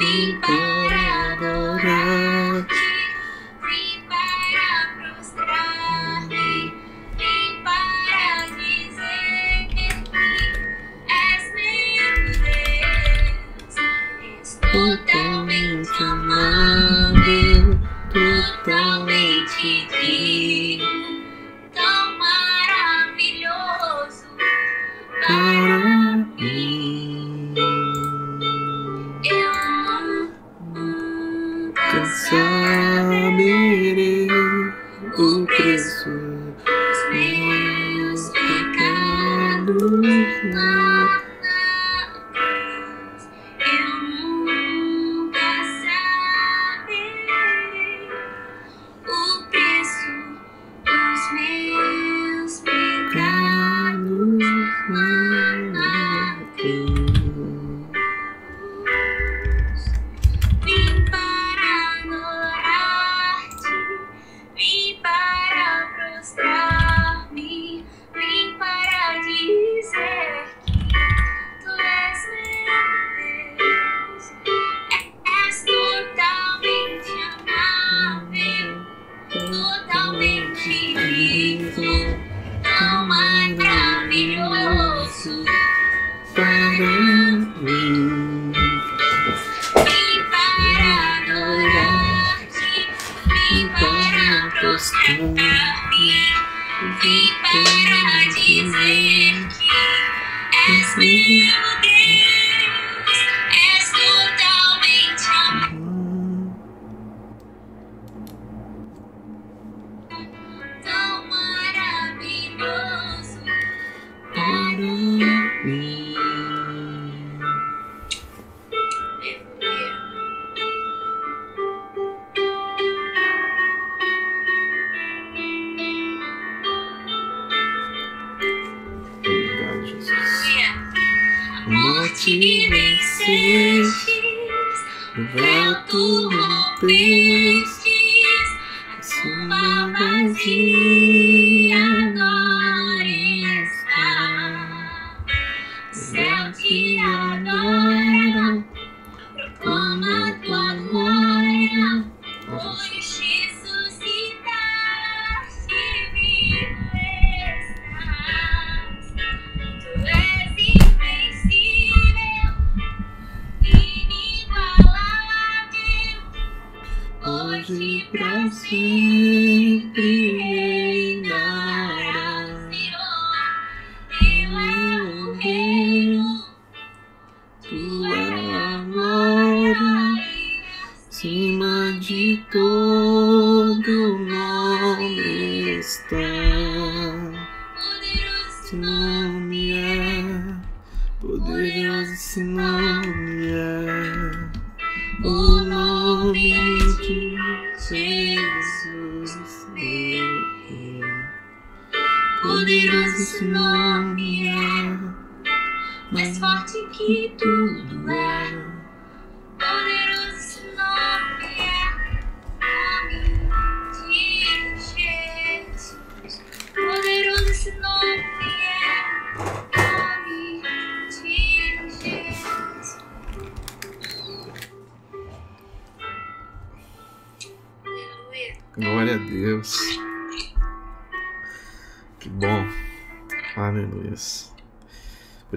vim para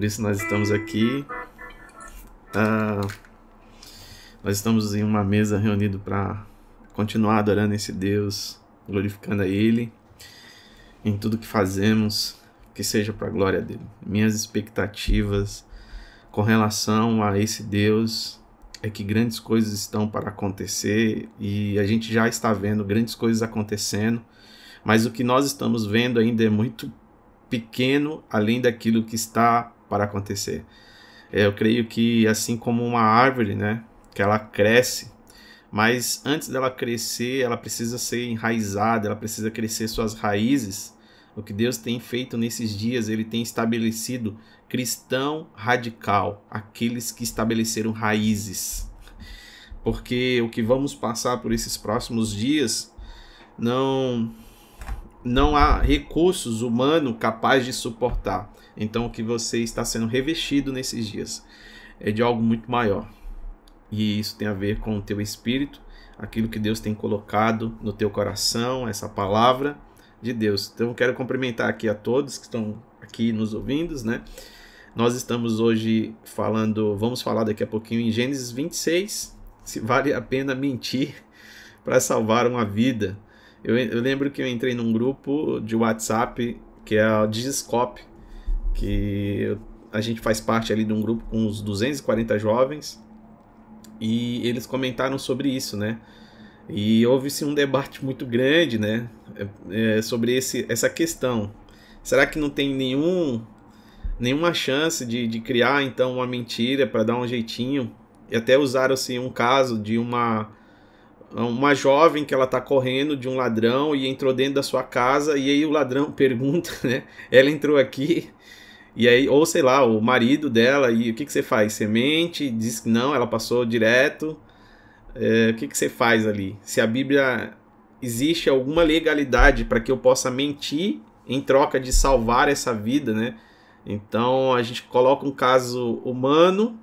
Por isso nós estamos aqui. Ah, nós estamos em uma mesa reunido para continuar adorando esse Deus, glorificando a Ele em tudo que fazemos, que seja para a glória dele. Minhas expectativas com relação a esse Deus é que grandes coisas estão para acontecer e a gente já está vendo grandes coisas acontecendo, mas o que nós estamos vendo ainda é muito pequeno além daquilo que está para acontecer. É, eu creio que assim como uma árvore, né, que ela cresce, mas antes dela crescer, ela precisa ser enraizada, ela precisa crescer suas raízes. O que Deus tem feito nesses dias, ele tem estabelecido cristão radical, aqueles que estabeleceram raízes. Porque o que vamos passar por esses próximos dias não não há recursos humanos capazes de suportar. Então o que você está sendo revestido nesses dias é de algo muito maior. e isso tem a ver com o teu espírito, aquilo que Deus tem colocado no teu coração, essa palavra de Deus. Então quero cumprimentar aqui a todos que estão aqui nos ouvindo, né? Nós estamos hoje falando, vamos falar daqui a pouquinho em Gênesis 26, se vale a pena mentir para salvar uma vida. Eu, eu, lembro que eu entrei num grupo de WhatsApp que é o Digiscope, que a gente faz parte ali de um grupo com uns 240 jovens e eles comentaram sobre isso, né? E houve-se um debate muito grande, né? É, sobre esse, essa questão. Será que não tem nenhum, nenhuma chance de, de criar então uma mentira para dar um jeitinho? E até usaram-se um caso de uma uma jovem que ela tá correndo de um ladrão e entrou dentro da sua casa e aí o ladrão pergunta, né? Ela entrou aqui e aí ou sei lá o marido dela e o que que você faz? Você mente? Diz que não, ela passou direto. É, o que que você faz ali? Se a Bíblia existe alguma legalidade para que eu possa mentir em troca de salvar essa vida, né? Então a gente coloca um caso humano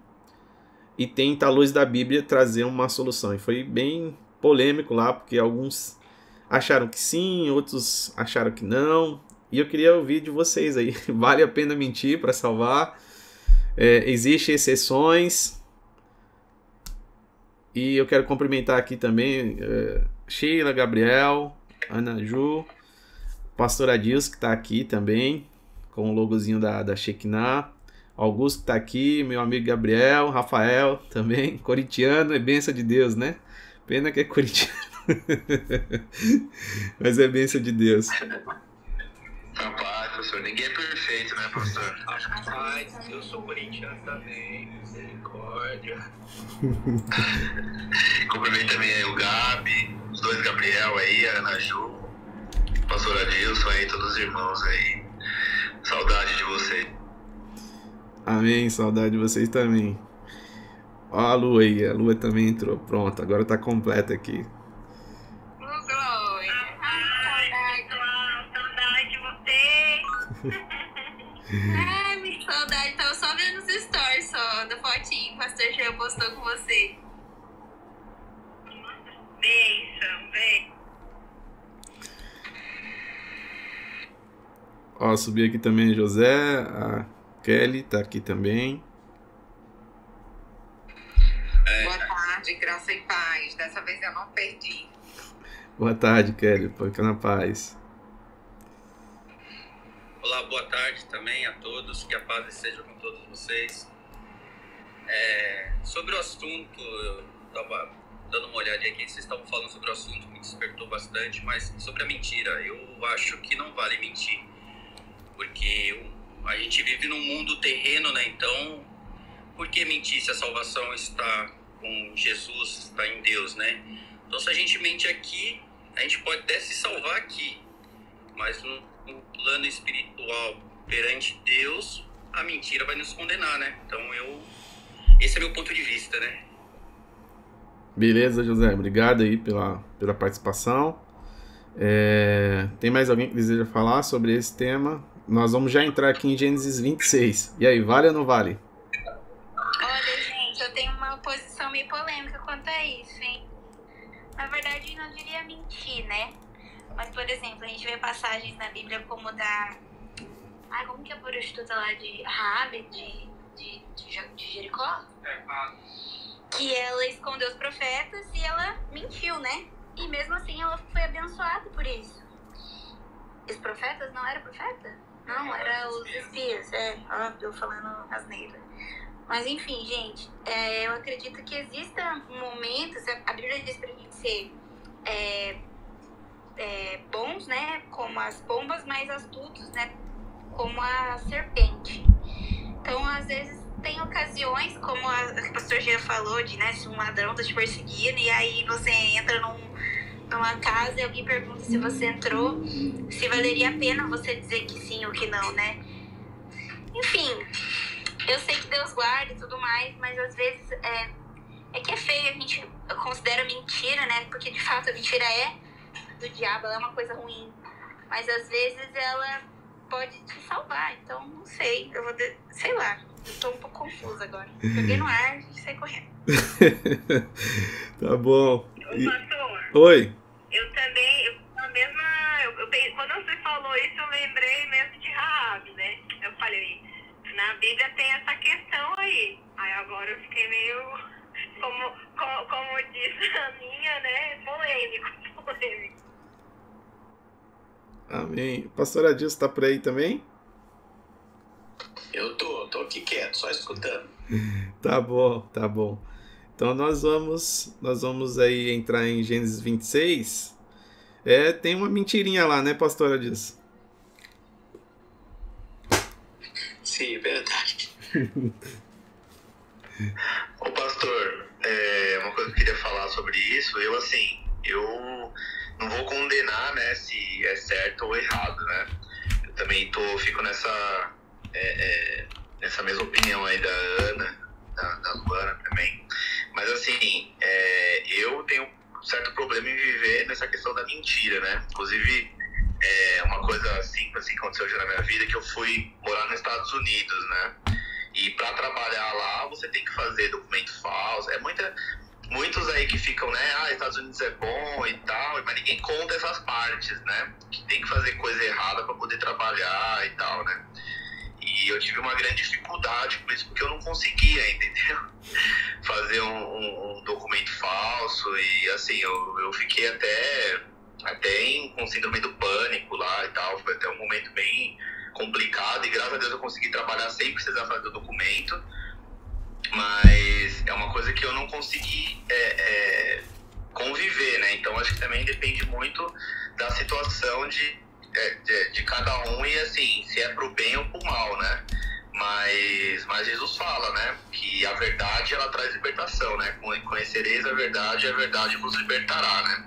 e tenta à luz da Bíblia trazer uma solução. E foi bem polêmico lá, porque alguns acharam que sim, outros acharam que não. E eu queria ouvir de vocês aí. Vale a pena mentir para salvar? É, Existem exceções. E eu quero cumprimentar aqui também é, Sheila, Gabriel, Ana Ju, Pastor Adilson, que está aqui também, com o logozinho da, da Shekinah. Augusto está aqui, meu amigo Gabriel, Rafael também, corintiano, é benção de Deus, né? Pena que é corintiano. Mas é bênção de Deus. Rapaz, professor, ninguém é perfeito, né, professor? Rapaz, eu sou corintiano também, misericórdia. Cumprimento também aí o Gabi, os dois Gabriel aí, a Ana Ju, o pastor Adilson aí, todos os irmãos aí. Saudade de vocês. Amém, saudade de vocês também. Ó a lua aí, a lua também entrou. Pronto, agora tá completa aqui. Ai, me saudade. Tava só vendo os stories só da fotinho. O pastor Jean postou com você. Beijo, beijo. Ó, subi aqui também José, a Kelly tá aqui também. Boa tarde, graça e paz. Dessa vez eu não perdi. Boa tarde, Kelly. Fica na paz. Olá, boa tarde também a todos. Que a paz esteja com todos vocês. É, sobre o assunto, eu estava dando uma olhadinha aqui, vocês estavam falando sobre o assunto, me despertou bastante, mas sobre a mentira, eu acho que não vale mentir. Porque a gente vive num mundo terreno, né? Então, por que mentir se a salvação está com Jesus, está em Deus, né? Então, se a gente mente aqui, a gente pode até se salvar aqui, mas no, no plano espiritual perante Deus, a mentira vai nos condenar, né? Então, eu. Esse é meu ponto de vista, né? Beleza, José. Obrigado aí pela, pela participação. É, tem mais alguém que deseja falar sobre esse tema? Nós vamos já entrar aqui em Gênesis 26. E aí, vale ou não vale? Olha, gente, eu tenho uma posição meio polêmica quanto a isso, hein? Na verdade, não diria mentir, né? Mas, por exemplo, a gente vê passagens na Bíblia como da. Ah, como que é a prostituta lá de Raabe, de, de, de, de Jericó? Que ela escondeu os profetas e ela mentiu, né? E mesmo assim ela foi abençoada por isso. Os profetas não eram profeta? Não, era os espias, é. Ó, eu falando asneira. Mas enfim, gente, é, eu acredito que exista momentos, a Bíblia diz pra gente ser é, é, bons, né? Como as pombas, mas astutos, né? Como a serpente. Então, às vezes, tem ocasiões, como a, a pastor Gia falou, de né, se um ladrão tá te perseguindo e aí você entra num, numa casa e alguém pergunta se você entrou, se valeria a pena você dizer que sim ou que não, né? Enfim, eu sei que Deus guarda e tudo mais, mas às vezes é, é que é feio, a gente considera mentira, né? Porque de fato a mentira é do diabo, ela é uma coisa ruim. Mas às vezes ela pode te salvar, então não sei, eu vou, de- sei lá. Tô um pouco confusa agora. Joguei no ar e saí correndo. tá bom. E... Pastor. Oi. Eu também, eu, a mesma. Eu, eu, quando você falou isso, eu lembrei mesmo de Raab, né? Eu falei, na Bíblia tem essa questão aí. Aí agora eu fiquei meio, como, como, como diz a minha, né? Polêmico, polêmico. Amém. Pastora Dilson está por aí também? Eu tô, tô aqui quieto, só escutando. tá bom, tá bom. Então nós vamos, nós vamos aí entrar em Gênesis 26. É, tem uma mentirinha lá, né, pastora Dilson? Sim, verdade. Ô pastor, é, uma coisa que eu queria falar sobre isso, eu assim, eu não vou condenar, né, se é certo ou errado, né? Eu também tô, fico nessa, é, é, nessa mesma opinião aí da Ana, da, da Luana também. Mas assim, é, eu tenho certo problema em viver nessa questão da mentira, né? Inclusive, é uma coisa simples assim, que aconteceu já na minha vida, que eu fui morar nos Estados Unidos, né? E para trabalhar lá, você tem que fazer documento falso. É muita, muitos aí que ficam, né? Ah, Estados Unidos é bom e tal, mas ninguém conta essas partes, né? Que tem que fazer coisa errada para poder trabalhar e tal, né? E eu tive uma grande dificuldade com isso, porque eu não conseguia, entendeu? Fazer um, um, um documento falso e assim, eu, eu fiquei até, até em, com síndrome do pânico lá e tal. Foi até um momento bem complicado e graças a Deus eu consegui trabalhar sem precisar fazer o documento. Mas é uma coisa que eu não consegui é, é, conviver, né? Então acho que também depende muito da situação de é, de, de, cada um e assim, se é pro bem ou pro mal, né? Mas, mas Jesus fala, né? Que a verdade ela traz libertação, né? Conhecereis a verdade e a verdade vos libertará, né?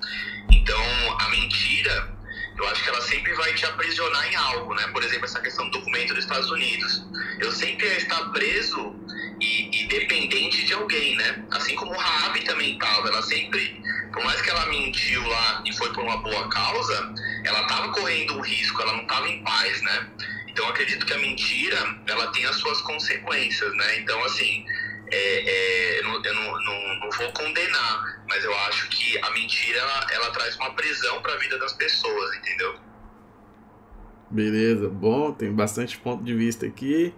Então a mentira, eu acho que ela sempre vai te aprisionar em algo, né? Por exemplo, essa questão do documento dos Estados Unidos. Eu sempre ia estar preso e, dependente de alguém, né? Assim como Raab também estava, ela sempre, por mais que ela mentiu lá e foi por uma boa causa, ela estava correndo um risco, ela não estava em paz, né? Então acredito que a mentira, ela tem as suas consequências, né? Então assim, é, é, eu, não, eu não, não, não, vou condenar, mas eu acho que a mentira ela, ela traz uma prisão para a vida das pessoas, entendeu? Beleza, bom, tem bastante ponto de vista aqui.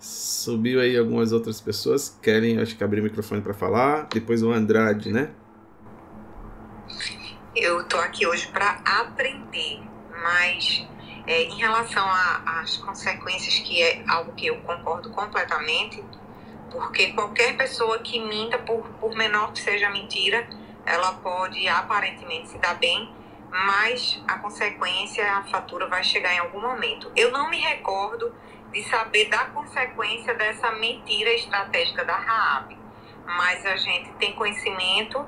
Subiu aí algumas outras pessoas. Querem, acho que abrir o microfone para falar. Depois o Andrade, né? Eu tô aqui hoje para aprender, mas é, em relação às consequências, que é algo que eu concordo completamente, porque qualquer pessoa que minta, por, por menor que seja a mentira, ela pode aparentemente se dar bem, mas a consequência, a fatura vai chegar em algum momento. Eu não me recordo de saber da consequência dessa mentira estratégica da Raab. Mas a gente tem conhecimento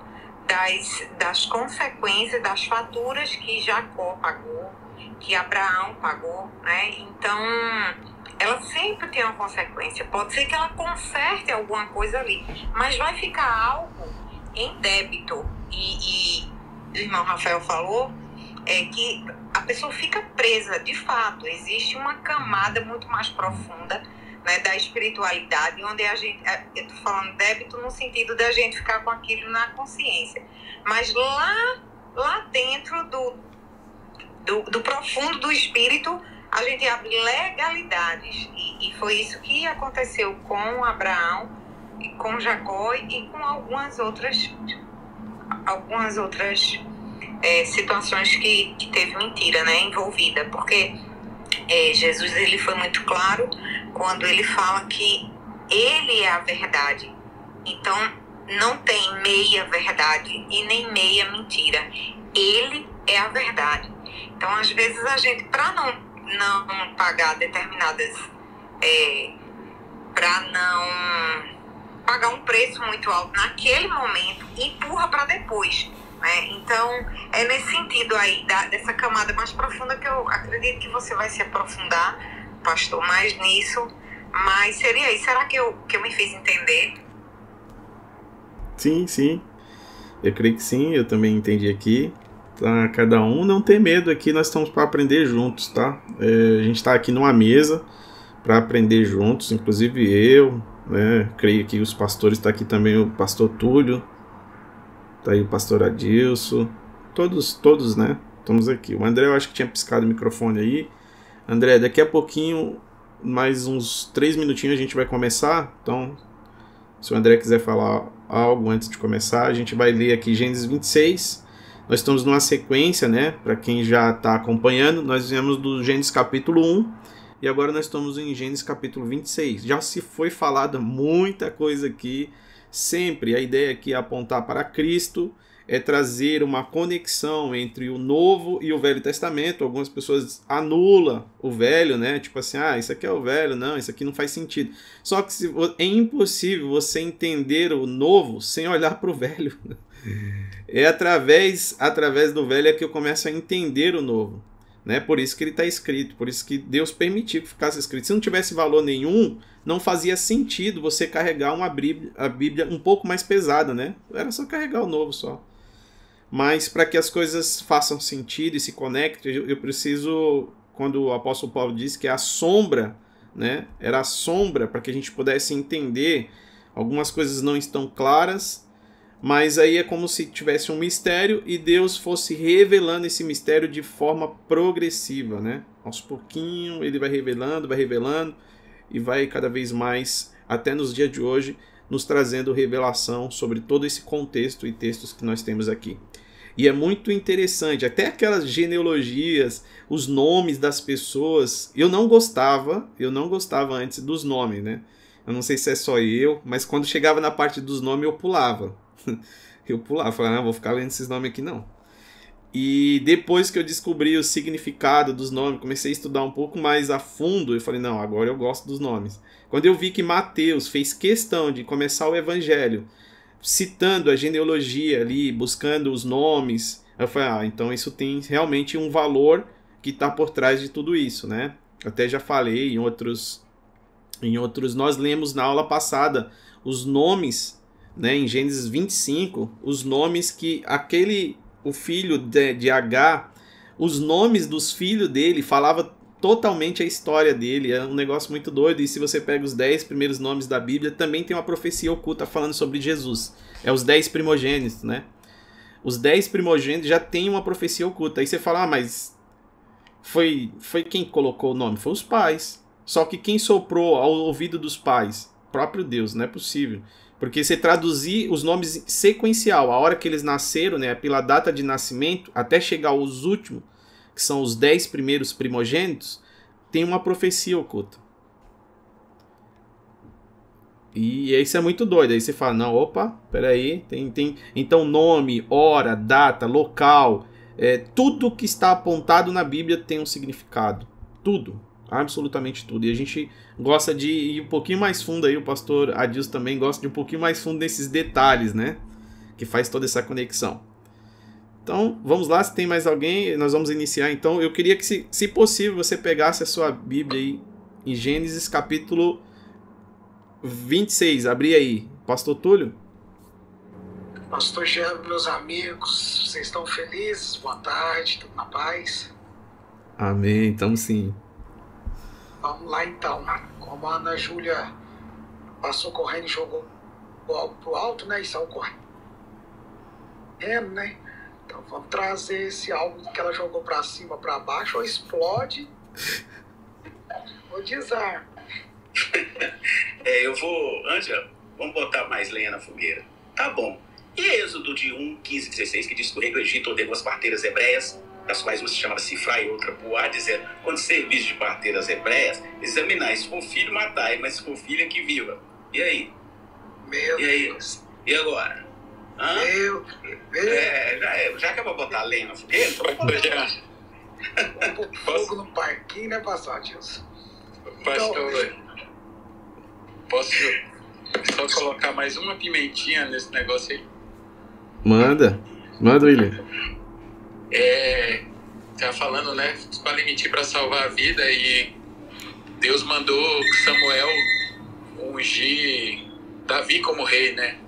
das, das consequências, das faturas que Jacó pagou, que Abraão pagou, né? Então, ela sempre tem uma consequência. Pode ser que ela conserte alguma coisa ali, mas vai ficar algo em débito. E, e o irmão Rafael falou é que a pessoa fica presa, de fato. Existe uma camada muito mais profunda né, da espiritualidade, onde a gente, é, eu estou falando débito no sentido da gente ficar com aquilo na consciência. Mas lá, lá dentro do, do, do profundo do espírito, a gente abre legalidades. E, e foi isso que aconteceu com Abraão, com Jacó e com algumas outras algumas outras é, situações que, que teve mentira né, envolvida, porque é, Jesus ele foi muito claro quando ele fala que ele é a verdade. Então não tem meia verdade e nem meia mentira. Ele é a verdade. Então às vezes a gente para não não pagar determinadas é, para não pagar um preço muito alto naquele momento empurra para depois né? Então, é nesse sentido aí, da, dessa camada mais profunda que eu acredito que você vai se aprofundar, pastor, mais nisso. Mas seria isso. Será que eu, que eu me fiz entender? Sim, sim. Eu creio que sim, eu também entendi aqui. Tá, cada um não tem medo aqui, nós estamos para aprender juntos, tá? É, a gente está aqui numa mesa para aprender juntos, inclusive eu, né? Creio que os pastores está aqui também o pastor Túlio, tá aí o pastor Adilson, todos, todos, né? Estamos aqui. O André eu acho que tinha piscado o microfone aí. André, daqui a pouquinho, mais uns três minutinhos a gente vai começar. Então, se o André quiser falar algo antes de começar, a gente vai ler aqui Gênesis 26. Nós estamos numa sequência, né? Para quem já está acompanhando, nós viemos do Gênesis capítulo 1 e agora nós estamos em Gênesis capítulo 26. Já se foi falada muita coisa aqui. Sempre a ideia aqui é apontar para Cristo, é trazer uma conexão entre o Novo e o Velho Testamento. Algumas pessoas anulam o Velho, né? Tipo assim, ah, isso aqui é o Velho, não, isso aqui não faz sentido. Só que é impossível você entender o Novo sem olhar para o Velho. É através, através do Velho é que eu começo a entender o Novo. Né? Por isso que ele está escrito, por isso que Deus permitiu que ficasse escrito. Se não tivesse valor nenhum, não fazia sentido você carregar uma Bíblia, a Bíblia um pouco mais pesada, né? Era só carregar o novo só. Mas para que as coisas façam sentido e se conectem, eu, preciso, quando o apóstolo Paulo disse que a sombra, né? Era a sombra para que a gente pudesse entender. Algumas coisas não estão claras, mas aí é como se tivesse um mistério e Deus fosse revelando esse mistério de forma progressiva, né? Aos pouquinho ele vai revelando, vai revelando e vai cada vez mais até nos dias de hoje nos trazendo revelação sobre todo esse contexto e textos que nós temos aqui. E é muito interessante, até aquelas genealogias, os nomes das pessoas, eu não gostava, eu não gostava antes dos nomes, né? Eu não sei se é só eu, mas quando chegava na parte dos nomes eu pulava. eu pulava, falava, não, vou ficar lendo esses nomes aqui não. E depois que eu descobri o significado dos nomes, comecei a estudar um pouco mais a fundo, eu falei, não, agora eu gosto dos nomes. Quando eu vi que Mateus fez questão de começar o evangelho citando a genealogia ali, buscando os nomes. Eu falei, ah, então isso tem realmente um valor que está por trás de tudo isso, né? Até já falei em outros, em outros, nós lemos na aula passada os nomes, né, em Gênesis 25, os nomes que aquele, o filho de, de H, os nomes dos filhos dele falava totalmente a história dele. É um negócio muito doido. E se você pega os dez primeiros nomes da Bíblia, também tem uma profecia oculta falando sobre Jesus. É os dez primogênitos, né? Os dez primogênitos já tem uma profecia oculta. Aí você fala, ah, mas foi, foi quem colocou o nome? Foi os pais. Só que quem soprou ao ouvido dos pais? Próprio Deus, não é possível. Porque você traduzir os nomes sequencial, a hora que eles nasceram, né, pela data de nascimento, até chegar aos últimos, que são os dez primeiros primogênitos, tem uma profecia oculta. E isso é muito doido. Aí você fala, não, opa, peraí, tem, tem. Então, nome, hora, data, local, é, tudo que está apontado na Bíblia tem um significado. Tudo. Absolutamente tudo. E a gente gosta de ir um pouquinho mais fundo aí, o pastor Adilson também gosta de ir um pouquinho mais fundo nesses detalhes, né? Que faz toda essa conexão. Então, vamos lá, se tem mais alguém, nós vamos iniciar. Então, eu queria que, se, se possível, você pegasse a sua Bíblia aí em Gênesis capítulo 26. Abri aí. Pastor Túlio? Pastor Jean, meus amigos, vocês estão felizes? Boa tarde, tudo na paz? Amém, então sim. Vamos lá então. Como a Ana Júlia passou correndo e jogou algo pro alto, né? E saiu correndo, né? Então vamos trazer esse álbum que ela jogou para cima, para baixo, ou explode, ou desarma. é, eu vou, Ângela, vamos botar mais lenha na fogueira. Tá bom. E Êxodo de 1, 15, 16, que diz que o rei do Egito ordenou as parteiras hebreias, das quais uma se chama Cifra e outra Puá, dizendo: quando servis de parteiras hebreias, examinai se for filho, matai, mas se for filha, que viva. E aí? Meu e aí? Deus. E agora? Hã? Meu, meu. É, já, é, já que eu vou botar lenha na fogueira, vou botar. Um fogo no parquinho, né, pastor Adilson? Pastor, então, posso só colocar mais uma pimentinha nesse negócio aí? Manda, manda, William. É, tá falando, né, para mentir para salvar a vida e Deus mandou Samuel ungir Davi como rei, né?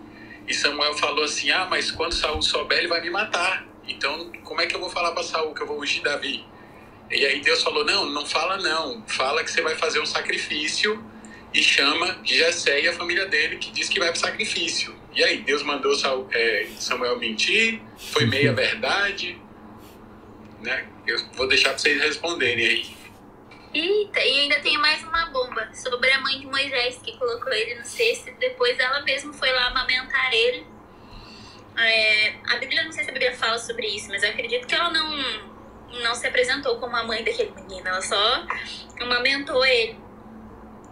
E Samuel falou assim: Ah, mas quando Saul souber, ele vai me matar. Então, como é que eu vou falar para Saul que eu vou ungir Davi? E aí Deus falou: não, não fala não, fala que você vai fazer um sacrifício e chama Jessé e a família dele, que diz que vai para o sacrifício. E aí, Deus mandou é, Samuel mentir? Foi meia verdade? Né? Eu vou deixar para vocês responderem aí. Eita, e ainda tem mais uma bomba sobre a mãe de Moisés que colocou ele no cesto e depois ela mesma foi lá amamentar ele. É, a Bíblia, não sei se a Bíblia fala sobre isso, mas eu acredito que ela não, não se apresentou como a mãe daquele menino, ela só amamentou ele.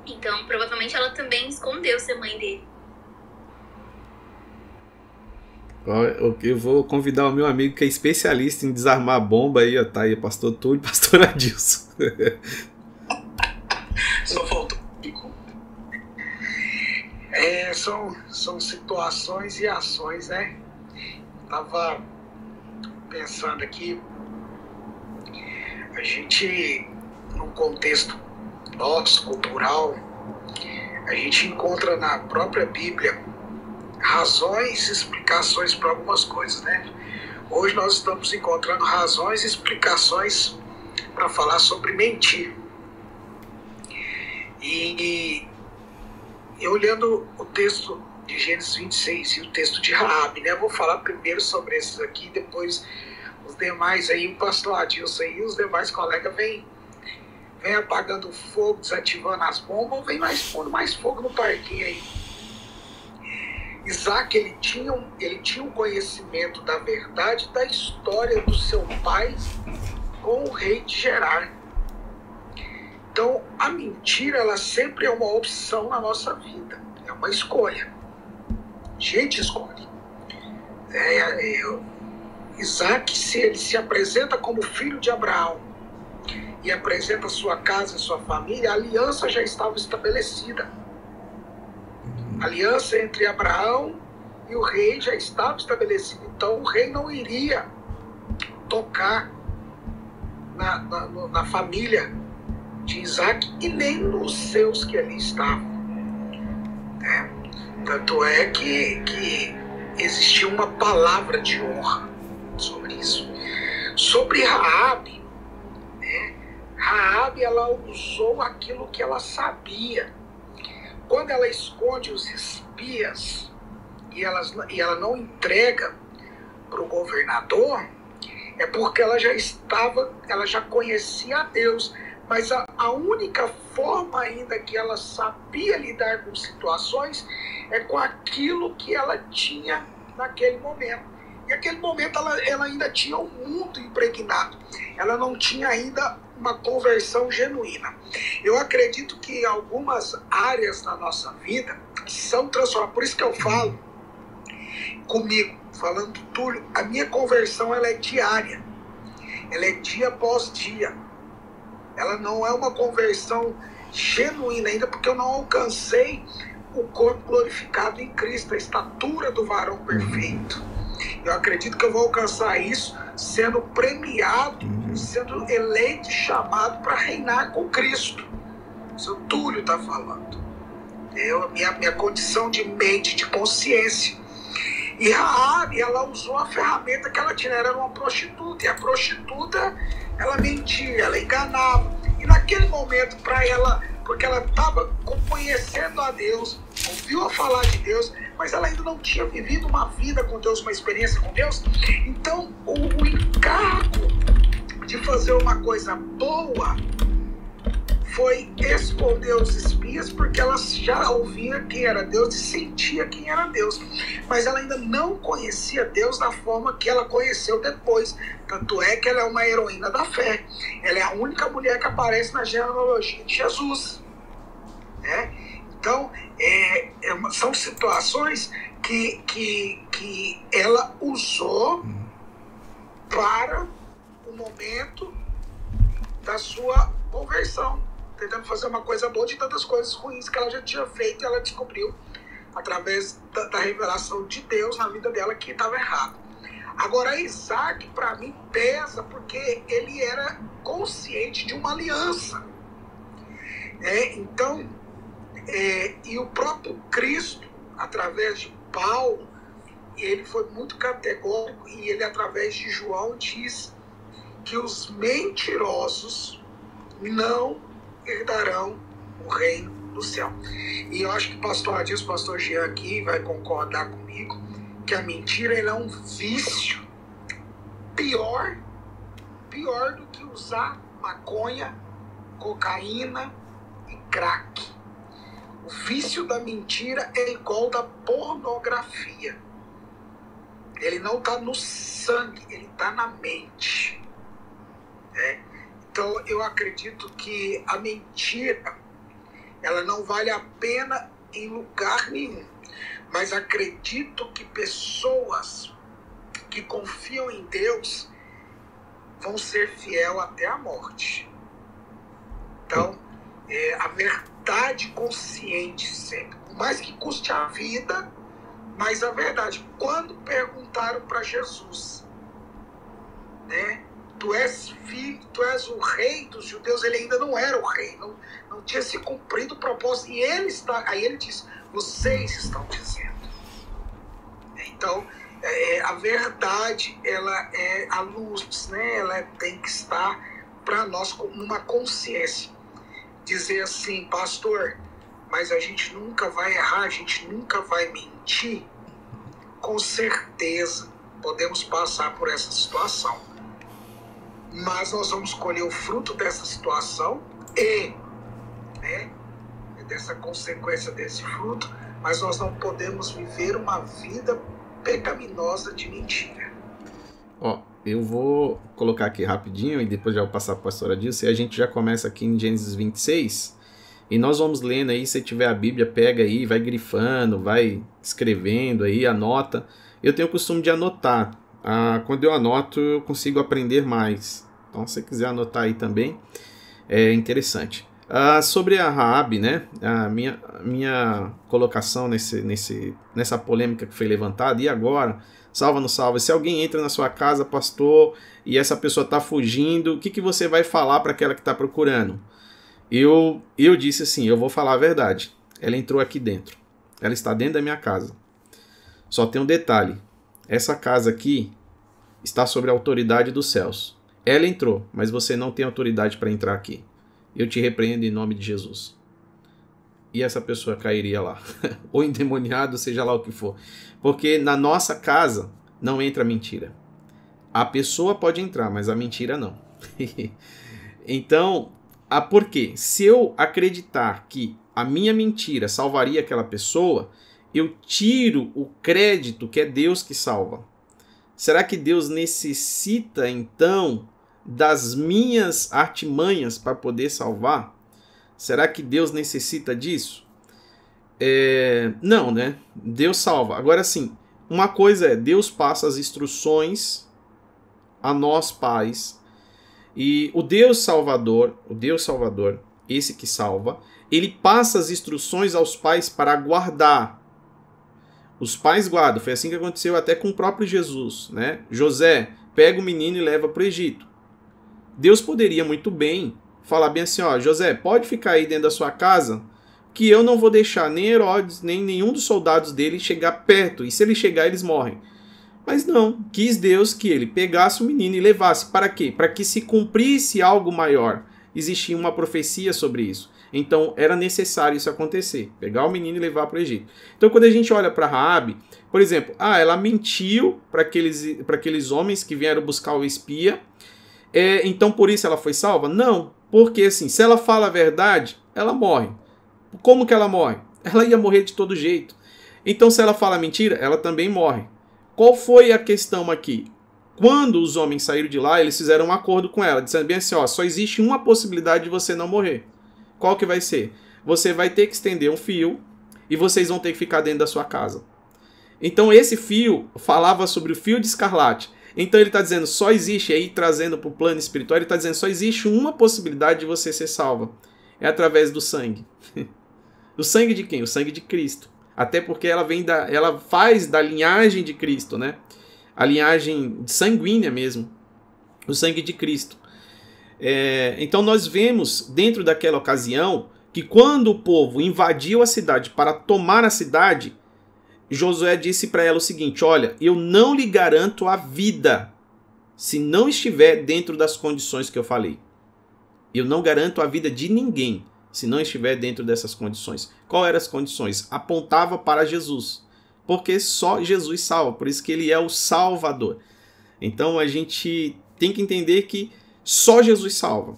Então, provavelmente ela também escondeu ser mãe dele. Eu vou convidar o meu amigo que é especialista em desarmar bomba aí, ó, tá aí, pastor Túlio e pastor Adilson. Só faltou é, são, são situações e ações, né? Tava pensando aqui, a gente, num contexto nosso, cultural, a gente encontra na própria Bíblia razões e explicações para algumas coisas, né? Hoje nós estamos encontrando razões e explicações para falar sobre mentir. E, e, olhando o texto de Gênesis 26 e o texto de Raab, né? Eu vou falar primeiro sobre esses aqui, depois os demais aí, o pastor Adilson e os demais colegas vêm vem apagando fogo, desativando as bombas, ou vem mais pondo mais fogo no parquinho aí. Isaac ele tinha, ele tinha um conhecimento da verdade da história do seu pai com o rei de Gerar. Então, a mentira ela sempre é uma opção na nossa vida, é uma escolha. Gente escolhe. É, é, Isaac, se ele se apresenta como filho de Abraão e apresenta sua casa e sua família, a aliança já estava estabelecida aliança entre Abraão e o rei já estava estabelecida. Então o rei não iria tocar na, na, na família de Isaac e nem nos seus que ali estavam. Né? Tanto é que, que existia uma palavra de honra sobre isso. Sobre Raabe, né? Raabe ela usou aquilo que ela sabia quando ela esconde os espias e, elas, e ela não entrega para o governador, é porque ela já estava, ela já conhecia a Deus, mas a, a única forma ainda que ela sabia lidar com situações é com aquilo que ela tinha naquele momento. E naquele momento ela, ela ainda tinha o um mundo impregnado, ela não tinha ainda uma conversão genuína. Eu acredito que algumas áreas da nossa vida são transformadas. Por isso que eu falo comigo, falando do Túlio, a minha conversão ela é diária. Ela é dia após dia. Ela não é uma conversão genuína ainda, porque eu não alcancei o corpo glorificado em Cristo, a estatura do varão perfeito. Eu acredito que eu vou alcançar isso sendo premiado, uhum. sendo eleito e chamado para reinar com Cristo. Seu Túlio está falando. Eu, minha, minha condição de mente, de consciência. E Raabe, ela usou a ferramenta que ela tinha, era uma prostituta. E a prostituta, ela mentia, ela enganava. E naquele momento, para ela, porque ela estava conhecendo a Deus, ouviu a falar de Deus, mas ela ainda não tinha vivido uma vida com Deus, uma experiência com Deus. Então, o, o encargo de fazer uma coisa boa foi esconder os espias, porque ela já ouvia quem era Deus e sentia quem era Deus. Mas ela ainda não conhecia Deus da forma que ela conheceu depois. Tanto é que ela é uma heroína da fé. Ela é a única mulher que aparece na genealogia de Jesus. Né? Então, é, é uma, são situações que, que, que ela usou para o momento da sua conversão, tentando fazer uma coisa boa de tantas coisas ruins que ela já tinha feito e ela descobriu através da, da revelação de Deus na vida dela que estava errado. Agora, Isaac, para mim, pesa porque ele era consciente de uma aliança. É, então, é, e o próprio Cristo, através de Paulo, ele foi muito categórico e ele, através de João, diz que os mentirosos não herdarão o reino do céu. E eu acho que o pastor Adilson, o pastor Jean aqui vai concordar comigo que a mentira é um vício pior, pior do que usar maconha, cocaína e crack. Vício da mentira é igual da pornografia. Ele não está no sangue, ele está na mente. Né? Então eu acredito que a mentira ela não vale a pena em lugar nenhum. Mas acredito que pessoas que confiam em Deus vão ser fiel até a morte. Então, é, a verdade consciente sempre, por mais que custe a vida, mas a verdade. Quando perguntaram para Jesus, né? Tu és filho, tu és o rei dos judeus, ele ainda não era o rei, não, não tinha se cumprido o propósito. E ele está, aí ele diz: vocês estão dizendo. Então, é, a verdade, ela é a luz, né? Ela tem que estar para nós numa consciência. Dizer assim, pastor, mas a gente nunca vai errar, a gente nunca vai mentir. Com certeza, podemos passar por essa situação. Mas nós vamos colher o fruto dessa situação e né, dessa consequência desse fruto, mas nós não podemos viver uma vida pecaminosa de mentira. Ó, eu vou colocar aqui rapidinho e depois já vou passar para a pastora. E a gente já começa aqui em Gênesis 26. E nós vamos lendo aí, se tiver a Bíblia, pega aí, vai grifando, vai escrevendo aí, anota. Eu tenho o costume de anotar. Ah, quando eu anoto, eu consigo aprender mais. Então, se você quiser anotar aí também, é interessante. Ah, sobre a Raab, né? A minha, minha colocação nesse, nesse, nessa polêmica que foi levantada, e agora? Salva no salva. Se alguém entra na sua casa, pastor, e essa pessoa está fugindo, o que, que você vai falar para aquela que está procurando? Eu, eu disse assim: eu vou falar a verdade. Ela entrou aqui dentro. Ela está dentro da minha casa. Só tem um detalhe: essa casa aqui está sobre a autoridade dos céus. Ela entrou, mas você não tem autoridade para entrar aqui eu te repreendo em nome de Jesus. E essa pessoa cairia lá. Ou endemoniado, seja lá o que for. Porque na nossa casa não entra mentira. A pessoa pode entrar, mas a mentira não. então, a por quê? Se eu acreditar que a minha mentira salvaria aquela pessoa, eu tiro o crédito que é Deus que salva. Será que Deus necessita então das minhas artimanhas para poder salvar? Será que Deus necessita disso? É, não, né? Deus salva. Agora sim, uma coisa é Deus passa as instruções a nós pais e o Deus Salvador, o Deus Salvador, esse que salva, ele passa as instruções aos pais para guardar. Os pais guardam. Foi assim que aconteceu até com o próprio Jesus, né? José pega o menino e leva para o Egito. Deus poderia muito bem falar bem assim, ó, José, pode ficar aí dentro da sua casa, que eu não vou deixar nem Herodes, nem nenhum dos soldados dele chegar perto, e se ele chegar, eles morrem. Mas não, quis Deus que ele pegasse o menino e levasse. Para quê? Para que se cumprisse algo maior. Existia uma profecia sobre isso. Então era necessário isso acontecer, pegar o menino e levar para o Egito. Então quando a gente olha para Raabe, por exemplo, ah, ela mentiu para aqueles, aqueles homens que vieram buscar o espia, é, então por isso ela foi salva? Não, porque assim, se ela fala a verdade, ela morre. Como que ela morre? Ela ia morrer de todo jeito. Então se ela fala mentira, ela também morre. Qual foi a questão aqui? Quando os homens saíram de lá, eles fizeram um acordo com ela, dizendo bem assim, ó, só existe uma possibilidade de você não morrer. Qual que vai ser? Você vai ter que estender um fio e vocês vão ter que ficar dentro da sua casa. Então esse fio falava sobre o fio de escarlate. Então ele está dizendo, só existe, aí trazendo para o plano espiritual, ele está dizendo, só existe uma possibilidade de você ser salva. É através do sangue. o sangue de quem? O sangue de Cristo. Até porque ela vem da. ela faz da linhagem de Cristo, né? A linhagem sanguínea mesmo. O sangue de Cristo. É, então nós vemos dentro daquela ocasião que quando o povo invadiu a cidade para tomar a cidade, Josué disse para ela o seguinte: Olha, eu não lhe garanto a vida. se não estiver dentro das condições que eu falei. Eu não garanto a vida de ninguém se não estiver dentro dessas condições. Qual eram as condições? Apontava para Jesus, porque só Jesus salva, por isso que ele é o Salvador. Então a gente tem que entender que só Jesus salva.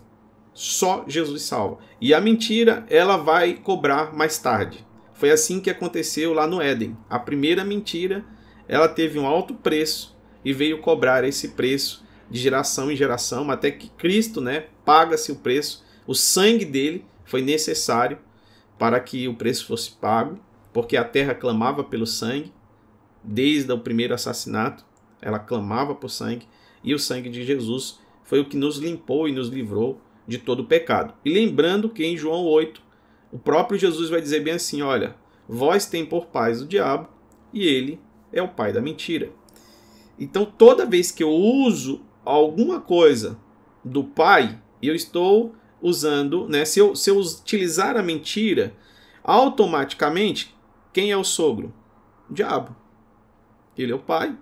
Só Jesus salva. E a mentira, ela vai cobrar mais tarde. Foi assim que aconteceu lá no Éden. A primeira mentira, ela teve um alto preço e veio cobrar esse preço de geração em geração, até que Cristo, né, paga-se o preço. O sangue dele foi necessário para que o preço fosse pago, porque a terra clamava pelo sangue, desde o primeiro assassinato, ela clamava por sangue, e o sangue de Jesus foi o que nos limpou e nos livrou de todo o pecado. E lembrando que em João 8, o próprio Jesus vai dizer bem assim: olha, vós tem por pais o diabo, e ele é o pai da mentira. Então, toda vez que eu uso alguma coisa do pai, eu estou usando, né? Se eu, se eu utilizar a mentira, automaticamente, quem é o sogro? O diabo. Ele é o pai.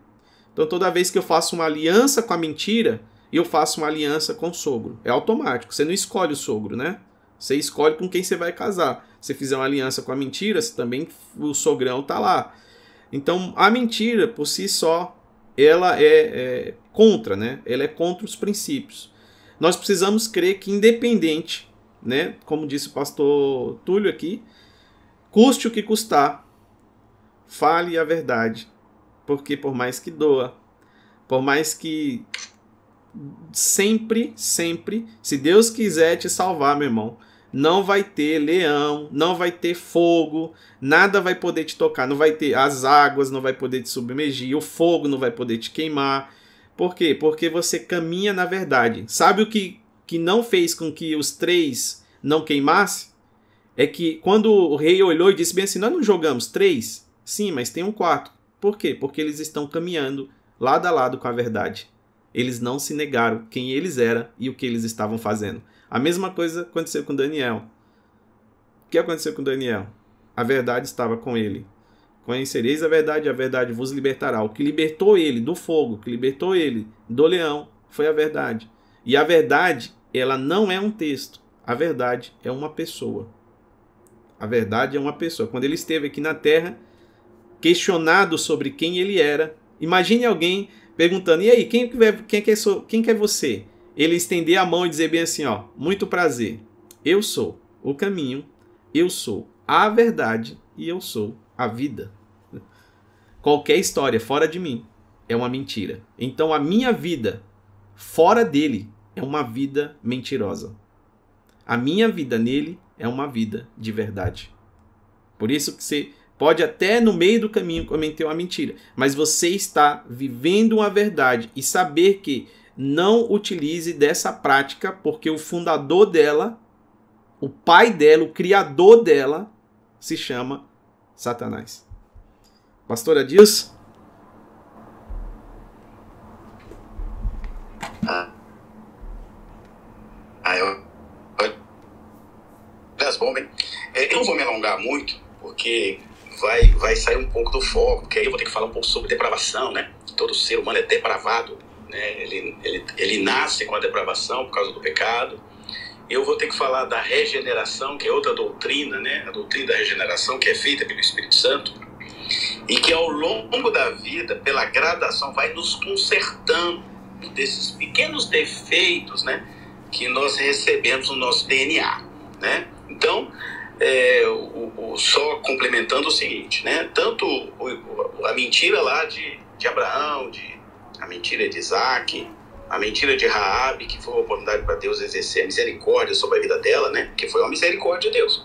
Então toda vez que eu faço uma aliança com a mentira, eu faço uma aliança com o sogro. É automático. Você não escolhe o sogro, né? Você escolhe com quem você vai casar. Se fizer uma aliança com a mentira, você também o sogrão tá lá. Então a mentira por si só, ela é, é contra, né? Ela é contra os princípios nós precisamos crer que independente, né, como disse o pastor Túlio aqui, custe o que custar, fale a verdade, porque por mais que doa, por mais que sempre, sempre, se Deus quiser te salvar, meu irmão, não vai ter leão, não vai ter fogo, nada vai poder te tocar, não vai ter as águas, não vai poder te submergir, o fogo não vai poder te queimar. Por quê? Porque você caminha na verdade. Sabe o que, que não fez com que os três não queimassem? É que quando o rei olhou e disse bem assim: Nós não jogamos três? Sim, mas tem um quarto. Por quê? Porque eles estão caminhando lado a lado com a verdade. Eles não se negaram quem eles eram e o que eles estavam fazendo. A mesma coisa aconteceu com Daniel. O que aconteceu com Daniel? A verdade estava com ele. Conhecereis a verdade, a verdade vos libertará. O que libertou ele do fogo, o que libertou ele do leão, foi a verdade. E a verdade, ela não é um texto. A verdade é uma pessoa. A verdade é uma pessoa. Quando ele esteve aqui na terra, questionado sobre quem ele era, imagine alguém perguntando: "E aí, quem quem que é, quem que é você?" Ele estender a mão e dizer bem assim, ó: "Muito prazer. Eu sou o caminho, eu sou a verdade e eu sou a vida. Qualquer história fora de mim é uma mentira. Então a minha vida fora dele é uma vida mentirosa. A minha vida nele é uma vida de verdade. Por isso que você pode até no meio do caminho cometer uma mentira, mas você está vivendo uma verdade e saber que não utilize dessa prática porque o fundador dela, o pai dela, o criador dela se chama Satanás. Pastor Adilson? Ah, ah eu. Das bombas, é, eu não vou me alongar muito, porque vai, vai sair um pouco do foco, porque aí eu vou ter que falar um pouco sobre depravação, né? Todo ser humano é depravado, né? Ele, ele, ele nasce com a depravação por causa do pecado eu vou ter que falar da regeneração, que é outra doutrina, né? A doutrina da regeneração, que é feita pelo Espírito Santo, e que ao longo da vida, pela gradação, vai nos consertando desses pequenos defeitos, né? Que nós recebemos no nosso DNA, né? Então, é, o, o, só complementando o seguinte, né? Tanto o, a mentira lá de, de Abraão, de, a mentira de Isaac, a mentira de Raabe, que foi uma oportunidade para Deus exercer a misericórdia sobre a vida dela, né? Que foi uma misericórdia de Deus.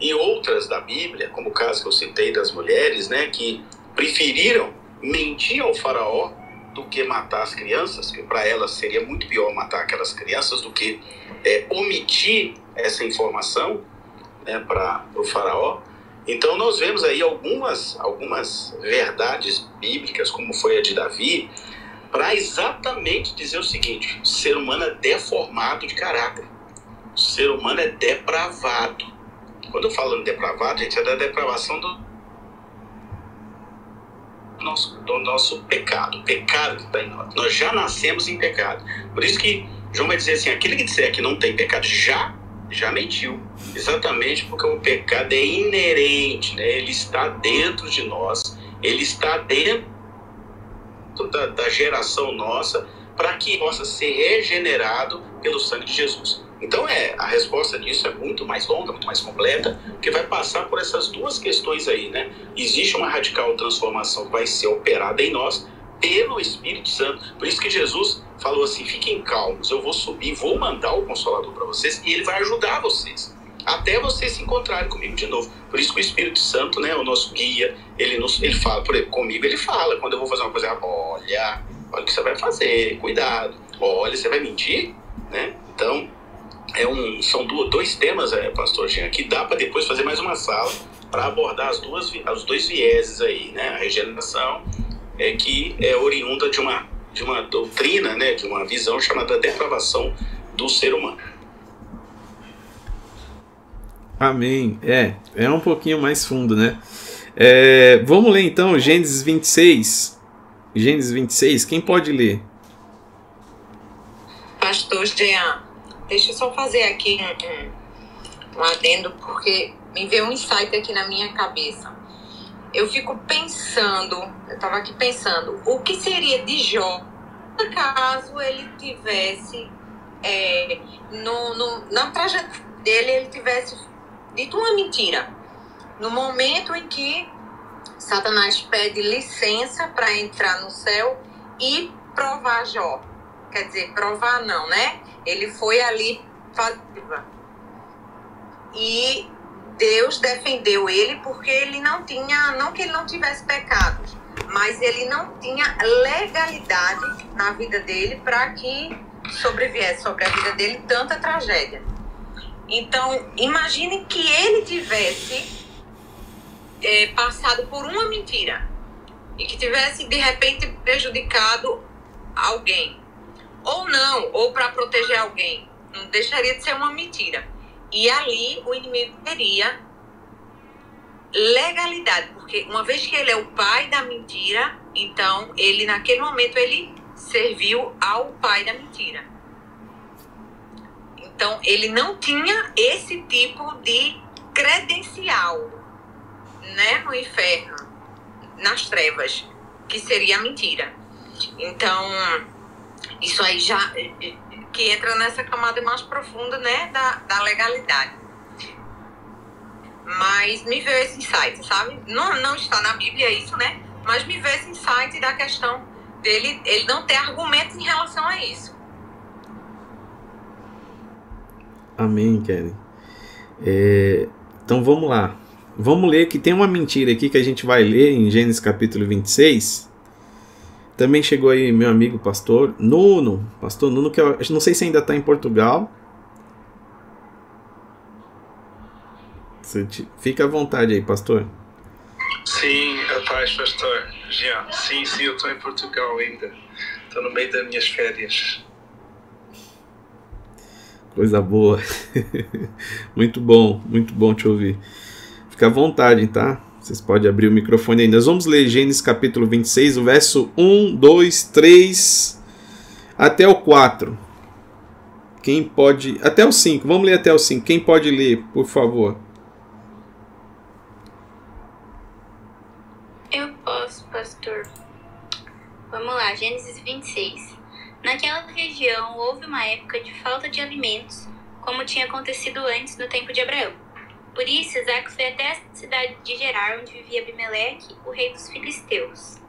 E outras da Bíblia, como o caso que eu citei das mulheres, né? Que preferiram mentir ao faraó do que matar as crianças, que para elas seria muito pior matar aquelas crianças do que é, omitir essa informação né, para o faraó. Então nós vemos aí algumas, algumas verdades bíblicas, como foi a de Davi, para exatamente dizer o seguinte: o ser humano é deformado de caráter. O ser humano é depravado. Quando eu falo depravado, gente, é da depravação do, nosso, do nosso pecado, o pecado que está em nós. Nós já nascemos em pecado. Por isso que João vai dizer assim: aquele que disser que não tem pecado já, já mentiu. Exatamente porque o pecado é inerente, né? ele está dentro de nós, ele está dentro da, da geração nossa para que possa ser regenerado pelo sangue de Jesus. Então é, a resposta disso é muito mais longa, muito mais completa, que vai passar por essas duas questões aí, né? Existe uma radical transformação que vai ser operada em nós pelo Espírito Santo. Por isso que Jesus falou assim: fiquem calmos, eu vou subir, vou mandar o Consolador para vocês e ele vai ajudar vocês. Até vocês se encontrarem comigo de novo. Por isso que o Espírito Santo, né, o nosso guia, ele, nos, ele fala, por exemplo, comigo ele fala, quando eu vou fazer uma coisa, olha, olha o que você vai fazer, cuidado. Olha, você vai mentir, né? Então, é um, são dois temas, é, pastor Jean, que dá para depois fazer mais uma sala para abordar as duas, os dois vieses aí, né? A regeneração, é, que é oriunda de uma, de uma doutrina, né? De uma visão chamada depravação do ser humano. Amém. É, é um pouquinho mais fundo, né? É, vamos ler então Gênesis 26. Gênesis 26, quem pode ler? Pastor Jean. Deixa eu só fazer aqui um, um, adendo, porque me veio um insight aqui na minha cabeça. Eu fico pensando, eu estava aqui pensando, o que seria de Jó caso ele tivesse, é, no, no, na trajetória dele, ele tivesse dito uma mentira. No momento em que Satanás pede licença para entrar no céu e provar Jó. Quer dizer, provar não, né? Ele foi ali passiva. E Deus defendeu ele porque ele não tinha, não que ele não tivesse pecados, mas ele não tinha legalidade na vida dele para que sobreviesse sobre a vida dele tanta tragédia. Então, imagine que ele tivesse é, passado por uma mentira e que tivesse de repente prejudicado alguém ou não, ou para proteger alguém. Não deixaria de ser uma mentira. E ali o inimigo teria legalidade, porque uma vez que ele é o pai da mentira, então ele naquele momento ele serviu ao pai da mentira. Então ele não tinha esse tipo de credencial, né, no inferno, nas trevas, que seria mentira. Então, isso aí já que entra nessa camada mais profunda, né, da, da legalidade. Mas me veio esse insight, sabe? Não, não está na Bíblia isso, né? Mas me veio esse insight da questão dele, ele não ter argumentos em relação a isso. Amém, Kelly. É, então vamos lá. Vamos ler que tem uma mentira aqui que a gente vai ler em Gênesis capítulo 26 também chegou aí meu amigo pastor Nuno, pastor Nuno, que eu não sei se ainda está em Portugal. Fica à vontade aí, pastor. Sim, a paz, pastor. Jean. Sim, sim, eu estou em Portugal ainda. Estou no meio das minhas férias. Coisa boa. muito bom, muito bom te ouvir. Fica à vontade, tá? Vocês podem abrir o microfone aí. Nós vamos ler Gênesis capítulo 26, o verso 1, 2, 3 até o 4. Quem pode. Até o 5. Vamos ler até o 5. Quem pode ler, por favor? Eu posso, pastor. Vamos lá, Gênesis 26. Naquela região houve uma época de falta de alimentos, como tinha acontecido antes no tempo de Abraão. Por isso, Isaac foi até a cidade de Gerar, onde vivia Abimeleque, o rei dos filisteus.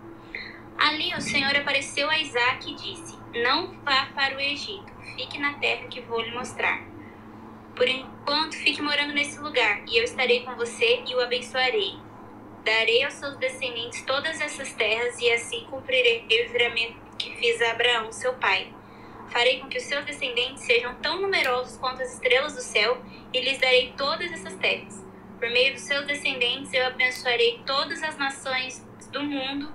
Ali o Senhor apareceu a Isaac e disse: Não vá para o Egito, fique na terra que vou lhe mostrar. Por enquanto, fique morando nesse lugar, e eu estarei com você e o abençoarei. Darei aos seus descendentes todas essas terras, e assim cumprirei o juramento que fiz a Abraão, seu pai. Farei com que os seus descendentes sejam tão numerosos quanto as estrelas do céu e lhes darei todas essas terras. Por meio dos seus descendentes eu abençoarei todas as nações do mundo,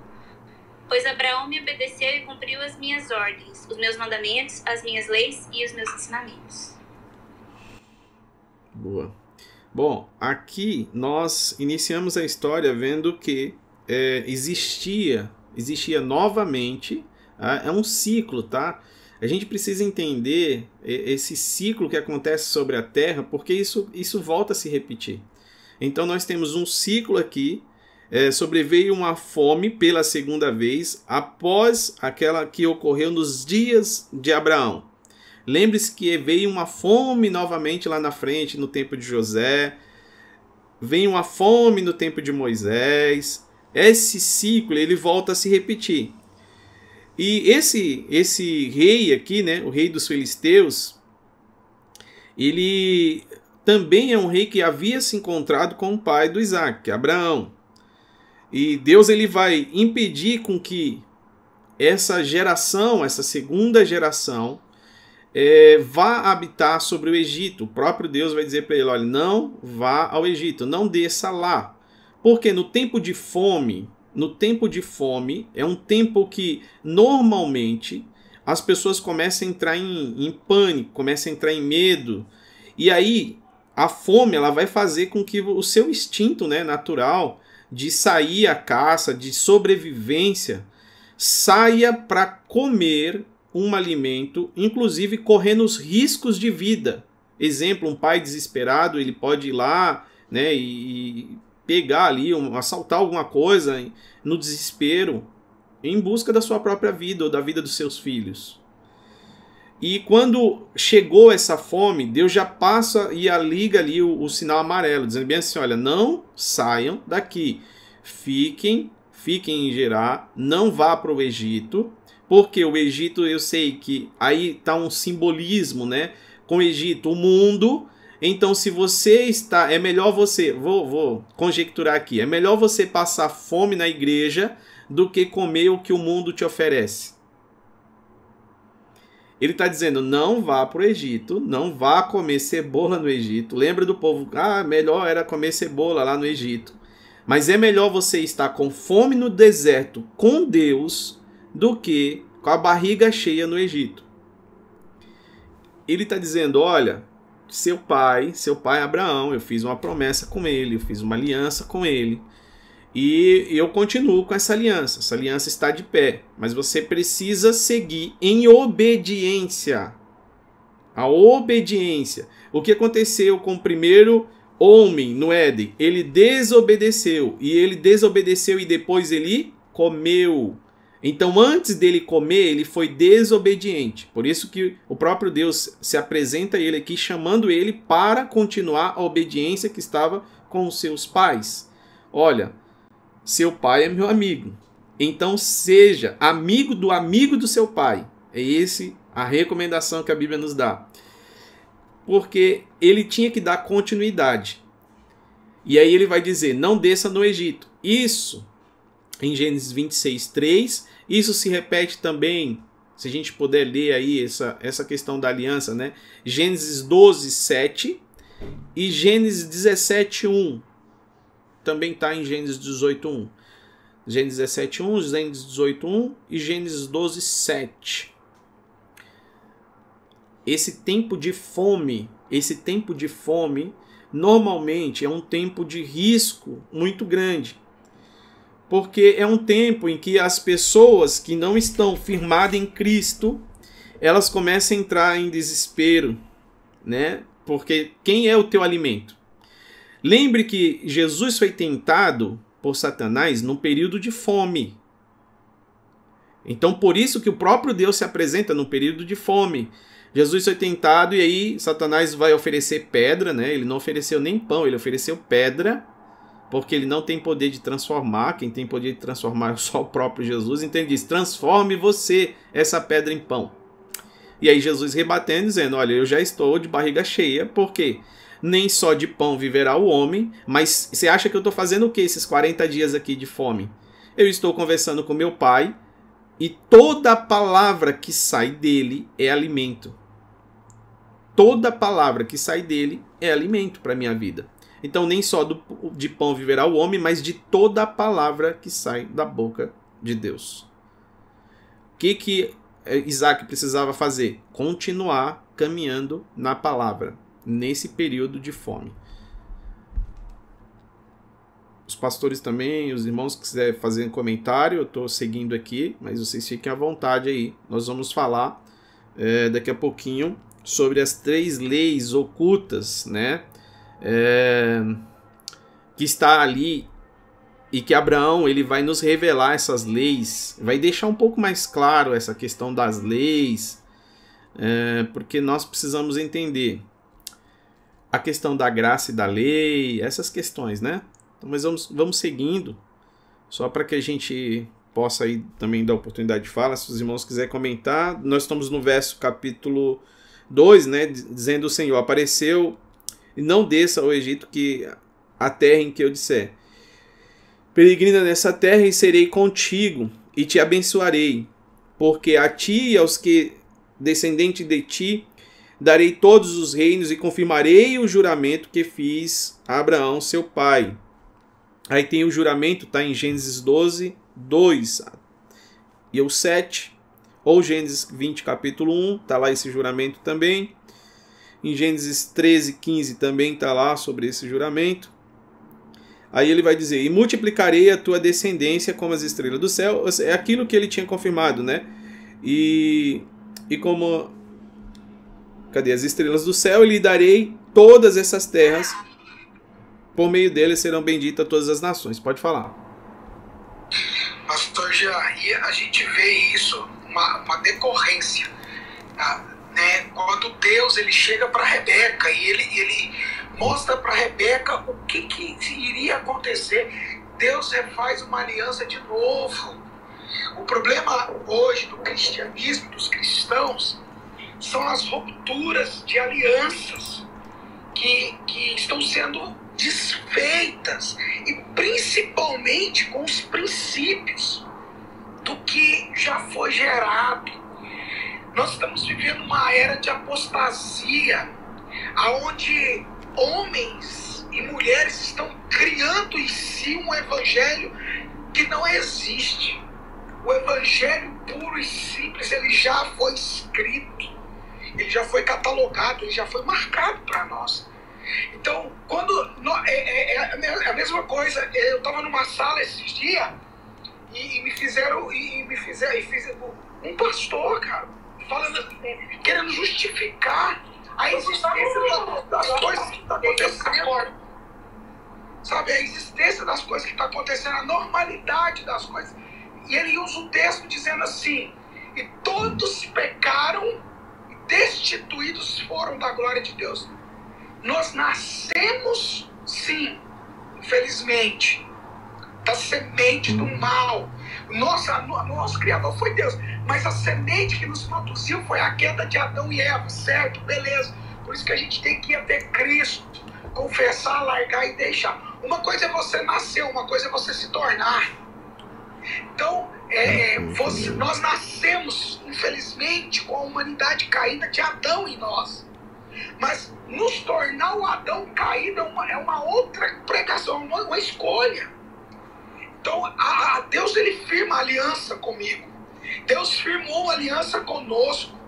pois Abraão me obedeceu e cumpriu as minhas ordens, os meus mandamentos, as minhas leis e os meus ensinamentos. Boa. Bom, aqui nós iniciamos a história vendo que é, existia, existia novamente. Tá? É um ciclo, tá? A gente precisa entender esse ciclo que acontece sobre a Terra, porque isso, isso volta a se repetir. Então nós temos um ciclo aqui. É, sobreveio uma fome pela segunda vez após aquela que ocorreu nos dias de Abraão. Lembre-se que veio uma fome novamente lá na frente, no tempo de José. Vem uma fome no tempo de Moisés. Esse ciclo ele volta a se repetir. E esse esse rei aqui, né, o rei dos filisteus, ele também é um rei que havia se encontrado com o pai do Isaac, Abraão. E Deus ele vai impedir com que essa geração, essa segunda geração, é, vá habitar sobre o Egito. O próprio Deus vai dizer para ele: olha, não vá ao Egito, não desça lá. Porque no tempo de fome, no tempo de fome, é um tempo que normalmente as pessoas começam a entrar em, em pânico, começam a entrar em medo. E aí a fome ela vai fazer com que o seu instinto né, natural de sair à caça, de sobrevivência, saia para comer um alimento, inclusive correndo os riscos de vida. Exemplo, um pai desesperado, ele pode ir lá né, e pegar ali, um, assaltar alguma coisa no desespero, em busca da sua própria vida ou da vida dos seus filhos. E quando chegou essa fome, Deus já passa e liga ali o, o, sinal amarelo, dizendo bem assim: olha, não saiam daqui, fiquem, fiquem em Gerar, não vá para o Egito, porque o Egito eu sei que aí está um simbolismo, né? Com o Egito, o mundo. Então, se você está, é melhor você, vou, vou conjecturar aqui, é melhor você passar fome na igreja do que comer o que o mundo te oferece. Ele está dizendo: não vá para o Egito, não vá comer cebola no Egito. Lembra do povo? Ah, melhor era comer cebola lá no Egito. Mas é melhor você estar com fome no deserto com Deus do que com a barriga cheia no Egito. Ele está dizendo: olha, seu pai, seu pai Abraão, eu fiz uma promessa com ele, eu fiz uma aliança com ele. E eu continuo com essa aliança. Essa aliança está de pé. Mas você precisa seguir em obediência. A obediência. O que aconteceu com o primeiro homem no Éden? Ele desobedeceu. E ele desobedeceu e depois ele comeu. Então, antes dele comer, ele foi desobediente. Por isso que o próprio Deus se apresenta a ele aqui, chamando ele para continuar a obediência que estava com os seus pais. Olha, seu pai é meu amigo. Então seja amigo do amigo do seu pai. É esse a recomendação que a Bíblia nos dá. Porque ele tinha que dar continuidade. E aí ele vai dizer: não desça no Egito. Isso, em Gênesis 26, 3. Isso se repete também, se a gente puder ler aí essa, essa questão da aliança, né? Gênesis 12, 7 e Gênesis 17, 1 também está em Gênesis 18.1. Gênesis 17.1, Gênesis 18.1 e Gênesis 12.7. Esse tempo de fome, esse tempo de fome, normalmente é um tempo de risco muito grande. Porque é um tempo em que as pessoas que não estão firmadas em Cristo, elas começam a entrar em desespero, né? Porque quem é o teu alimento? Lembre que Jesus foi tentado por Satanás num período de fome. Então, por isso que o próprio Deus se apresenta num período de fome. Jesus foi tentado e aí Satanás vai oferecer pedra, né? Ele não ofereceu nem pão, ele ofereceu pedra, porque ele não tem poder de transformar. Quem tem poder de transformar é só o próprio Jesus. Então ele diz: transforme você essa pedra em pão. E aí Jesus rebatendo, dizendo: Olha, eu já estou de barriga cheia, por quê? nem só de pão viverá o homem, mas você acha que eu estou fazendo o que esses 40 dias aqui de fome? Eu estou conversando com meu pai e toda palavra que sai dele é alimento. Toda palavra que sai dele é alimento para minha vida. Então, nem só do, de pão viverá o homem, mas de toda a palavra que sai da boca de Deus. O que, que eh, Isaac precisava fazer? Continuar caminhando na palavra nesse período de fome. pastores também, os irmãos que quiserem fazer um comentário, eu estou seguindo aqui, mas vocês fiquem à vontade aí. Nós vamos falar é, daqui a pouquinho sobre as três leis ocultas, né? É, que está ali e que Abraão ele vai nos revelar essas leis, vai deixar um pouco mais claro essa questão das leis, é, porque nós precisamos entender a questão da graça e da lei, essas questões, né? Então, mas vamos, vamos seguindo, só para que a gente possa aí também dar oportunidade de fala, se os irmãos quiserem comentar. Nós estamos no verso capítulo 2, né? Dizendo o Senhor, apareceu e não desça ao Egito que a terra em que eu disser. Peregrina nessa terra e serei contigo e te abençoarei, porque a ti e aos que descendentes de ti darei todos os reinos e confirmarei o juramento que fiz a Abraão, seu pai. Aí tem o juramento, está em Gênesis 12, 2 e o 7, ou Gênesis 20, capítulo 1, está lá esse juramento também. Em Gênesis 13, 15 também está lá sobre esse juramento. Aí ele vai dizer: E multiplicarei a tua descendência como as estrelas do céu. É aquilo que ele tinha confirmado, né? E, e como Cadê as estrelas do céu? E lhe darei todas essas terras. Por meio deles serão benditas todas as nações. Pode falar. Pastor Jean, e a gente vê isso, uma, uma decorrência. Tá? Né? Quando Deus ele chega para Rebeca e ele, ele mostra para Rebeca o que, que iria acontecer. Deus refaz uma aliança de novo. O problema hoje do cristianismo, dos cristãos, são as rupturas de alianças que, que estão sendo desfeitas e principalmente com os princípios do que já foi gerado. Nós estamos vivendo uma era de apostasia, aonde homens e mulheres estão criando em si um evangelho que não existe. O evangelho puro e simples, ele já foi escrito ele já foi catalogado, ele já foi marcado para nós. Então, quando. É, é, é, a mesma coisa, eu estava numa sala esses dias e, e, me fizeram. E, me fizeram. E fizeram um pastor, cara, falando, querendo justificar a existência das coisas que estão tá acontecendo. Sabe, a existência das coisas que estão tá acontecendo, a normalidade das coisas. E ele usa o texto dizendo assim: e todos pecaram destituídos foram da glória de Deus. Nós nascemos, sim, infelizmente, da semente do mal. Nossa, nosso Criador foi Deus, mas a semente que nos produziu foi a queda de Adão e Eva, certo? Beleza. Por isso que a gente tem que ir até Cristo, confessar, largar e deixar. Uma coisa é você nascer, uma coisa é você se tornar. Então, é, você, nós nascemos, infelizmente, com a humanidade caída de Adão em nós. Mas nos tornar o Adão caído é uma, é uma outra pregação, uma, uma escolha. Então, a, a Deus ele firma aliança comigo. Deus firmou aliança conosco.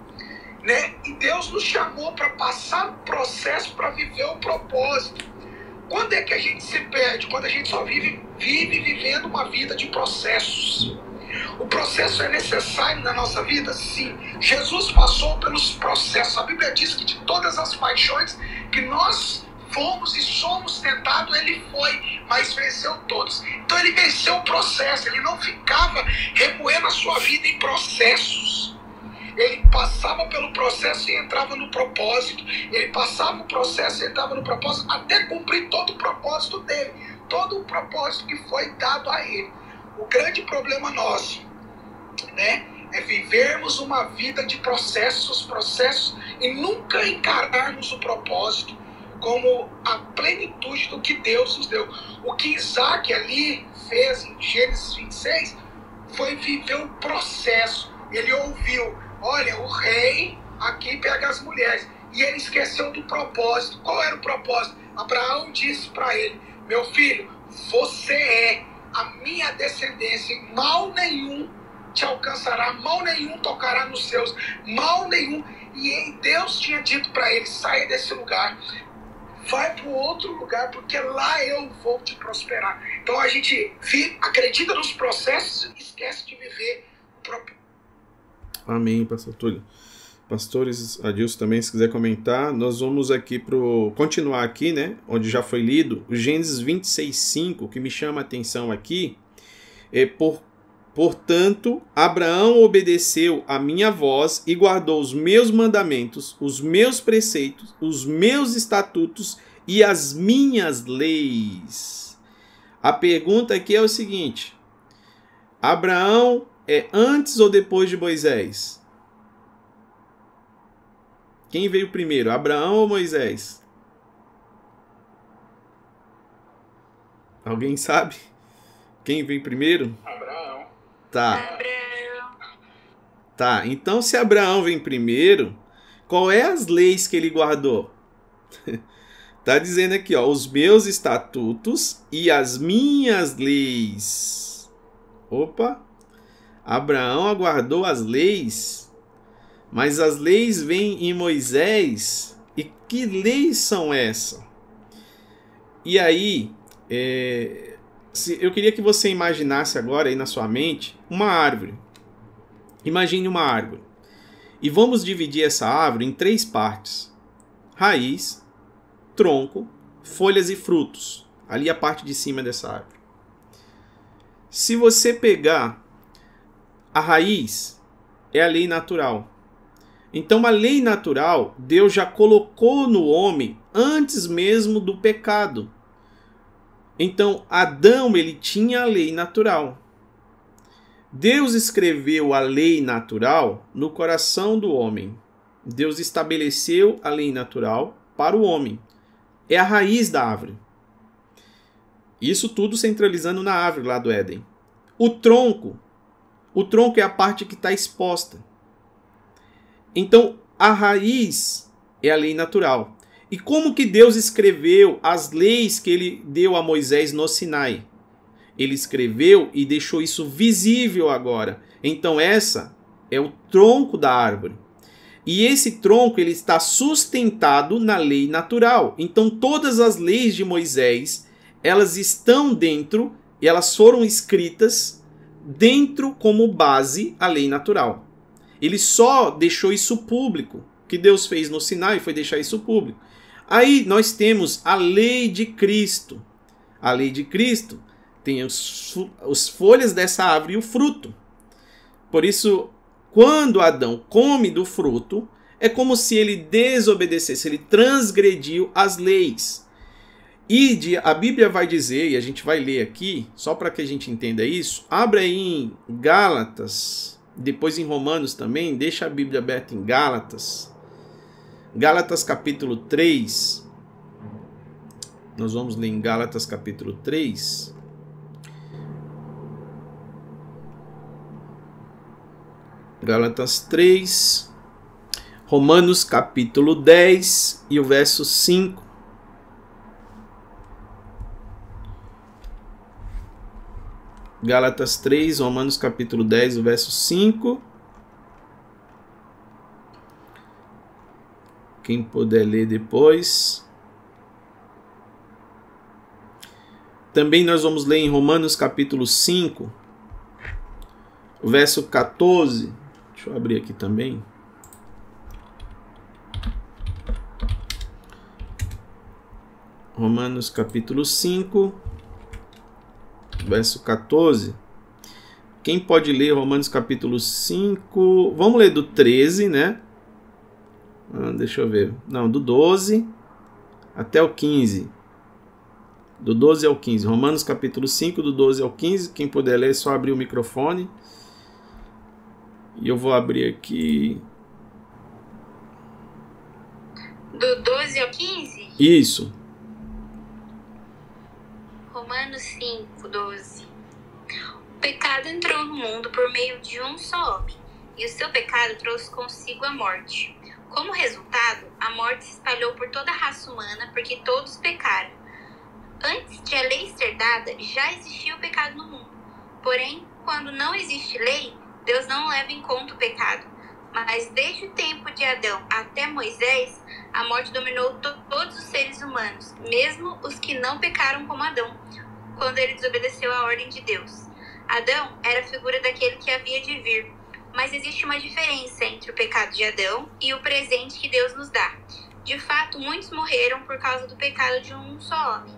Né? E Deus nos chamou para passar o processo para viver o propósito. Quando é que a gente se perde? Quando a gente só vive, vive vivendo uma vida de processos. O processo é necessário na nossa vida? Sim. Jesus passou pelos processos. A Bíblia diz que de todas as paixões que nós fomos e somos tentados, ele foi, mas venceu todos. Então ele venceu o processo, ele não ficava remoendo a sua vida em processos. Ele passava pelo processo e entrava no propósito. Ele passava o processo e entrava no propósito até cumprir todo o propósito dele. Todo o propósito que foi dado a ele. O grande problema nosso, né? É vivermos uma vida de processos, processos e nunca encararmos o propósito como a plenitude do que Deus nos deu. O que Isaac ali fez em Gênesis 26 foi viver o processo. Ele ouviu, olha, o rei aqui pega as mulheres. E ele esqueceu do propósito. Qual era o propósito? Abraão disse para ele: Meu filho, você é a minha descendência, mal nenhum te alcançará, mal nenhum tocará nos seus, mal nenhum. E Deus tinha dito para ele: saia desse lugar, vai para outro lugar, porque lá eu vou te prosperar. Então a gente vi, acredita nos processos e esquece de viver o próprio. Amém, pastor Túlio. Pastores, Adilson também, se quiser comentar, nós vamos aqui pro continuar aqui, né, onde já foi lido, o Gênesis 26:5, que me chama a atenção aqui, é por Portanto, Abraão obedeceu a minha voz e guardou os meus mandamentos, os meus preceitos, os meus estatutos e as minhas leis. A pergunta aqui é o seguinte: Abraão é antes ou depois de Moisés? Quem veio primeiro, Abraão ou Moisés? Alguém sabe? Quem veio primeiro? Abraão. Tá. Tá, então se Abraão vem primeiro, qual é as leis que ele guardou? tá dizendo aqui, ó, os meus estatutos e as minhas leis. Opa. Abraão aguardou as leis, mas as leis vêm em Moisés. E que leis são essas? E aí, é, eu queria que você imaginasse agora aí na sua mente uma árvore. Imagine uma árvore. E vamos dividir essa árvore em três partes: raiz, tronco, folhas e frutos. Ali a parte de cima dessa árvore. Se você pegar a raiz, é a lei natural. Então, a lei natural, Deus já colocou no homem antes mesmo do pecado. Então, Adão ele tinha a lei natural. Deus escreveu a lei natural no coração do homem. Deus estabeleceu a lei natural para o homem. É a raiz da árvore. Isso tudo centralizando na árvore lá do Éden. O tronco. O tronco é a parte que está exposta. Então, a raiz é a lei natural. E como que Deus escreveu as leis que ele deu a Moisés no Sinai? Ele escreveu e deixou isso visível agora. Então essa é o tronco da árvore. E esse tronco ele está sustentado na lei natural. Então todas as leis de Moisés, elas estão dentro, e elas foram escritas dentro como base a lei natural. Ele só deixou isso público. O que Deus fez no Sinai foi deixar isso público. Aí nós temos a lei de Cristo. A lei de Cristo tem os, folhas dessa árvore e o fruto. Por isso, quando Adão come do fruto, é como se ele desobedecesse, ele transgrediu as leis. E de, a Bíblia vai dizer, e a gente vai ler aqui, só para que a gente entenda isso, abre aí em Gálatas, depois em Romanos também, deixa a Bíblia aberta em Gálatas. Gálatas capítulo 3. Nós vamos ler em Gálatas capítulo 3. Gálatas 3, Romanos capítulo 10 e o verso 5. Gálatas 3, Romanos capítulo 10, o verso 5. Quem puder ler depois. Também nós vamos ler em Romanos capítulo 5, o verso 14. Deixa eu abrir aqui também. Romanos capítulo 5, verso 14. Quem pode ler Romanos capítulo 5? Vamos ler do 13, né? Ah, deixa eu ver. Não, do 12 até o 15. Do 12 ao 15. Romanos capítulo 5, do 12 ao 15. Quem puder ler, é só abrir o microfone. E eu vou abrir aqui. Do 12 ao 15? Isso. Romanos 5, 12. O pecado entrou no mundo por meio de um só homem, e o seu pecado trouxe consigo a morte. Como resultado, a morte se espalhou por toda a raça humana porque todos pecaram. Antes de a lei ser dada, já existia o pecado no mundo. Porém, quando não existe lei, Deus não leva em conta o pecado. Mas desde o tempo de Adão até Moisés, a morte dominou to todos os seres humanos, mesmo os que não pecaram como Adão, quando ele desobedeceu a ordem de Deus. Adão era a figura daquele que havia de vir, mas existe uma diferença entre o pecado de Adão e o presente que Deus nos dá. De fato, muitos morreram por causa do pecado de um só homem,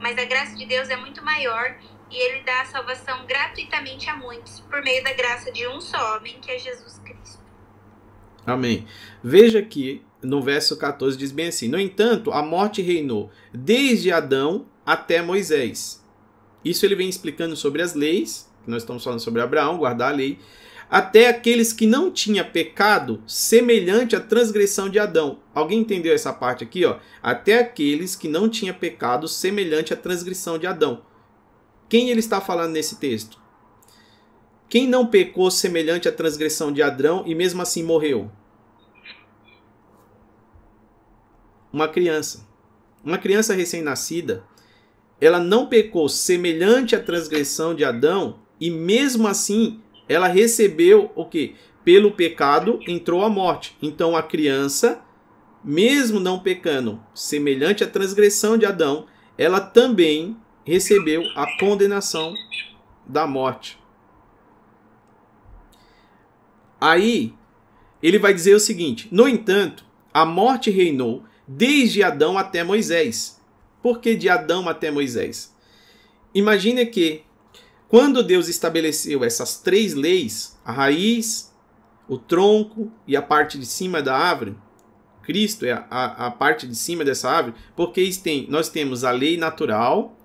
mas a graça de Deus é muito maior e ele dá a salvação gratuitamente a muitos por meio da graça de um só homem, que é Jesus Cristo. Amém. Veja que no verso 14 diz bem assim: No entanto, a morte reinou desde Adão até Moisés. Isso ele vem explicando sobre as leis, nós estamos falando sobre Abraão, guardar a lei, até aqueles que não tinham pecado semelhante à transgressão de Adão. Alguém entendeu essa parte aqui, ó? Até aqueles que não tinham pecado semelhante à transgressão de Adão. Quem ele está falando nesse texto? Quem não pecou semelhante à transgressão de Adão e mesmo assim morreu? Uma criança. Uma criança recém-nascida, ela não pecou semelhante à transgressão de Adão e mesmo assim ela recebeu o que? Pelo pecado entrou a morte. Então a criança, mesmo não pecando semelhante à transgressão de Adão, ela também recebeu a condenação da morte. Aí ele vai dizer o seguinte: No entanto, a morte reinou desde Adão até Moisés. Por que de Adão até Moisés? Imagine que quando Deus estabeleceu essas três leis, a raiz, o tronco e a parte de cima da árvore, Cristo é a, a, a parte de cima dessa árvore, porque tem, nós temos a lei natural,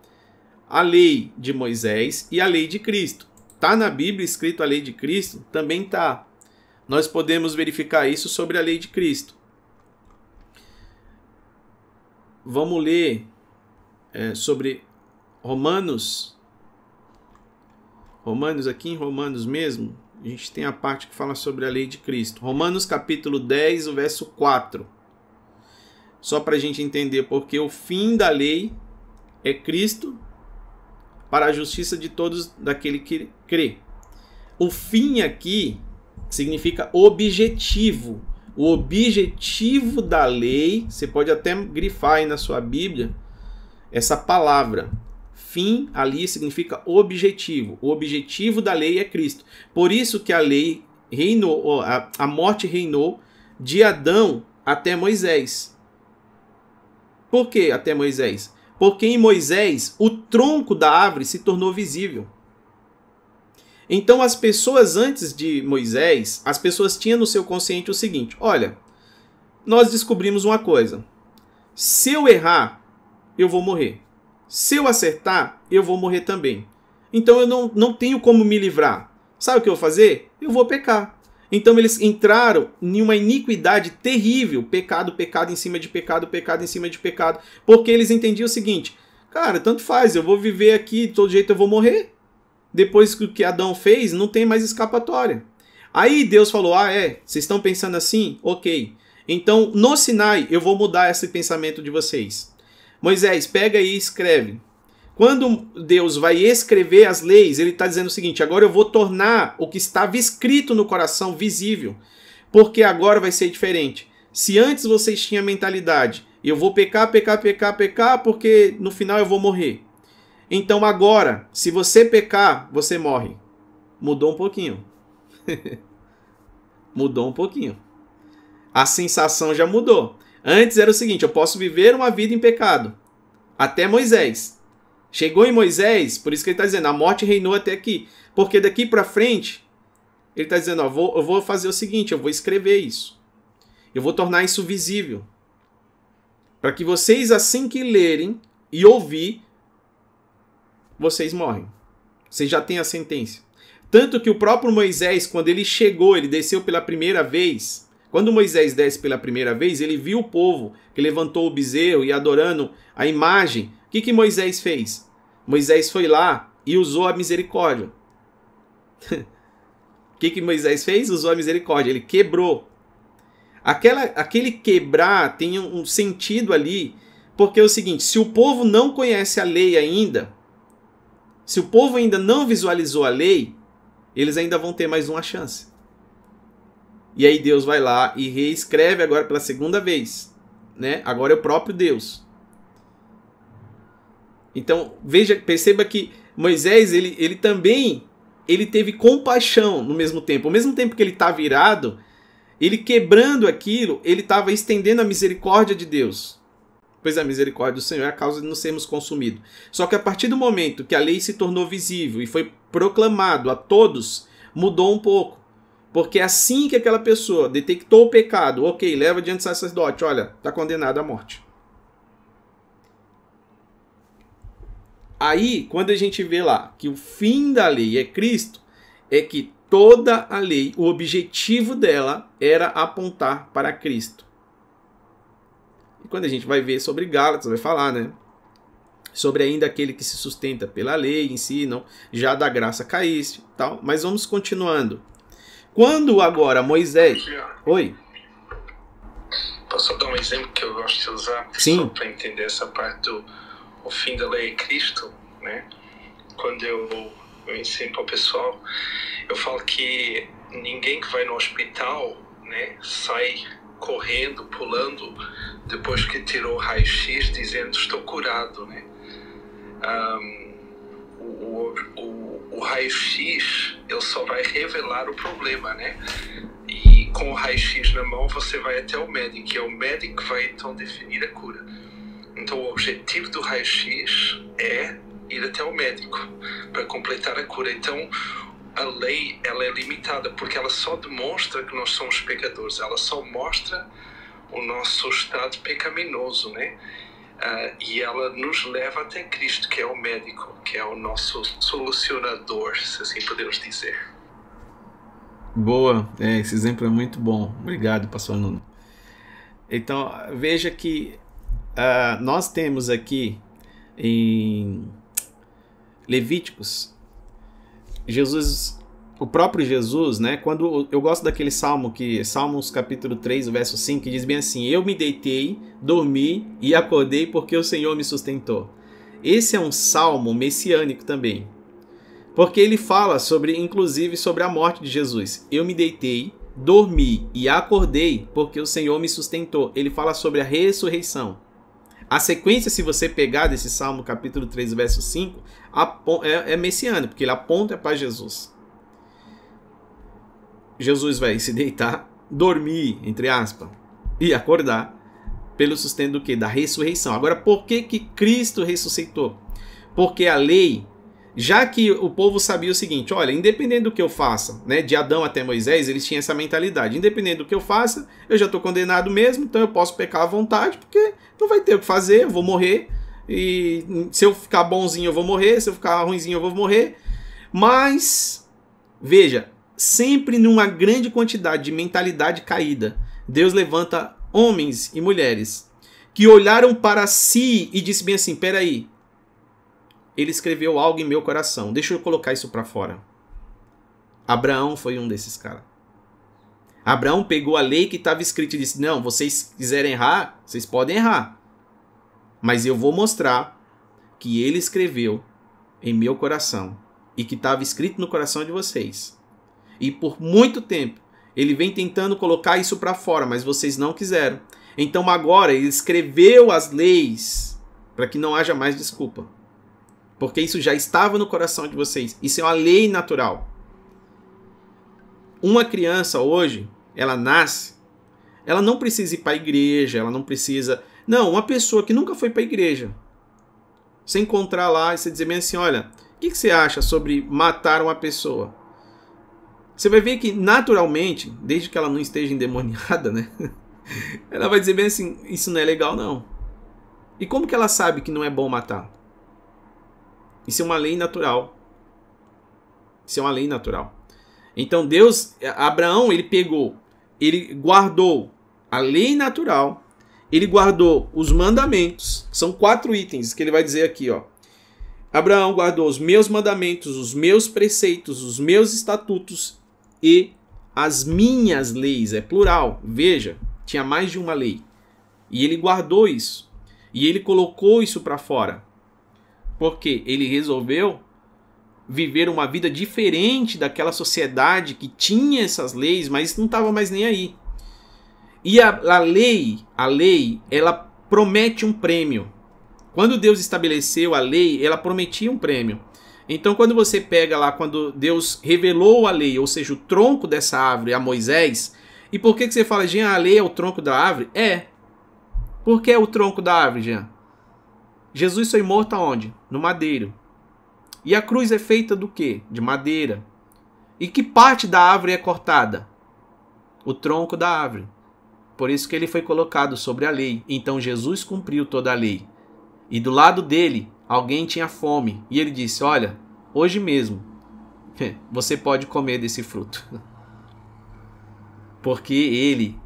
a lei de Moisés e a lei de Cristo. Tá na Bíblia escrito a lei de Cristo? Também tá. Nós podemos verificar isso sobre a lei de Cristo. Vamos ler é, sobre Romanos. Romanos, aqui em Romanos mesmo, a gente tem a parte que fala sobre a lei de Cristo. Romanos capítulo 10, o verso 4. Só para a gente entender, porque o fim da lei é Cristo para a justiça de todos daquele que crê. O fim aqui significa objetivo. O objetivo da lei, você pode até grifar aí na sua Bíblia essa palavra. Fim ali significa objetivo. O objetivo da lei é Cristo. Por isso que a lei reinou, a morte reinou de Adão até Moisés. Por que até Moisés? porque em Moisés o tronco da árvore se tornou visível. Então as pessoas antes de Moisés, as pessoas tinham no seu consciente o seguinte: olha, nós descobrimos uma coisa. Se eu errar, eu vou morrer. Se eu acertar, eu vou morrer também. Então eu não, não tenho como me livrar. Sabe o que eu vou fazer? Eu vou pecar. Então eles entraram em uma iniquidade terrível, pecado, pecado em cima de pecado, pecado em cima de pecado, porque eles entendiam o seguinte: cara, tanto faz, eu vou viver aqui, de todo jeito eu vou morrer. Depois que o que Adão fez, não tem mais escapatória. Aí Deus falou: ah, é, vocês estão pensando assim? Ok. Então no Sinai eu vou mudar esse pensamento de vocês. Moisés, pega e escreve. Quando Deus vai escrever as leis, ele está dizendo o seguinte: agora eu vou tornar o que estava escrito no coração visível, porque agora vai ser diferente. Se antes vocês tinham a mentalidade, eu vou pecar, pecar, pecar, pecar, porque no final eu vou morrer. Então agora, se você pecar, você morre. Mudou um pouquinho. mudou um pouquinho. A sensação já mudou. Antes era o seguinte: eu posso viver uma vida em pecado. Até Moisés. Chegou em Moisés, por isso que ele está dizendo, a morte reinou até aqui. Porque daqui para frente, ele está dizendo, ó, vou, eu vou fazer o seguinte, eu vou escrever isso. Eu vou tornar isso visível. Para que vocês, assim que lerem e ouvir, vocês morrem. Vocês já têm a sentença. Tanto que o próprio Moisés, quando ele chegou, ele desceu pela primeira vez. Quando Moisés desce pela primeira vez, ele viu o povo que levantou o bezerro e adorando a imagem o que, que Moisés fez? Moisés foi lá e usou a misericórdia. O que, que Moisés fez? Usou a misericórdia. Ele quebrou. Aquela, aquele quebrar tem um sentido ali, porque é o seguinte: se o povo não conhece a lei ainda, se o povo ainda não visualizou a lei, eles ainda vão ter mais uma chance. E aí Deus vai lá e reescreve agora pela segunda vez, né? Agora é o próprio Deus. Então, veja, perceba que Moisés, ele, ele também ele teve compaixão no mesmo tempo. Ao mesmo tempo que ele está virado, ele quebrando aquilo, ele estava estendendo a misericórdia de Deus. Pois a misericórdia do Senhor é a causa de não sermos consumidos. Só que a partir do momento que a lei se tornou visível e foi proclamado a todos, mudou um pouco. Porque é assim que aquela pessoa detectou o pecado, ok, leva diante do sacerdote, olha, está condenado à morte. Aí, quando a gente vê lá que o fim da lei é Cristo, é que toda a lei, o objetivo dela era apontar para Cristo. E quando a gente vai ver sobre Gálatas, vai falar, né? Sobre ainda aquele que se sustenta pela lei em si, já da graça caíste, tal. Mas vamos continuando. Quando agora Moisés. Oi. Posso dar um exemplo que eu gosto de usar? Para entender essa parte do o fim da lei é Cristo, né? Quando eu, eu ensino para o pessoal, eu falo que ninguém que vai no hospital, né, sai correndo, pulando, depois que tirou o raio-x, dizendo estou curado, né? Um, o, o, o raio-x ele só vai revelar o problema, né? E com o raio-x na mão você vai até o médico, e é o médico que vai então definir a cura. Então, o objetivo do raio-x é ir até o médico para completar a cura. Então, a lei ela é limitada porque ela só demonstra que nós somos pecadores. Ela só mostra o nosso estado pecaminoso, né? Uh, e ela nos leva até Cristo, que é o médico, que é o nosso solucionador, se assim podemos dizer. Boa, é, esse exemplo é muito bom. Obrigado, pastor Nuno. Então, veja que uh, nós temos aqui em Levíticos, Jesus, o próprio Jesus, né? Quando eu gosto daquele salmo que Salmos capítulo 3, verso 5, que diz bem assim: Eu me deitei, dormi e acordei porque o Senhor me sustentou. Esse é um salmo messiânico também. Porque ele fala sobre inclusive sobre a morte de Jesus. Eu me deitei, dormi e acordei porque o Senhor me sustentou. Ele fala sobre a ressurreição. A sequência, se você pegar desse Salmo capítulo 3, verso 5, é, é messiânico, porque ele aponta para Jesus. Jesus vai se deitar, dormir, entre aspas, e acordar pelo sustento do que? Da ressurreição. Agora, por que, que Cristo ressuscitou? Porque a lei já que o povo sabia o seguinte, olha, independente do que eu faça, né, de Adão até Moisés, eles tinham essa mentalidade, independente do que eu faça, eu já estou condenado mesmo, então eu posso pecar à vontade, porque não vai ter o que fazer, eu vou morrer, e se eu ficar bonzinho eu vou morrer, se eu ficar ruimzinho eu vou morrer, mas, veja, sempre numa grande quantidade de mentalidade caída, Deus levanta homens e mulheres que olharam para si e disse bem assim, peraí, ele escreveu algo em meu coração. Deixa eu colocar isso para fora. Abraão foi um desses caras. Abraão pegou a lei que estava escrita e disse: Não, vocês quiserem errar, vocês podem errar. Mas eu vou mostrar que ele escreveu em meu coração e que estava escrito no coração de vocês. E por muito tempo ele vem tentando colocar isso para fora, mas vocês não quiseram. Então agora ele escreveu as leis para que não haja mais desculpa. Porque isso já estava no coração de vocês. Isso é uma lei natural. Uma criança hoje, ela nasce, ela não precisa ir para a igreja, ela não precisa. Não, uma pessoa que nunca foi para a igreja. Você encontrar lá e você dizer bem assim: olha, o que, que você acha sobre matar uma pessoa? Você vai ver que naturalmente, desde que ela não esteja endemoniada, né? Ela vai dizer bem assim: isso não é legal, não. E como que ela sabe que não é bom matar? Isso é uma lei natural. Isso é uma lei natural. Então Deus, Abraão, ele pegou, ele guardou a lei natural, ele guardou os mandamentos. São quatro itens que ele vai dizer aqui, ó. Abraão guardou os meus mandamentos, os meus preceitos, os meus estatutos e as minhas leis. É plural. Veja, tinha mais de uma lei. E ele guardou isso. E ele colocou isso para fora. Porque ele resolveu viver uma vida diferente daquela sociedade que tinha essas leis, mas não estava mais nem aí. E a, a lei, a lei, ela promete um prêmio. Quando Deus estabeleceu a lei, ela prometia um prêmio. Então, quando você pega lá, quando Deus revelou a lei, ou seja, o tronco dessa árvore a Moisés, e por que, que você fala, Jean, a lei é o tronco da árvore? É. Por que é o tronco da árvore, Jean? Jesus foi morto aonde? No madeiro. E a cruz é feita do quê? De madeira. E que parte da árvore é cortada? O tronco da árvore. Por isso que ele foi colocado sobre a lei. Então Jesus cumpriu toda a lei. E do lado dele, alguém tinha fome. E ele disse: Olha, hoje mesmo, você pode comer desse fruto. Porque ele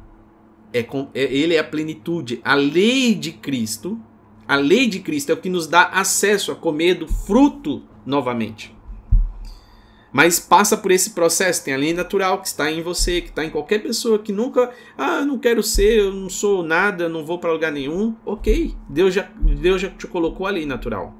é, é, ele é a plenitude. A lei de Cristo, a lei de Cristo é o que nos dá acesso a comer do fruto novamente. Mas passa por esse processo, tem a lei natural que está em você, que está em qualquer pessoa que nunca, ah, eu não quero ser, eu não sou nada, não vou para lugar nenhum. Ok, Deus já, Deus já te colocou a lei natural.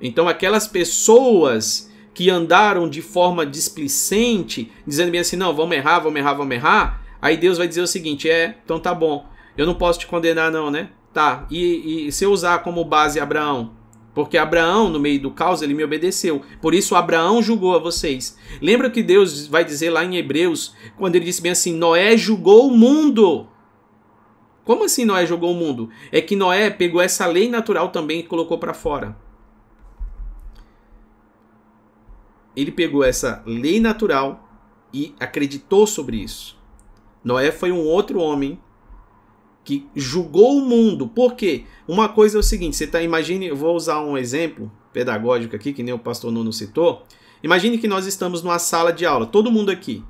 Então aquelas pessoas que andaram de forma displicente, dizendo bem assim, não, vamos errar, vamos errar, vamos errar, aí Deus vai dizer o seguinte, é, então tá bom, eu não posso te condenar não, né? Tá, e, e se eu usar como base Abraão, porque Abraão, no meio do caos, ele me obedeceu. Por isso, Abraão julgou a vocês. Lembra que Deus vai dizer lá em Hebreus, quando ele disse bem assim: Noé julgou o mundo. Como assim Noé julgou o mundo? É que Noé pegou essa lei natural também e colocou para fora. Ele pegou essa lei natural e acreditou sobre isso. Noé foi um outro homem que julgou o mundo. Por quê? Uma coisa é o seguinte, você tá, imagine, eu vou usar um exemplo pedagógico aqui, que nem o pastor Nuno citou. Imagine que nós estamos numa sala de aula, todo mundo aqui.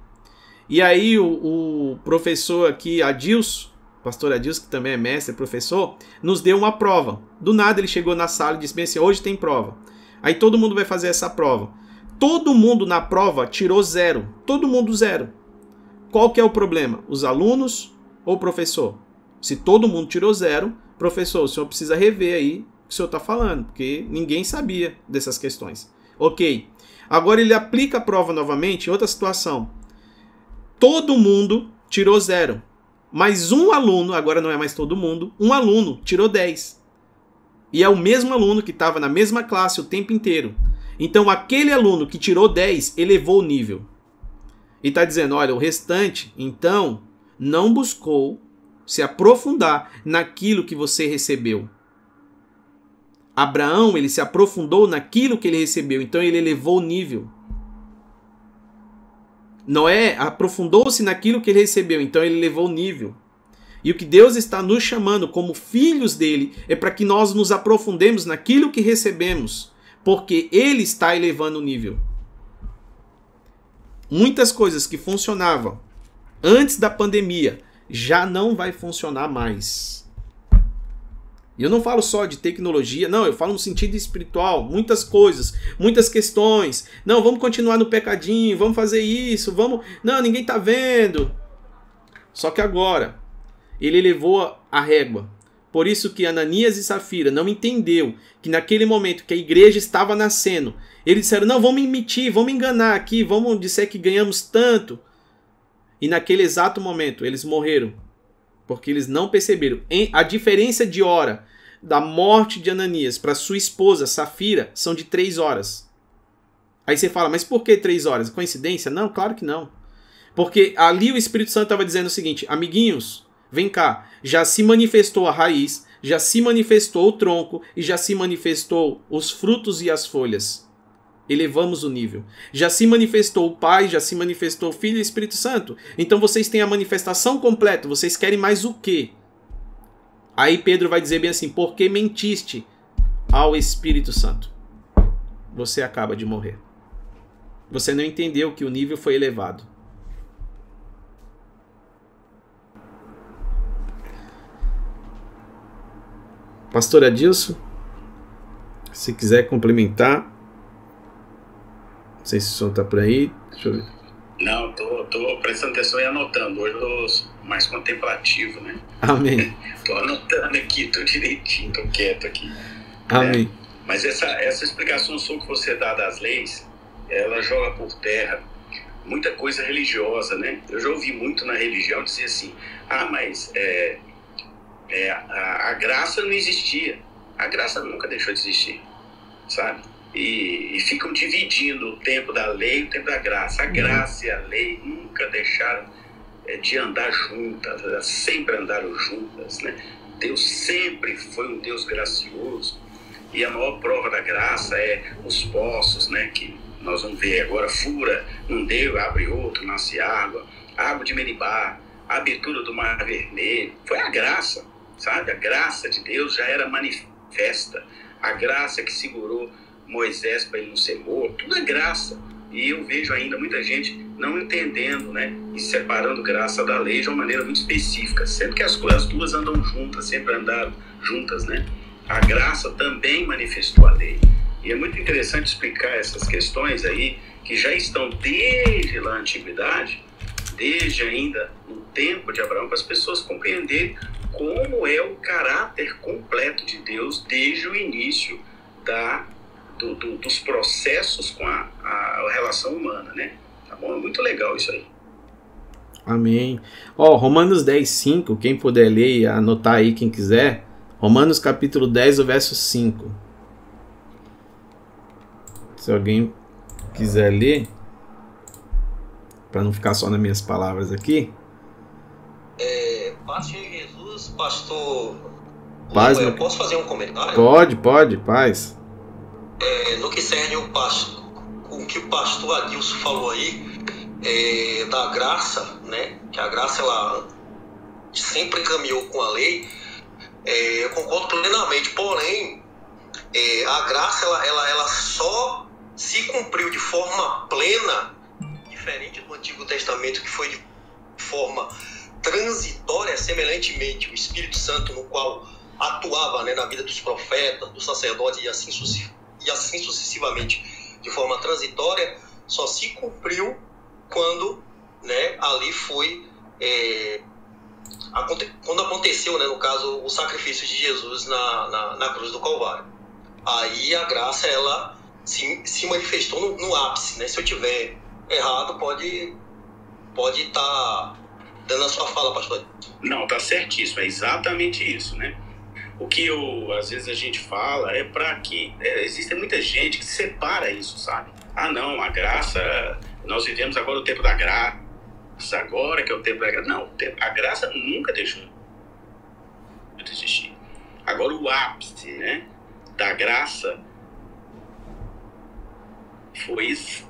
E aí o, o professor aqui, Adilson, pastor Adilson, que também é mestre, professor, nos deu uma prova. Do nada ele chegou na sala e disse assim, hoje tem prova. Aí todo mundo vai fazer essa prova. Todo mundo na prova tirou zero. Todo mundo zero. Qual que é o problema? Os alunos ou o professor? Se todo mundo tirou zero, professor, o senhor precisa rever aí o que o senhor está falando, porque ninguém sabia dessas questões. Ok. Agora ele aplica a prova novamente em outra situação. Todo mundo tirou zero. Mas um aluno, agora não é mais todo mundo, um aluno tirou 10. E é o mesmo aluno que estava na mesma classe o tempo inteiro. Então aquele aluno que tirou 10 elevou o nível. E está dizendo: olha, o restante, então, não buscou se aprofundar naquilo que você recebeu. Abraão, ele se aprofundou naquilo que ele recebeu, então ele elevou o nível. Noé aprofundou-se naquilo que ele recebeu, então ele elevou o nível. E o que Deus está nos chamando como filhos dele é para que nós nos aprofundemos naquilo que recebemos, porque ele está elevando o nível. Muitas coisas que funcionavam antes da pandemia já não vai funcionar mais. E eu não falo só de tecnologia, não, eu falo no sentido espiritual, muitas coisas, muitas questões. Não, vamos continuar no pecadinho, vamos fazer isso, vamos. Não, ninguém tá vendo. Só que agora ele levou a régua. Por isso que Ananias e Safira não entendeu que naquele momento que a igreja estava nascendo, eles disseram: "Não, vamos mentir, vamos enganar aqui, vamos dizer que ganhamos tanto". E naquele exato momento eles morreram. Porque eles não perceberam. A diferença de hora da morte de Ananias para sua esposa Safira são de três horas. Aí você fala, mas por que três horas? Coincidência? Não, claro que não. Porque ali o Espírito Santo estava dizendo o seguinte: amiguinhos, vem cá, já se manifestou a raiz, já se manifestou o tronco e já se manifestou os frutos e as folhas elevamos o nível. Já se manifestou o Pai, já se manifestou o Filho e o Espírito Santo. Então vocês têm a manifestação completa. Vocês querem mais o quê? Aí Pedro vai dizer bem assim: porque mentiste ao Espírito Santo? Você acaba de morrer. Você não entendeu que o nível foi elevado. Pastor Adilson, se quiser complementar. Não sei se o som tá por aí. Deixa eu ver. Não, tô, tô prestando atenção e anotando. Hoje eu tô mais contemplativo, né? Amém. tô anotando aqui, tô direitinho, tô quieto aqui. Amém. Mas essa, essa explicação sua que você dá das leis, ela joga por terra muita coisa religiosa, né? Eu já ouvi muito na religião dizer assim, ah, mas é, é, a, a graça não existia. A graça nunca deixou de existir, sabe? E, e, ficam dividindo o tempo da lei e o tempo da graça. A graça e a lei nunca deixaram é, de andar juntas, elas sempre andaram juntas, né? Deus sempre foi um Deus gracioso. E a maior prova da graça é os poços, né? Que nós vamos ver agora, fura, não deu, abre outro, nasce água. Água de Meribá, a abertura do Mar Vermelho. Foi a graça, sabe? A graça de Deus já era manifesta. A graça que segurou Moisés para ele não ser morto, tudo é graça. E eu vejo ainda muita gente não entendendo, né? E separando graça da lei de uma maneira muito específica, sendo que as, as duas andam juntas, sempre andaram juntas, né? A graça também manifestou a lei. E é muito interessante explicar essas questões aí, que já estão desde lá a antiguidade, desde ainda no tempo de Abraão, para as pessoas compreenderem como é o caráter completo de Deus desde o início da do, do, dos processos com a, a, relação humana, né? Tá bom? É muito legal isso aí. Amém. Ó, oh, Romanos 10, 5, quem puder ler e anotar aí, quem quiser. Romanos capítulo 10, o verso 5. Se alguém quiser ler, para não ficar só nas minhas palavras aqui. É, paz Jesus, pastor. Paz, eu posso fazer um comentário? Pode, pode, paz é, no que serve o o que o pastor Adilson falou aí, é, da graça, né? Que a graça ela sempre caminhou com a lei, é, eu concordo plenamente. Porém, é, a graça ela, ela, ela só se cumpriu de forma plena, diferente do Antigo Testamento, que foi de forma transitória, semelhantemente o Espírito Santo, no qual atuava né, na vida dos profetas, dos sacerdotes e assim sucessivamente e assim sucessivamente de forma transitória, só se cumpriu quando né, ali foi. É, quando aconteceu, né, no caso, o sacrifício de Jesus na, na, na, cruz do Calvário. Aí a graça ela se, se manifestou no, no ápice. Né? Se eu tiver errado, pode pode estar tá dando a sua fala, pastor. Não, tá certíssimo, é exatamente isso, né? O que eu, às vezes a gente fala é para que é, existe muita gente que separa isso, sabe? Ah, não, a graça, nós vivemos agora o tempo da graça, agora que é o tempo da graça. Não, a graça nunca deixou de existir. Agora o ápice, né, da graça foi isso.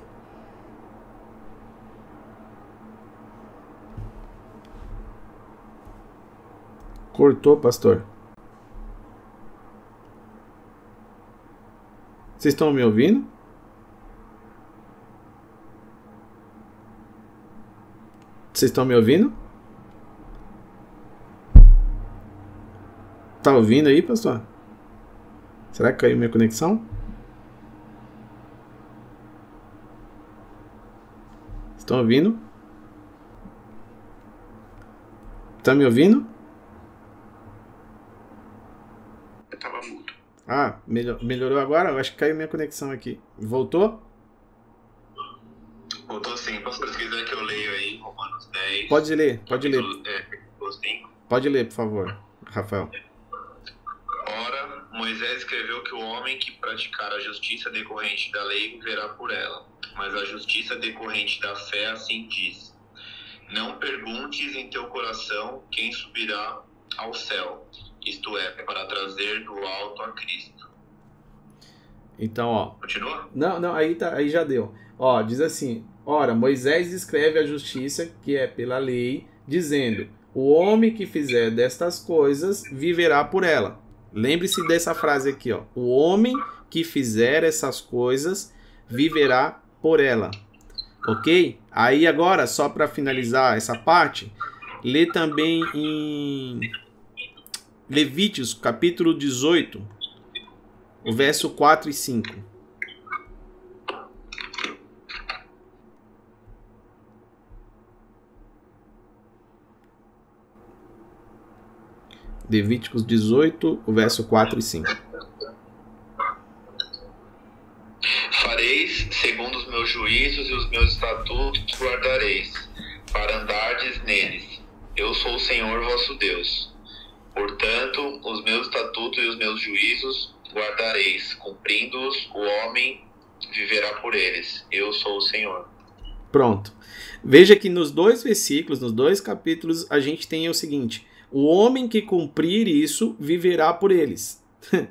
Cortou, pastor. Vocês estão me ouvindo? Vocês estão me ouvindo? Tá ouvindo aí, pastor? Será que caiu minha conexão? Estão ouvindo? Tá me ouvindo? Ah, melhor, melhorou agora? Eu acho que caiu minha conexão aqui. Voltou? Voltou sim. Pastor, se quiser que eu leio aí, Romanos 10. Pode ler, pode ler. É, pode ler, por favor, Rafael. Ora, Moisés escreveu que o homem que praticar a justiça decorrente da lei viverá por ela. Mas a justiça decorrente da fé assim diz: Não perguntes em teu coração quem subirá ao céu isto é, para trazer do alto a Cristo. Então, ó. Continua? Não, não, aí, tá, aí já deu. Ó, diz assim: Ora, Moisés escreve a justiça que é pela lei, dizendo: O homem que fizer destas coisas viverá por ela. Lembre-se dessa frase aqui, ó. O homem que fizer essas coisas viverá por ela. Ok? Aí agora, só para finalizar essa parte, lê também em Levíticos, capítulo 18, o verso 4 e 5. Levíticos 18, o verso 4 e 5. Fareis segundo os meus juízos e os meus estatutos guardareis, para andardes neles. Eu sou o Senhor vosso Deus. Portanto, os meus estatutos e os meus juízos guardareis, cumprindo-os, o homem viverá por eles. Eu sou o Senhor. Pronto. Veja que nos dois versículos, nos dois capítulos, a gente tem o seguinte: o homem que cumprir isso viverá por eles.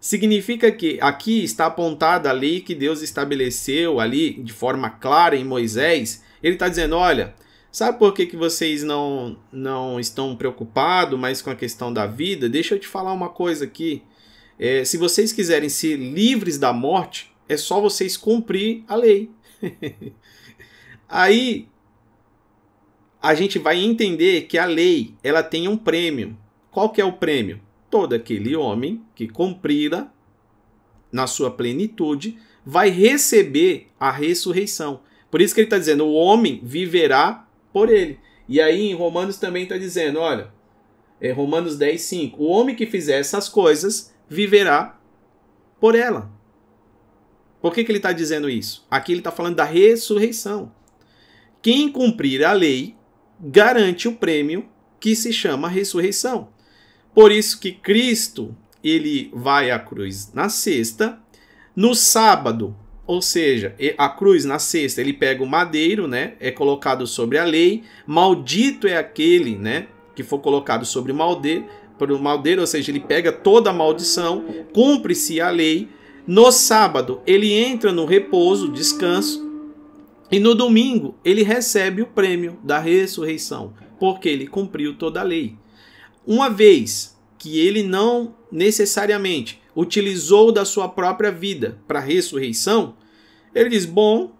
Significa que aqui está apontada a lei que Deus estabeleceu ali de forma clara em Moisés. Ele está dizendo: olha, sabe por que, que vocês não, não estão preocupados mais com a questão da vida? Deixa eu te falar uma coisa aqui. É, se vocês quiserem ser livres da morte, é só vocês cumprir a lei. Aí a gente vai entender que a lei ela tem um prêmio. Qual que é o prêmio? Todo aquele homem que cumprira na sua plenitude vai receber a ressurreição. Por isso que ele está dizendo: o homem viverá por ele. E aí em Romanos também está dizendo: olha, é Romanos 10, 5. O homem que fizer essas coisas viverá por ela. Por que, que ele está dizendo isso? Aqui ele está falando da ressurreição. Quem cumprir a lei garante o prêmio que se chama ressurreição. Por isso que Cristo ele vai à cruz na sexta, no sábado, ou seja, a cruz na sexta, ele pega o madeiro, né? É colocado sobre a lei. Maldito é aquele, né? Que for colocado sobre o maldeiro, o maldeiro, ou seja, ele pega toda a maldição, cumpre-se a lei. No sábado, ele entra no repouso, descanso, e no domingo, ele recebe o prêmio da ressurreição, porque ele cumpriu toda a lei. Uma vez que ele não necessariamente utilizou da sua própria vida para a ressurreição, ele diz: Bom,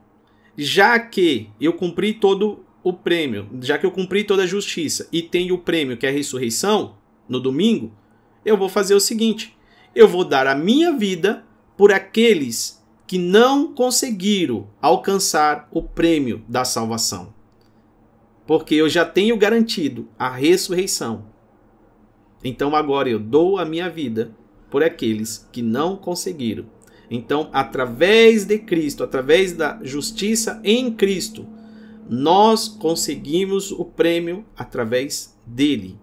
já que eu cumpri todo o prêmio, já que eu cumpri toda a justiça e tenho o prêmio que é a ressurreição no domingo, eu vou fazer o seguinte: eu vou dar a minha vida por aqueles que não conseguiram alcançar o prêmio da salvação. Porque eu já tenho garantido a ressurreição. Então agora eu dou a minha vida por aqueles que não conseguiram. Então, através de Cristo, através da justiça em Cristo, nós conseguimos o prêmio através dele.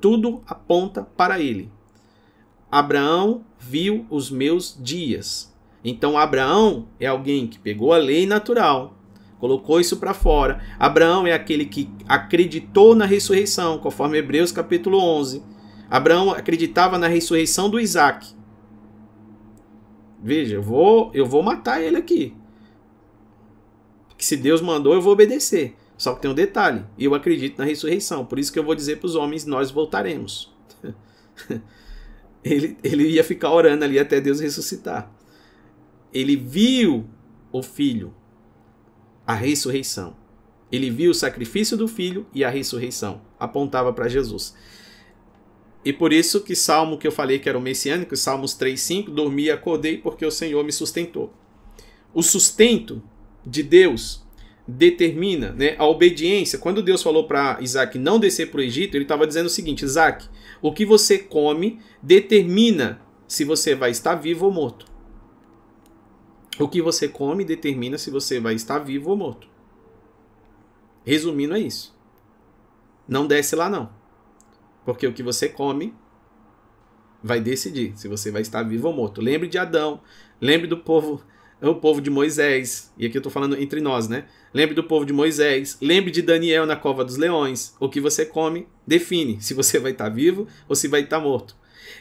Tudo aponta para ele. Abraão viu os meus dias. Então Abraão é alguém que pegou a lei natural, colocou isso para fora. Abraão é aquele que acreditou na ressurreição, conforme Hebreus capítulo 11. Abraão acreditava na ressurreição do Isaac. Veja, eu vou, eu vou matar ele aqui. Que se Deus mandou, eu vou obedecer. Só que tem um detalhe: eu acredito na ressurreição. Por isso que eu vou dizer para os homens: nós voltaremos. ele, ele ia ficar orando ali até Deus ressuscitar ele viu o filho, a ressurreição. Ele viu o sacrifício do filho e a ressurreição. Apontava para Jesus. E por isso que Salmo que eu falei que era o messiânico, Salmos 3:5, dormi e acordei porque o Senhor me sustentou. O sustento de Deus determina né, a obediência. Quando Deus falou para Isaac não descer para o Egito, ele estava dizendo o seguinte: Isaac, o que você come determina se você vai estar vivo ou morto. O que você come determina se você vai estar vivo ou morto. Resumindo, é isso. Não desce lá, não. Porque o que você come vai decidir se você vai estar vivo ou morto. Lembre de Adão, lembre do povo, o povo de Moisés, e aqui eu estou falando entre nós, né? Lembre do povo de Moisés, lembre de Daniel na cova dos leões. O que você come define se você vai estar vivo ou se vai estar morto.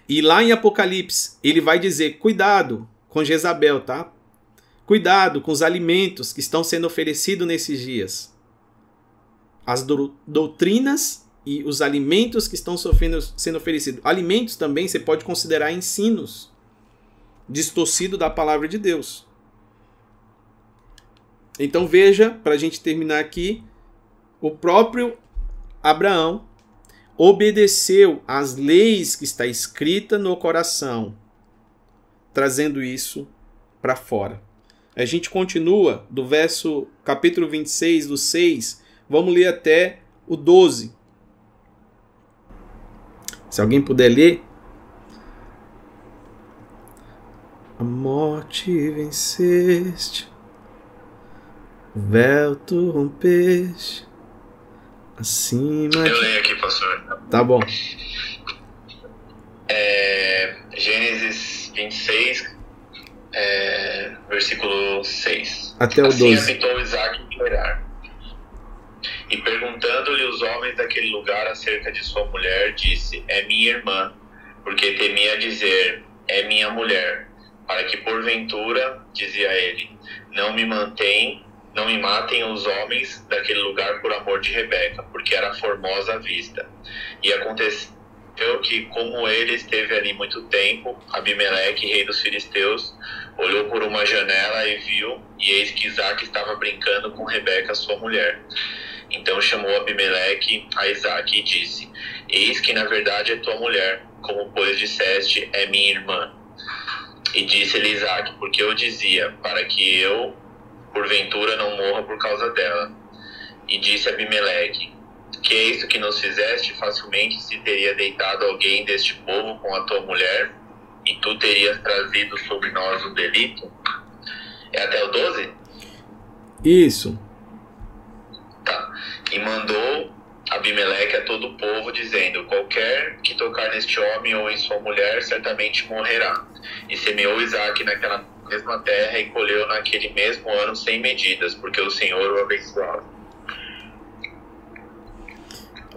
E lá em Apocalipse, ele vai dizer: cuidado com Jezabel, tá? Cuidado com os alimentos que estão sendo oferecidos nesses dias. As do, doutrinas e os alimentos que estão sofrendo, sendo oferecidos. Alimentos também você pode considerar ensinos distorcido da palavra de Deus. Então veja, para a gente terminar aqui, o próprio Abraão obedeceu às leis que está escrita no coração, trazendo isso para fora. A gente continua do verso capítulo 26, do 6, vamos ler até o 12. Se alguém puder ler. A morte venceste, Véu tu rompeste acima. Eu leio aqui, pastor. Tá bom. É, Gênesis 26, é, versículo 6. Até o assim 12. habitou Isaac em Gerar. E perguntando-lhe os homens daquele lugar acerca de sua mulher, disse: É minha irmã, porque temia dizer: É minha mulher, para que porventura, dizia ele, não me mantém, não me matem os homens daquele lugar por amor de Rebeca, porque era formosa à vista. E aconteceu que, como ele esteve ali muito tempo, Abimeleque, rei dos filisteus, olhou por uma janela e viu, e eis que Isaac estava brincando com Rebeca, sua mulher. Então chamou Abimeleque a Isaac e disse: Eis que na verdade é tua mulher, como pois disseste, é minha irmã. E disse-lhe Isaac: Porque eu dizia, para que eu, porventura, não morra por causa dela. E disse Abimeleque: Que é isso que nos fizeste? Facilmente se teria deitado alguém deste povo com a tua mulher, e tu terias trazido sobre nós o delito? É até o 12? Isso. Tá. E mandou Abimeleque a todo o povo, dizendo: Qualquer que tocar neste homem ou em sua mulher, certamente morrerá. E semeou Isaac naquela mesma terra e colheu naquele mesmo ano sem medidas, porque o Senhor o abençoava.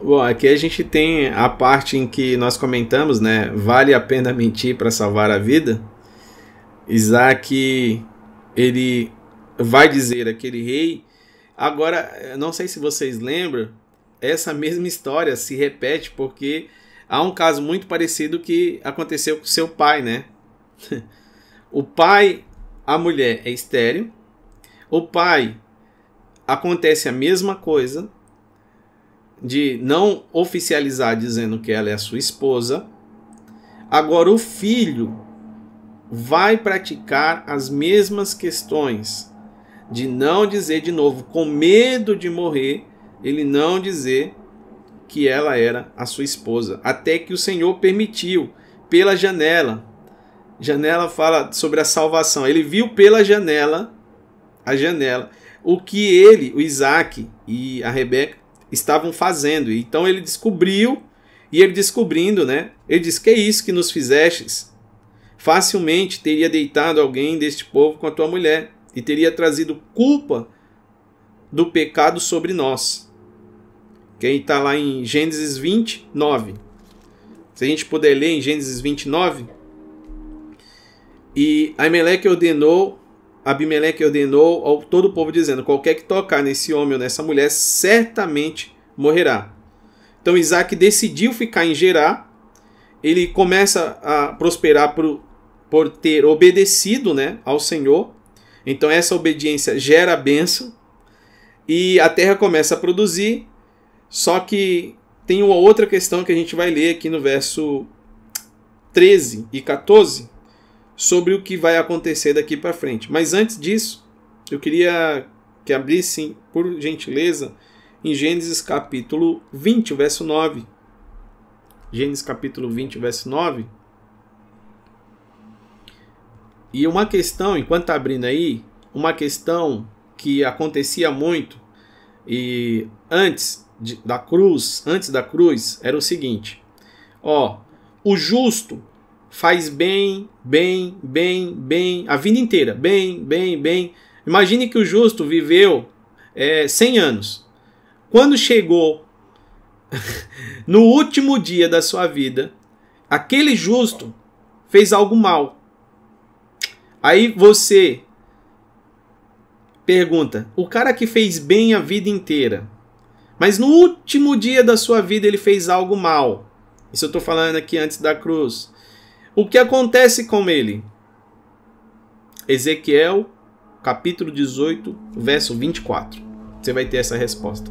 Bom, aqui a gente tem a parte em que nós comentamos, né? Vale a pena mentir para salvar a vida. Isaac, ele vai dizer aquele rei. Agora, eu não sei se vocês lembram, essa mesma história se repete porque há um caso muito parecido que aconteceu com seu pai, né? O pai, a mulher é estéreo. O pai acontece a mesma coisa de não oficializar dizendo que ela é a sua esposa. Agora o filho vai praticar as mesmas questões de não dizer de novo, com medo de morrer, ele não dizer que ela era a sua esposa, até que o Senhor permitiu pela janela. Janela fala sobre a salvação. Ele viu pela janela, a janela, o que ele, o Isaac e a Rebeca estavam fazendo. Então ele descobriu, e ele descobrindo, né? Ele disse: Que é isso que nos fizestes? Facilmente teria deitado alguém deste povo com a tua mulher, e teria trazido culpa do pecado sobre nós. Quem está lá em Gênesis 29. Se a gente puder ler em Gênesis 29. E Abimeleque ordenou, Abimeleque ordenou ao todo o povo dizendo: qualquer que tocar nesse homem ou nessa mulher certamente morrerá. Então Isaac decidiu ficar em Gerar. Ele começa a prosperar por, por ter obedecido né, ao Senhor. Então essa obediência gera bênção. E a terra começa a produzir. Só que tem uma outra questão que a gente vai ler aqui no verso 13 e 14 sobre o que vai acontecer daqui para frente. Mas antes disso, eu queria que abrissem, por gentileza, em Gênesis capítulo 20, o verso 9. Gênesis capítulo 20, verso 9. E uma questão, enquanto está abrindo aí, uma questão que acontecia muito e antes de, da cruz, antes da cruz, era o seguinte: ó, o justo faz bem, bem, bem, bem, a vida inteira, bem, bem, bem. Imagine que o justo viveu é, 100 anos. Quando chegou no último dia da sua vida, aquele justo fez algo mal. Aí você pergunta: o cara que fez bem a vida inteira, mas no último dia da sua vida ele fez algo mal. Isso eu estou falando aqui antes da cruz. O que acontece com ele? Ezequiel, capítulo 18, verso 24. Você vai ter essa resposta.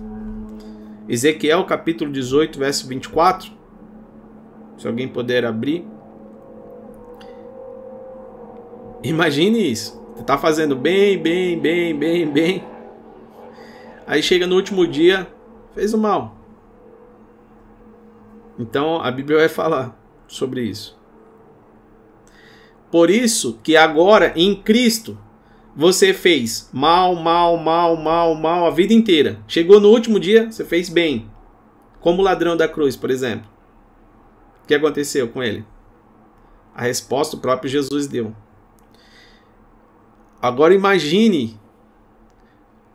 Ezequiel, capítulo 18, verso 24. Se alguém puder abrir. Imagine isso. Você está fazendo bem, bem, bem, bem, bem. Aí chega no último dia, fez o mal. Então a Bíblia vai falar sobre isso. Por isso que agora em Cristo você fez mal, mal, mal, mal, mal a vida inteira. Chegou no último dia, você fez bem. Como o ladrão da cruz, por exemplo. O que aconteceu com ele? A resposta o próprio Jesus deu. Agora imagine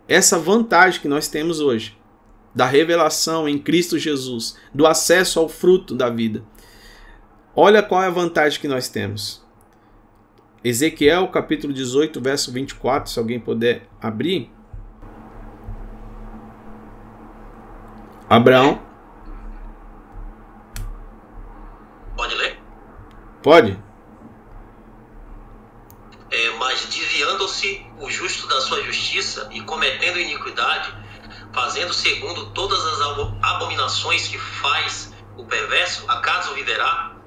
essa vantagem que nós temos hoje da revelação em Cristo Jesus, do acesso ao fruto da vida. Olha qual é a vantagem que nós temos. Ezequiel capítulo 18, verso 24, se alguém puder abrir. Abraão. Pode ler? Pode. É, mas desviando-se o justo da sua justiça e cometendo iniquidade, fazendo segundo todas as abominações que faz o perverso, acaso viverá?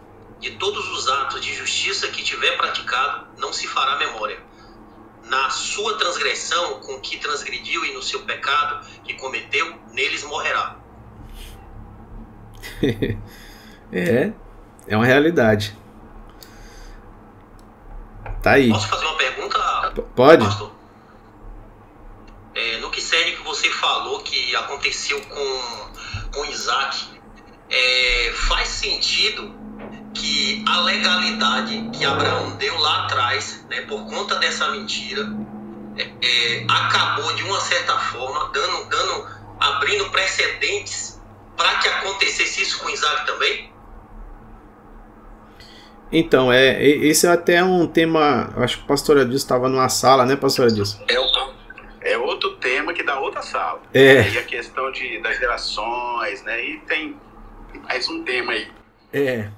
de todos os atos de justiça que tiver praticado, não se fará memória. Na sua transgressão com que transgrediu e no seu pecado que cometeu, neles morrerá. é, é uma realidade. Tá aí. Posso fazer uma pergunta? P pode. Pastor? É, no que serve que você falou que aconteceu com, com Isaac, é, faz sentido que a legalidade que Abraão deu lá atrás, né, por conta dessa mentira, é, é, acabou de uma certa forma dando, dando abrindo precedentes para que acontecesse isso com Isaac também? Então, é, esse é até um tema. Acho que o pastor Adilson estava numa sala, né, pastor Adilson? É, é outro tema que dá outra sala. É. E a questão de, das gerações, né? E tem mais um tema aí. É.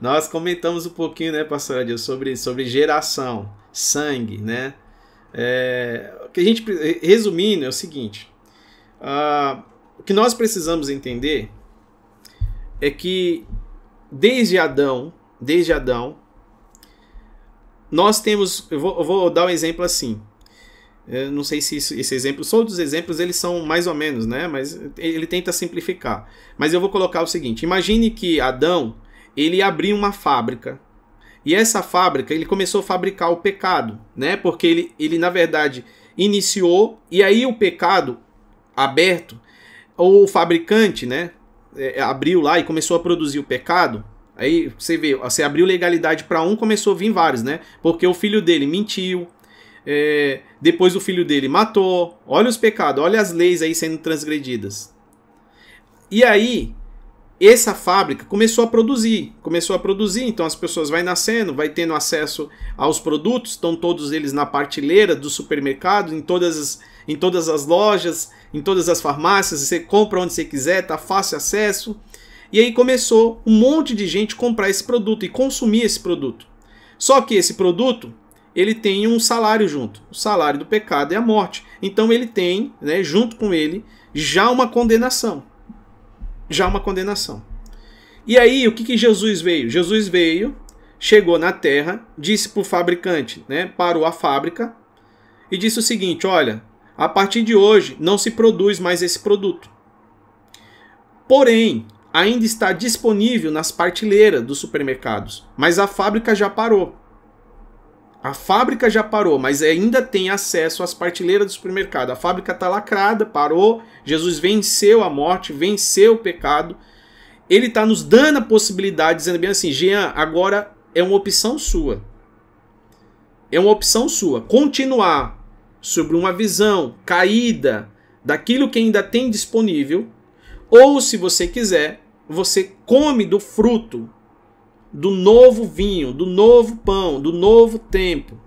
Nós comentamos um pouquinho, né, pastor Adil, sobre, sobre geração, sangue, né? É, o que a gente, resumindo, é o seguinte: uh, o que nós precisamos entender é que desde Adão, desde Adão, nós temos, eu vou, eu vou dar um exemplo assim. Eu não sei se isso, esse exemplo, todos os exemplos eles são mais ou menos, né? Mas ele tenta simplificar. Mas eu vou colocar o seguinte: imagine que Adão ele abriu uma fábrica. E essa fábrica, ele começou a fabricar o pecado, né? Porque ele, ele na verdade, iniciou e aí o pecado aberto, o fabricante, né, é, abriu lá e começou a produzir o pecado. Aí você vê, você abriu legalidade para um, começou a vir vários, né? Porque o filho dele mentiu, é, depois o filho dele matou. Olha os pecados, olha as leis aí sendo transgredidas. E aí, essa fábrica começou a produzir, começou a produzir, então as pessoas vai nascendo, vai tendo acesso aos produtos, estão todos eles na partilheira do supermercado, em todas as, em todas as lojas, em todas as farmácias, você compra onde você quiser, tá fácil acesso. E aí começou um monte de gente comprar esse produto e consumir esse produto. Só que esse produto, ele tem um salário junto. O salário do pecado é a morte. Então ele tem, né, junto com ele, já uma condenação já uma condenação. E aí, o que, que Jesus veio? Jesus veio, chegou na terra, disse para o fabricante, né, parou a fábrica e disse o seguinte: olha, a partir de hoje não se produz mais esse produto. Porém, ainda está disponível nas partilheiras dos supermercados, mas a fábrica já parou. A fábrica já parou, mas ainda tem acesso às partilheiras do supermercado. A fábrica está lacrada, parou. Jesus venceu a morte, venceu o pecado. Ele está nos dando a possibilidade, dizendo bem assim: Jean, agora é uma opção sua. É uma opção sua. Continuar sobre uma visão caída daquilo que ainda tem disponível, ou se você quiser, você come do fruto do novo vinho, do novo pão, do novo tempo.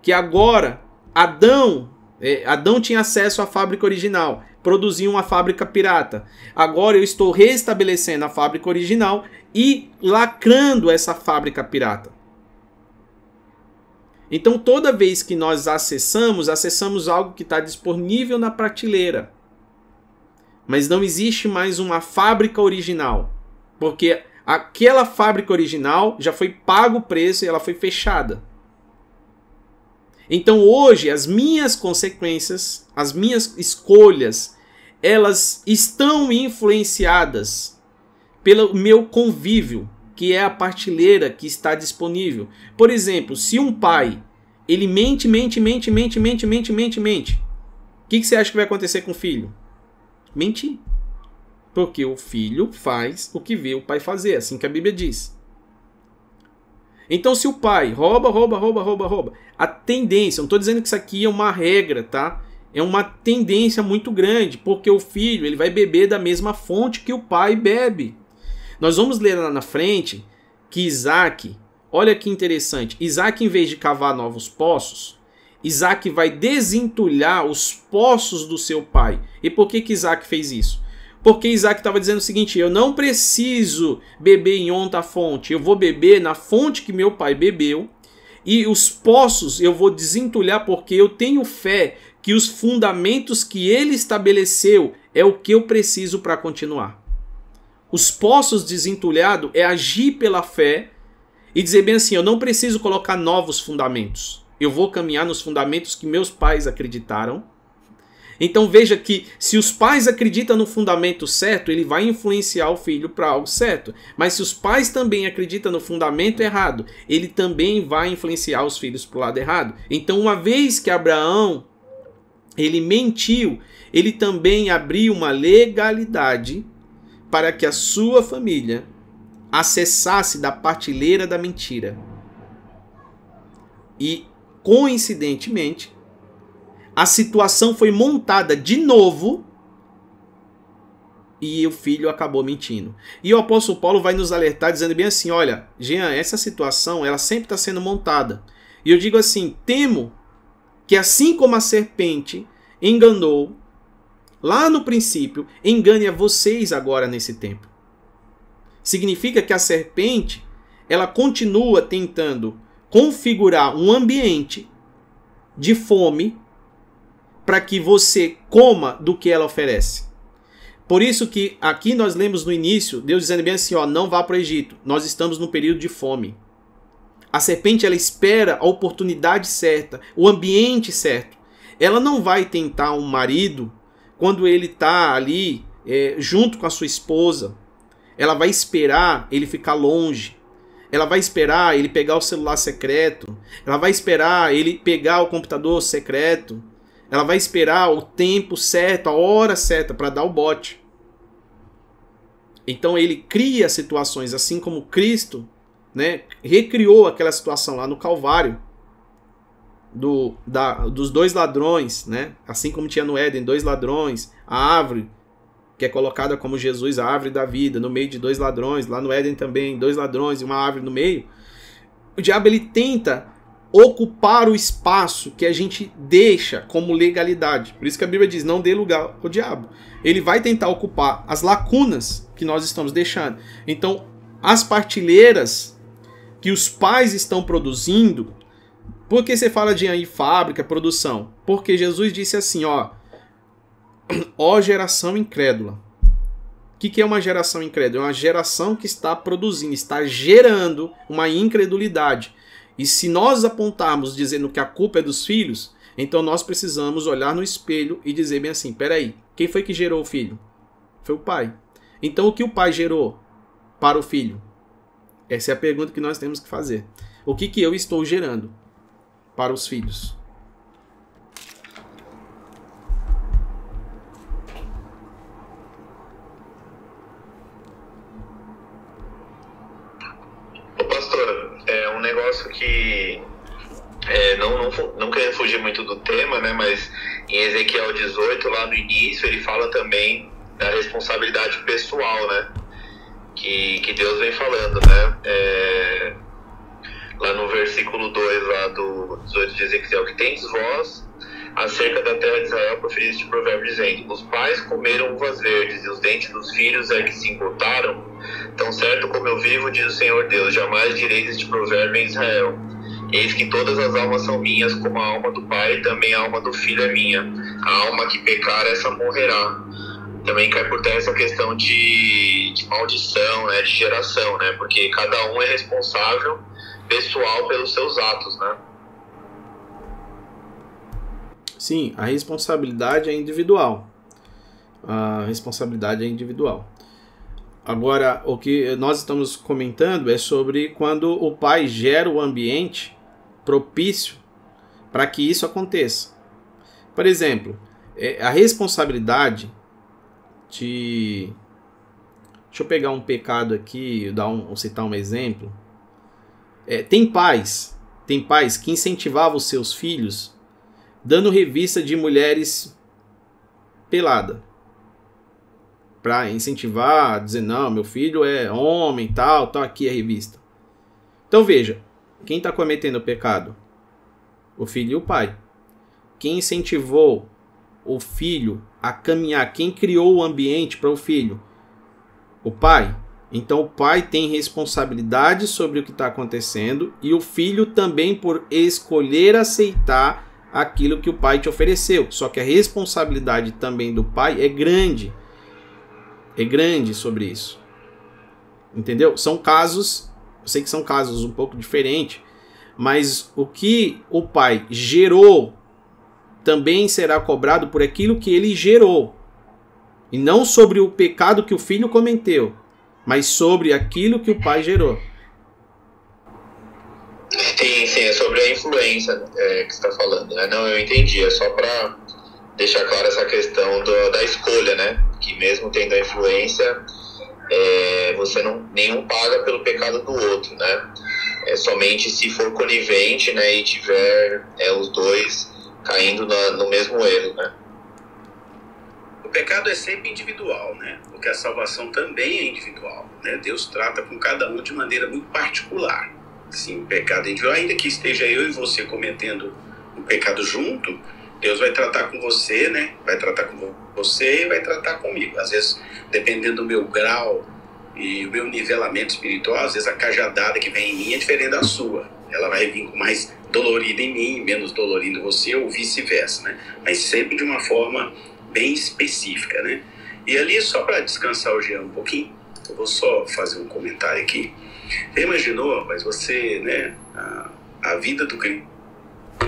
Que agora Adão, é, Adão tinha acesso à fábrica original, produzia uma fábrica pirata. Agora eu estou restabelecendo a fábrica original e lacrando essa fábrica pirata. Então toda vez que nós acessamos, acessamos algo que está disponível na prateleira. Mas não existe mais uma fábrica original. Porque Aquela fábrica original já foi pago o preço e ela foi fechada. Então hoje as minhas consequências, as minhas escolhas, elas estão influenciadas pelo meu convívio, que é a partilheira que está disponível. Por exemplo, se um pai ele mente, mente, mente, mente, mente, mente, mente, mente. O que, que você acha que vai acontecer com o filho? Mentir. Porque o filho faz o que vê o pai fazer, assim que a Bíblia diz. Então, se o pai rouba, rouba, rouba, rouba, rouba, a tendência, não estou dizendo que isso aqui é uma regra, tá? É uma tendência muito grande, porque o filho ele vai beber da mesma fonte que o pai bebe. Nós vamos ler lá na frente que Isaac, olha que interessante, Isaac, em vez de cavar novos poços, Isaac vai desentulhar os poços do seu pai. E por que, que Isaac fez isso? Porque Isaac estava dizendo o seguinte: eu não preciso beber em onta fonte, eu vou beber na fonte que meu pai bebeu, e os poços eu vou desentulhar porque eu tenho fé que os fundamentos que ele estabeleceu é o que eu preciso para continuar. Os poços desentulhado é agir pela fé e dizer bem assim: eu não preciso colocar novos fundamentos. Eu vou caminhar nos fundamentos que meus pais acreditaram então veja que se os pais acreditam no fundamento certo, ele vai influenciar o filho para algo certo. Mas se os pais também acreditam no fundamento errado, ele também vai influenciar os filhos para o lado errado. Então, uma vez que Abraão ele mentiu, ele também abriu uma legalidade para que a sua família acessasse da partilheira da mentira. E coincidentemente, a situação foi montada de novo e o filho acabou mentindo. E o apóstolo Paulo vai nos alertar dizendo bem assim: olha, Jean, essa situação ela sempre está sendo montada. E eu digo assim: temo que assim como a serpente enganou lá no princípio, engane a vocês agora nesse tempo. Significa que a serpente ela continua tentando configurar um ambiente de fome para que você coma do que ela oferece. Por isso que aqui nós lemos no início, Deus dizendo bem assim, ó, não vá para o Egito. Nós estamos no período de fome. A serpente ela espera a oportunidade certa, o ambiente certo. Ela não vai tentar um marido quando ele está ali é, junto com a sua esposa. Ela vai esperar ele ficar longe. Ela vai esperar ele pegar o celular secreto. Ela vai esperar ele pegar o computador secreto. Ela vai esperar o tempo certo, a hora certa para dar o bote. Então ele cria situações assim como Cristo, né, recriou aquela situação lá no Calvário do, da, dos dois ladrões, né? Assim como tinha no Éden dois ladrões, a árvore que é colocada como Jesus, a árvore da vida, no meio de dois ladrões, lá no Éden também, dois ladrões e uma árvore no meio. O diabo ele tenta ocupar o espaço que a gente deixa como legalidade. Por isso que a Bíblia diz: não dê lugar ao diabo. Ele vai tentar ocupar as lacunas que nós estamos deixando. Então, as partilheiras que os pais estão produzindo. Por que você fala de aí fábrica, produção? Porque Jesus disse assim, ó, ó geração incrédula. O que, que é uma geração incrédula? É uma geração que está produzindo, está gerando uma incredulidade. E se nós apontarmos dizendo que a culpa é dos filhos, então nós precisamos olhar no espelho e dizer bem assim: peraí, quem foi que gerou o filho? Foi o pai. Então o que o pai gerou para o filho? Essa é a pergunta que nós temos que fazer. O que, que eu estou gerando para os filhos? Em Ezequiel 18, lá no início, ele fala também da responsabilidade pessoal, né, que, que Deus vem falando, né, é, lá no versículo 2 lá do 18 de Ezequiel, que tendes vós acerca da terra de Israel, proferido este provérbio, dizendo: Os pais comeram uvas verdes, e os dentes dos filhos é que se embotaram. Tão certo como eu vivo, diz o Senhor Deus: jamais direis este provérbio em Israel. Eis que todas as almas são minhas, como a alma do pai, também a alma do filho é minha. A alma que pecar, essa morrerá. Também cai por terra essa questão de, de maldição, né, de geração, né, porque cada um é responsável pessoal pelos seus atos, né. Sim, a responsabilidade é individual. A responsabilidade é individual. Agora, o que nós estamos comentando é sobre quando o pai gera o ambiente propício para que isso aconteça. Por exemplo, é, a responsabilidade de. Deixa eu pegar um pecado aqui, dar um, citar um exemplo. É, tem pais, tem pais que incentivavam os seus filhos dando revista de mulheres pelada para incentivar, dizer não, meu filho é homem, tal, tal aqui é a revista. Então veja, quem está cometendo o pecado? O filho e o pai. Quem incentivou o filho a caminhar? Quem criou o ambiente para o filho? O pai. Então o pai tem responsabilidade sobre o que está acontecendo e o filho também por escolher aceitar aquilo que o pai te ofereceu. Só que a responsabilidade também do pai é grande. É grande sobre isso. Entendeu? São casos, eu sei que são casos um pouco diferentes, mas o que o pai gerou também será cobrado por aquilo que ele gerou. E não sobre o pecado que o filho cometeu, mas sobre aquilo que o pai gerou. Sim, sim, é sobre a influência é, que você está falando, né? Não, eu entendi, é só para deixar clara essa questão do, da escolha, né? Que mesmo tendo a influência, é, você não nenhum paga pelo pecado do outro, né? É somente se for conivente, né? E tiver é, os dois caindo na, no mesmo erro, né? O pecado é sempre individual, né? Porque a salvação também é individual, né? Deus trata com cada um de maneira muito particular. Sim, pecado individual, ainda que esteja eu e você cometendo um pecado junto, Deus vai tratar com você, né? Vai tratar com você e vai tratar comigo. Às vezes, dependendo do meu grau e o meu nivelamento espiritual, às vezes a cajadada que vem em mim é diferente da sua. Ela vai vir com mais dolorida em mim, menos dolorida em você, ou vice-versa, né? Mas sempre de uma forma bem específica, né? E ali, só para descansar o Jean um pouquinho, eu vou só fazer um comentário aqui. Você imaginou, mas você, né, a, a vida do cristão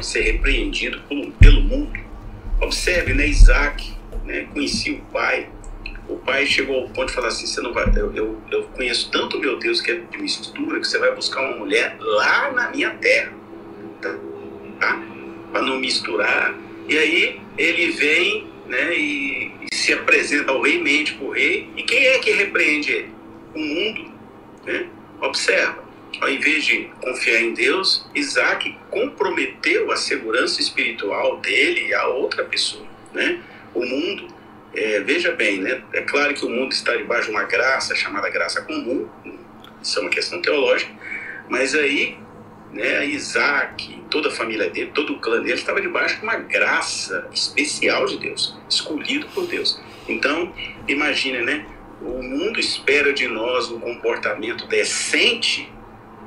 ser repreendido por, pelo mundo? Observe, né, Isaac, né, conhecia o pai, o pai chegou ao ponto de falar assim: você não vai, eu, eu, eu conheço tanto meu Deus que é de mistura que você vai buscar uma mulher lá na minha terra tá? Para não misturar. E aí ele vem, né, e, e, se apresenta ao rei, mente para o rei. E quem é que repreende ele? O mundo, né? Observa. Ao invés de confiar em Deus, Isaac comprometeu a segurança espiritual dele e a outra pessoa, né? O mundo, é, veja bem, né? É claro que o mundo está debaixo de uma graça chamada graça comum, isso é uma questão teológica, mas aí né, Isaac, toda a família dele, todo o clã dele estava debaixo de uma graça especial de Deus, escolhido por Deus. Então, imagine, né? O mundo espera de nós um comportamento decente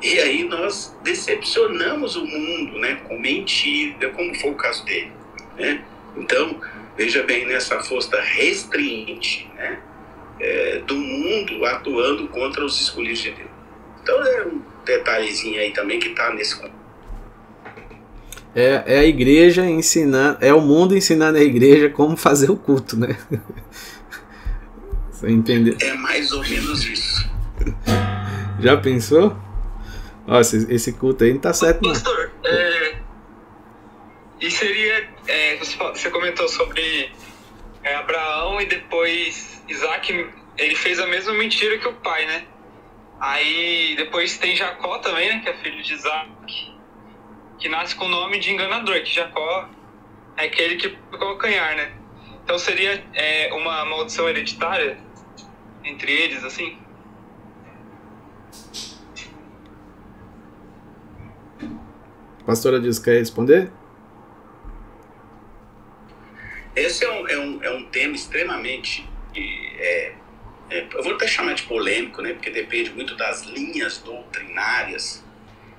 e aí nós decepcionamos o mundo, né? Com mentira, como foi o caso dele, né? Então, veja bem nessa força restriente, né? É, do mundo atuando contra os escolhidos de Deus. Então, é um detalhezinho aí também que está nesse é, é a igreja ensinando, é o mundo ensinando a igreja como fazer o culto, né? Você entendeu? É mais ou menos isso. Já pensou? Nossa, esse culto aí não tá certo, não. Pastor, é, e seria. É, você comentou sobre é, Abraão e depois Isaac, ele fez a mesma mentira que o pai, né? Aí depois tem Jacó também, né? Que é filho de Isaac, que nasce com o nome de enganador, que Jacó é aquele que o calcanhar, né? Então seria é, uma maldição hereditária entre eles, assim? Pastora diz, quer responder? Esse é um, é um, é um tema extremamente é, é, eu vou até chamar de polêmico, né, porque depende muito das linhas doutrinárias.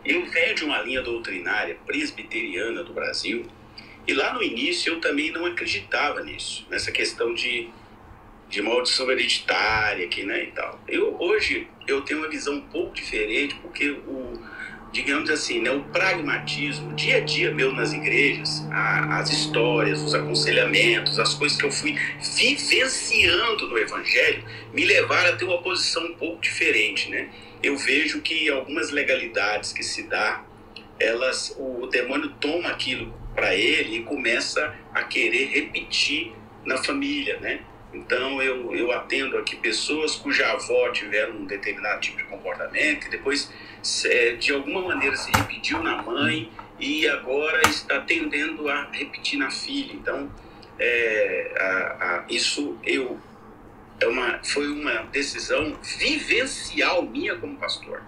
Eu venho de uma linha doutrinária presbiteriana do Brasil, e lá no início eu também não acreditava nisso, nessa questão de, de maldição hereditária aqui, né, e tal. Eu, hoje eu tenho uma visão um pouco diferente, porque o, digamos assim, né, o pragmatismo, o dia a dia meu nas igrejas, a, as histórias, os aconselhamentos, as coisas que eu fui vivenciando no Evangelho, me levaram a ter uma posição um pouco diferente, né? Eu vejo que algumas legalidades que se dá, elas, o, demônio toma aquilo para ele e começa a querer repetir na família, né? Então eu, eu atendo aqui pessoas cuja avó tiveram um determinado tipo de comportamento e depois de alguma maneira se repetiu na mãe e agora está tendendo a repetir na filha. Então é, a, a, isso eu é uma, foi uma decisão vivencial minha como pastor.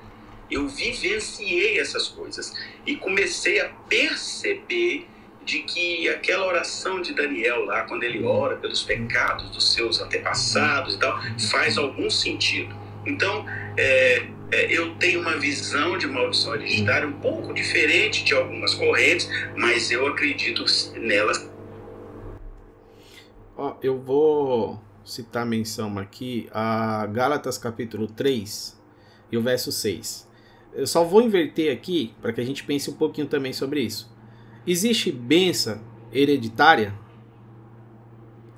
Eu vivenciei essas coisas e comecei a perceber de que aquela oração de Daniel lá, quando ele ora pelos pecados dos seus antepassados e tal, faz algum sentido. Então, é, é, eu tenho uma visão de maldição hereditária um pouco diferente de algumas correntes, mas eu acredito nelas. Ó, eu vou citar menção aqui a Gálatas capítulo 3 e o verso 6. Eu só vou inverter aqui para que a gente pense um pouquinho também sobre isso. Existe benção hereditária?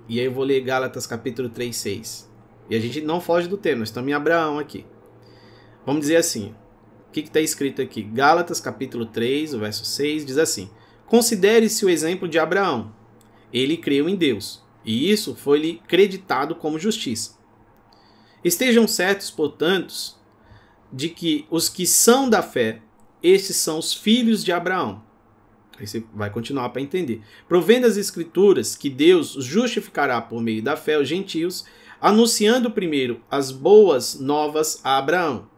E aí eu vou ler Gálatas capítulo 3, 6. E a gente não foge do tema, nós estamos em Abraão aqui. Vamos dizer assim, o que está escrito aqui? Gálatas capítulo 3, o verso 6, diz assim, Considere-se o exemplo de Abraão. Ele creu em Deus, e isso foi-lhe creditado como justiça. Estejam certos, portanto, de que os que são da fé, estes são os filhos de Abraão. Aí você vai continuar para entender. Provendo as escrituras que Deus justificará por meio da fé os gentios, anunciando primeiro as boas novas a Abraão.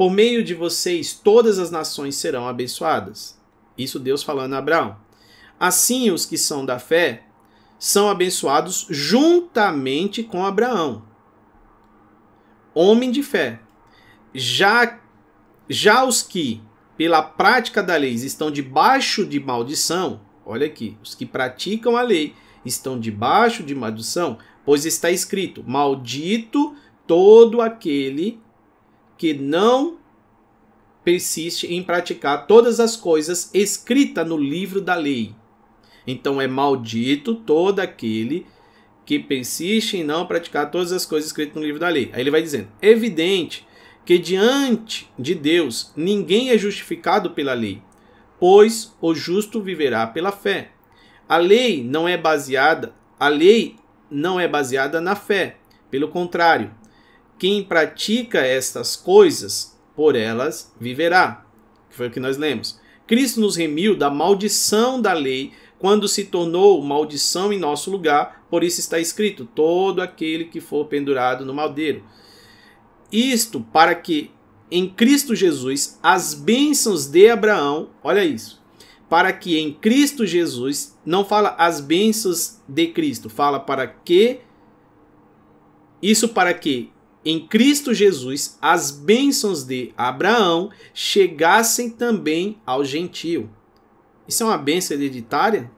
Por meio de vocês todas as nações serão abençoadas. Isso Deus falando a Abraão. Assim os que são da fé são abençoados juntamente com Abraão, homem de fé. Já, já os que, pela prática da lei, estão debaixo de maldição, olha aqui, os que praticam a lei estão debaixo de maldição, pois está escrito: Maldito todo aquele que não persiste em praticar todas as coisas escritas no livro da lei. Então é maldito todo aquele que persiste em não praticar todas as coisas escritas no livro da lei. Aí ele vai dizendo: evidente que diante de Deus ninguém é justificado pela lei, pois o justo viverá pela fé. A lei não é baseada, a lei não é baseada na fé. Pelo contrário, quem pratica estas coisas, por elas viverá. Foi o que nós lemos. Cristo nos remiu da maldição da lei quando se tornou maldição em nosso lugar, por isso está escrito: todo aquele que for pendurado no madeiro. Isto para que em Cristo Jesus as bênçãos de Abraão, olha isso, para que em Cristo Jesus, não fala as bênçãos de Cristo, fala para que, isso para que em Cristo Jesus as bênçãos de Abraão chegassem também ao gentio. Isso é uma bênção hereditária?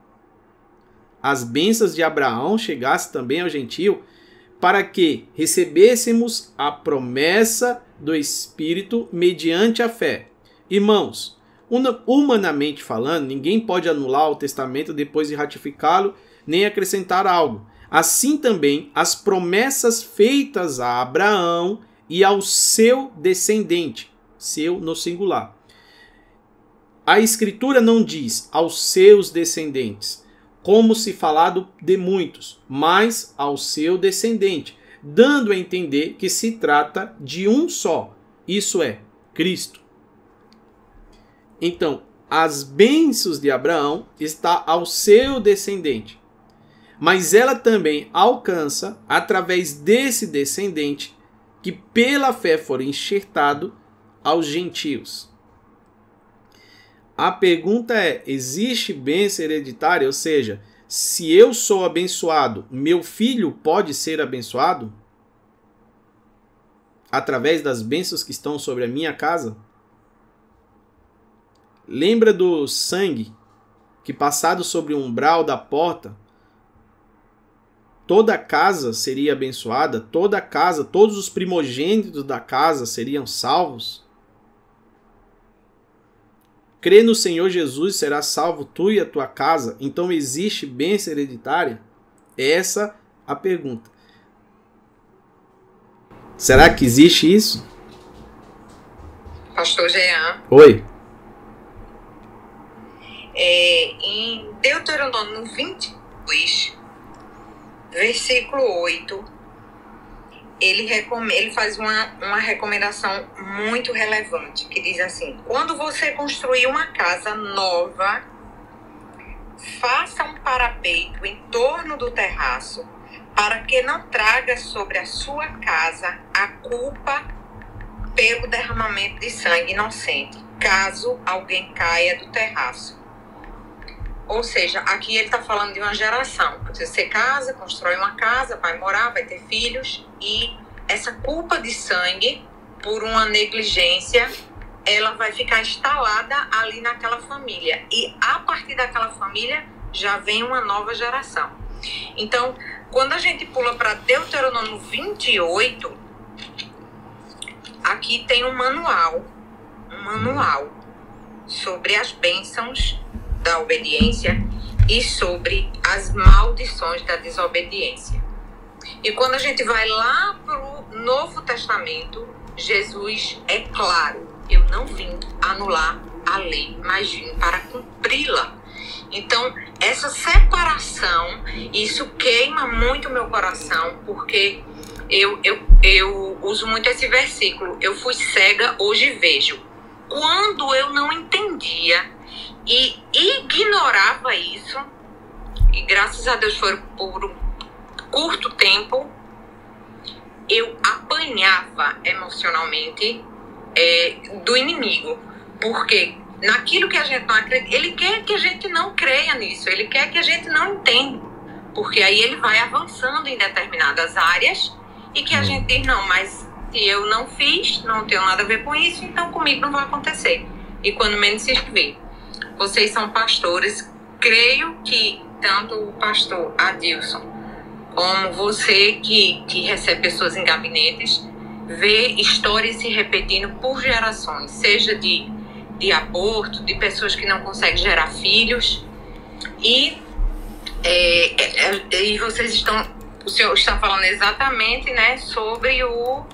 As bênçãos de Abraão chegassem também ao gentio? para que recebêssemos a promessa do Espírito mediante a fé. Irmãos, humanamente falando, ninguém pode anular o testamento depois de ratificá-lo, nem acrescentar algo. Assim também as promessas feitas a Abraão e ao seu descendente, seu no singular. A Escritura não diz aos seus descendentes, como se falado de muitos, mas ao seu descendente, dando a entender que se trata de um só, isso é, Cristo. Então, as bênçãos de Abraão está ao seu descendente, mas ela também alcança através desse descendente que pela fé for enxertado aos gentios. A pergunta é: existe bênção hereditária? Ou seja, se eu sou abençoado, meu filho pode ser abençoado? Através das bênçãos que estão sobre a minha casa? Lembra do sangue que, passado sobre o umbral da porta, toda a casa seria abençoada, toda a casa, todos os primogênitos da casa seriam salvos? crê no Senhor Jesus, será salvo tu e a tua casa. Então existe bênção hereditária? Essa a pergunta. Será que existe isso? Pastor Jean. Oi. É, em Deuteronômio 22, versículo 8, ele, ele faz uma, uma recomendação muito relevante, que diz assim: quando você construir uma casa nova, faça um parapeito em torno do terraço, para que não traga sobre a sua casa a culpa pelo derramamento de sangue inocente, caso alguém caia do terraço. Ou seja, aqui ele está falando de uma geração. Você casa, constrói uma casa, vai morar, vai ter filhos, e essa culpa de sangue, por uma negligência, ela vai ficar instalada ali naquela família. E a partir daquela família já vem uma nova geração. Então, quando a gente pula para Deuteronômio 28, aqui tem um manual, um manual sobre as bênçãos da obediência e sobre as maldições da desobediência. E quando a gente vai lá para o Novo Testamento, Jesus é claro: eu não vim anular a lei, mas vim para cumpri-la. Então, essa separação, isso queima muito meu coração, porque eu, eu, eu uso muito esse versículo. Eu fui cega, hoje vejo. Quando eu não entendia e ignorava isso, e graças a Deus foi por um curto tempo, eu apanhava emocionalmente é, do inimigo. Porque naquilo que a gente não acredita, ele quer que a gente não creia nisso, ele quer que a gente não entenda. Porque aí ele vai avançando em determinadas áreas e que a hum. gente diz, não, mas se eu não fiz, não tenho nada a ver com isso, então comigo não vai acontecer. E quando menos se vê, vocês são pastores, creio que tanto o pastor Adilson como você que, que recebe pessoas em gabinetes, vê histórias se repetindo por gerações, seja de, de aborto, de pessoas que não conseguem gerar filhos. E, é, é, é e vocês estão, o senhor está falando exatamente né, sobre, o,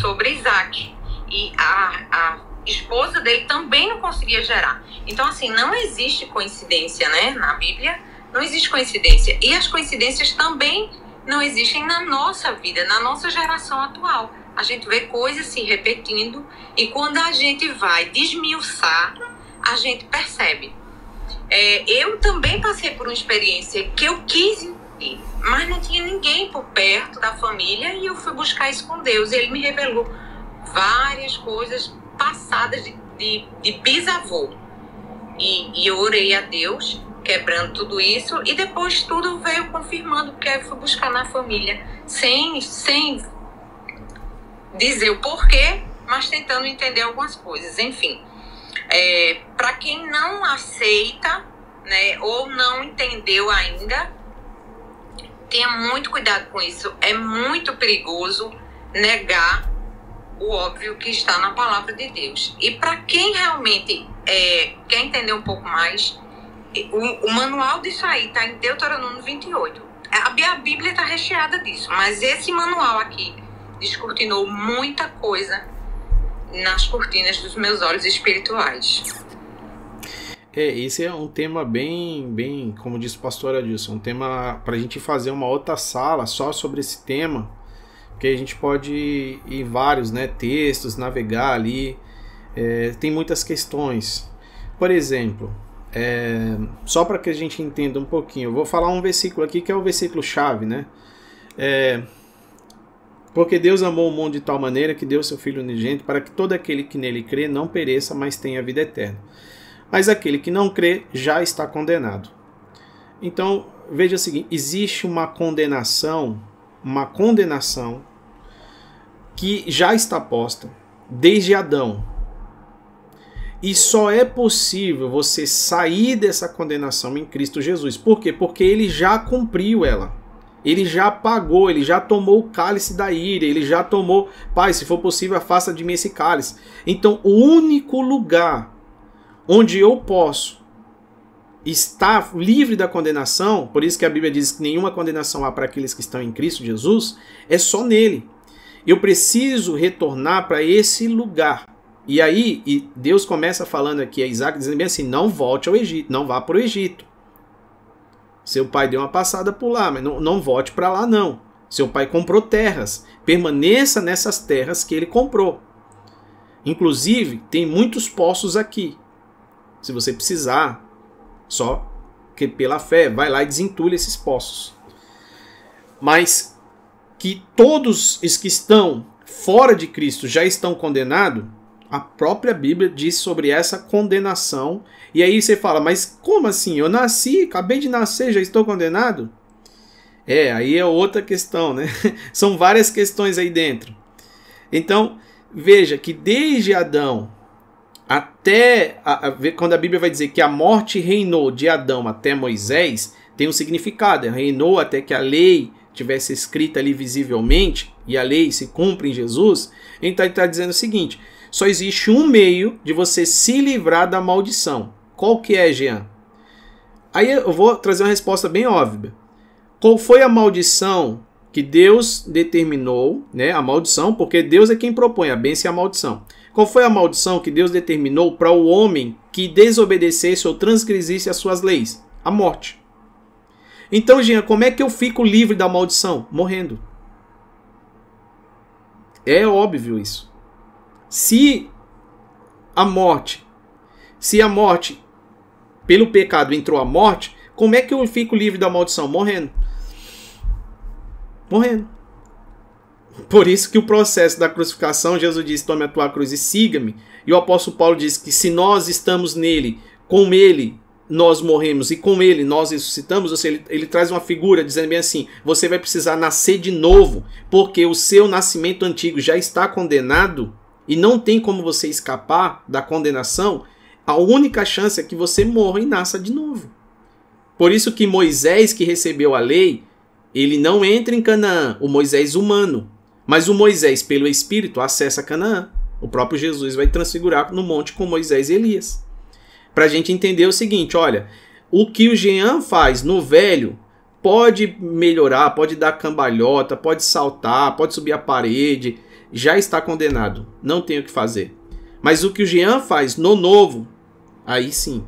sobre Isaac. E a, a esposa dele também não conseguia gerar. Então, assim, não existe coincidência, né? Na Bíblia, não existe coincidência. E as coincidências também não existem na nossa vida, na nossa geração atual. A gente vê coisas se repetindo e quando a gente vai desmiuçar, a gente percebe. É, eu também passei por uma experiência que eu quis entender, mas não tinha ninguém por perto da família e eu fui buscar isso com Deus. E Ele me revelou várias coisas passadas de, de, de bisavô. E, e eu orei a Deus, quebrando tudo isso, e depois tudo veio confirmando, porque eu fui buscar na família, sem, sem dizer o porquê, mas tentando entender algumas coisas. Enfim, é, para quem não aceita, né, ou não entendeu ainda, tenha muito cuidado com isso. É muito perigoso negar o óbvio que está na palavra de Deus. E para quem realmente é, quer entender um pouco mais, o, o manual disso aí está em Deuteronômio 28. A, a Bíblia está recheada disso, mas esse manual aqui descortinou muita coisa nas cortinas dos meus olhos espirituais. É, esse é um tema bem, bem, como disse o pastor Adilson, um tema para a gente fazer uma outra sala só sobre esse tema, que a gente pode ir em vários né, textos, navegar ali. É, tem muitas questões. Por exemplo, é, só para que a gente entenda um pouquinho, eu vou falar um versículo aqui que é o versículo chave, né? É, porque Deus amou o mundo de tal maneira que deu seu Filho unigênito para que todo aquele que nele crê não pereça, mas tenha vida eterna. Mas aquele que não crê já está condenado. Então, veja o seguinte: existe uma condenação, uma condenação que já está posta desde Adão. E só é possível você sair dessa condenação em Cristo Jesus. Por quê? Porque ele já cumpriu ela. Ele já pagou, ele já tomou o cálice da ira, ele já tomou, Pai, se for possível, afasta de mim esse cálice. Então, o único lugar onde eu posso estar livre da condenação, por isso que a Bíblia diz que nenhuma condenação há para aqueles que estão em Cristo Jesus, é só nele. Eu preciso retornar para esse lugar. E aí, e Deus começa falando aqui a Isaac, dizendo bem assim: não volte ao Egito, não vá para o Egito. Seu pai deu uma passada por lá, mas não, não volte para lá não. Seu pai comprou terras. Permaneça nessas terras que ele comprou. Inclusive, tem muitos poços aqui. Se você precisar, só que pela fé, vai lá e desentulha esses poços. Mas que todos os que estão fora de Cristo já estão condenados, a própria Bíblia diz sobre essa condenação. E aí você fala, mas como assim? Eu nasci, acabei de nascer, já estou condenado? É, aí é outra questão, né? São várias questões aí dentro. Então, veja que desde Adão até a, a, quando a Bíblia vai dizer que a morte reinou de Adão até Moisés, tem um significado. Reinou até que a lei tivesse escrita ali visivelmente e a lei se cumpre em Jesus. Então ele está dizendo o seguinte: só existe um meio de você se livrar da maldição. Qual que é, Jean? Aí eu vou trazer uma resposta bem óbvia. Qual foi a maldição que Deus determinou, né? A maldição, porque Deus é quem propõe a bênção e a maldição. Qual foi a maldição que Deus determinou para o homem que desobedecesse ou transgredisse as suas leis? A morte. Então, Jean, como é que eu fico livre da maldição? Morrendo. É óbvio isso. Se a morte, se a morte pelo pecado entrou a morte, como é que eu fico livre da maldição? Morrendo. Morrendo. Por isso que o processo da crucificação, Jesus disse: Tome a tua cruz e siga-me. E o apóstolo Paulo diz que se nós estamos nele, com ele nós morremos e com ele nós ressuscitamos, ou seja, ele, ele, traz uma figura dizendo bem assim: você vai precisar nascer de novo, porque o seu nascimento antigo já está condenado e não tem como você escapar da condenação, a única chance é que você morra e nasça de novo. Por isso que Moisés, que recebeu a lei, ele não entra em Canaã, o Moisés humano, mas o Moisés, pelo Espírito, acessa Canaã. O próprio Jesus vai transfigurar no monte com Moisés e Elias. Para a gente entender o seguinte: olha, o que o Jean faz no velho pode melhorar, pode dar cambalhota, pode saltar, pode subir a parede, já está condenado, não tem o que fazer. Mas o que o Jean faz no novo, aí sim.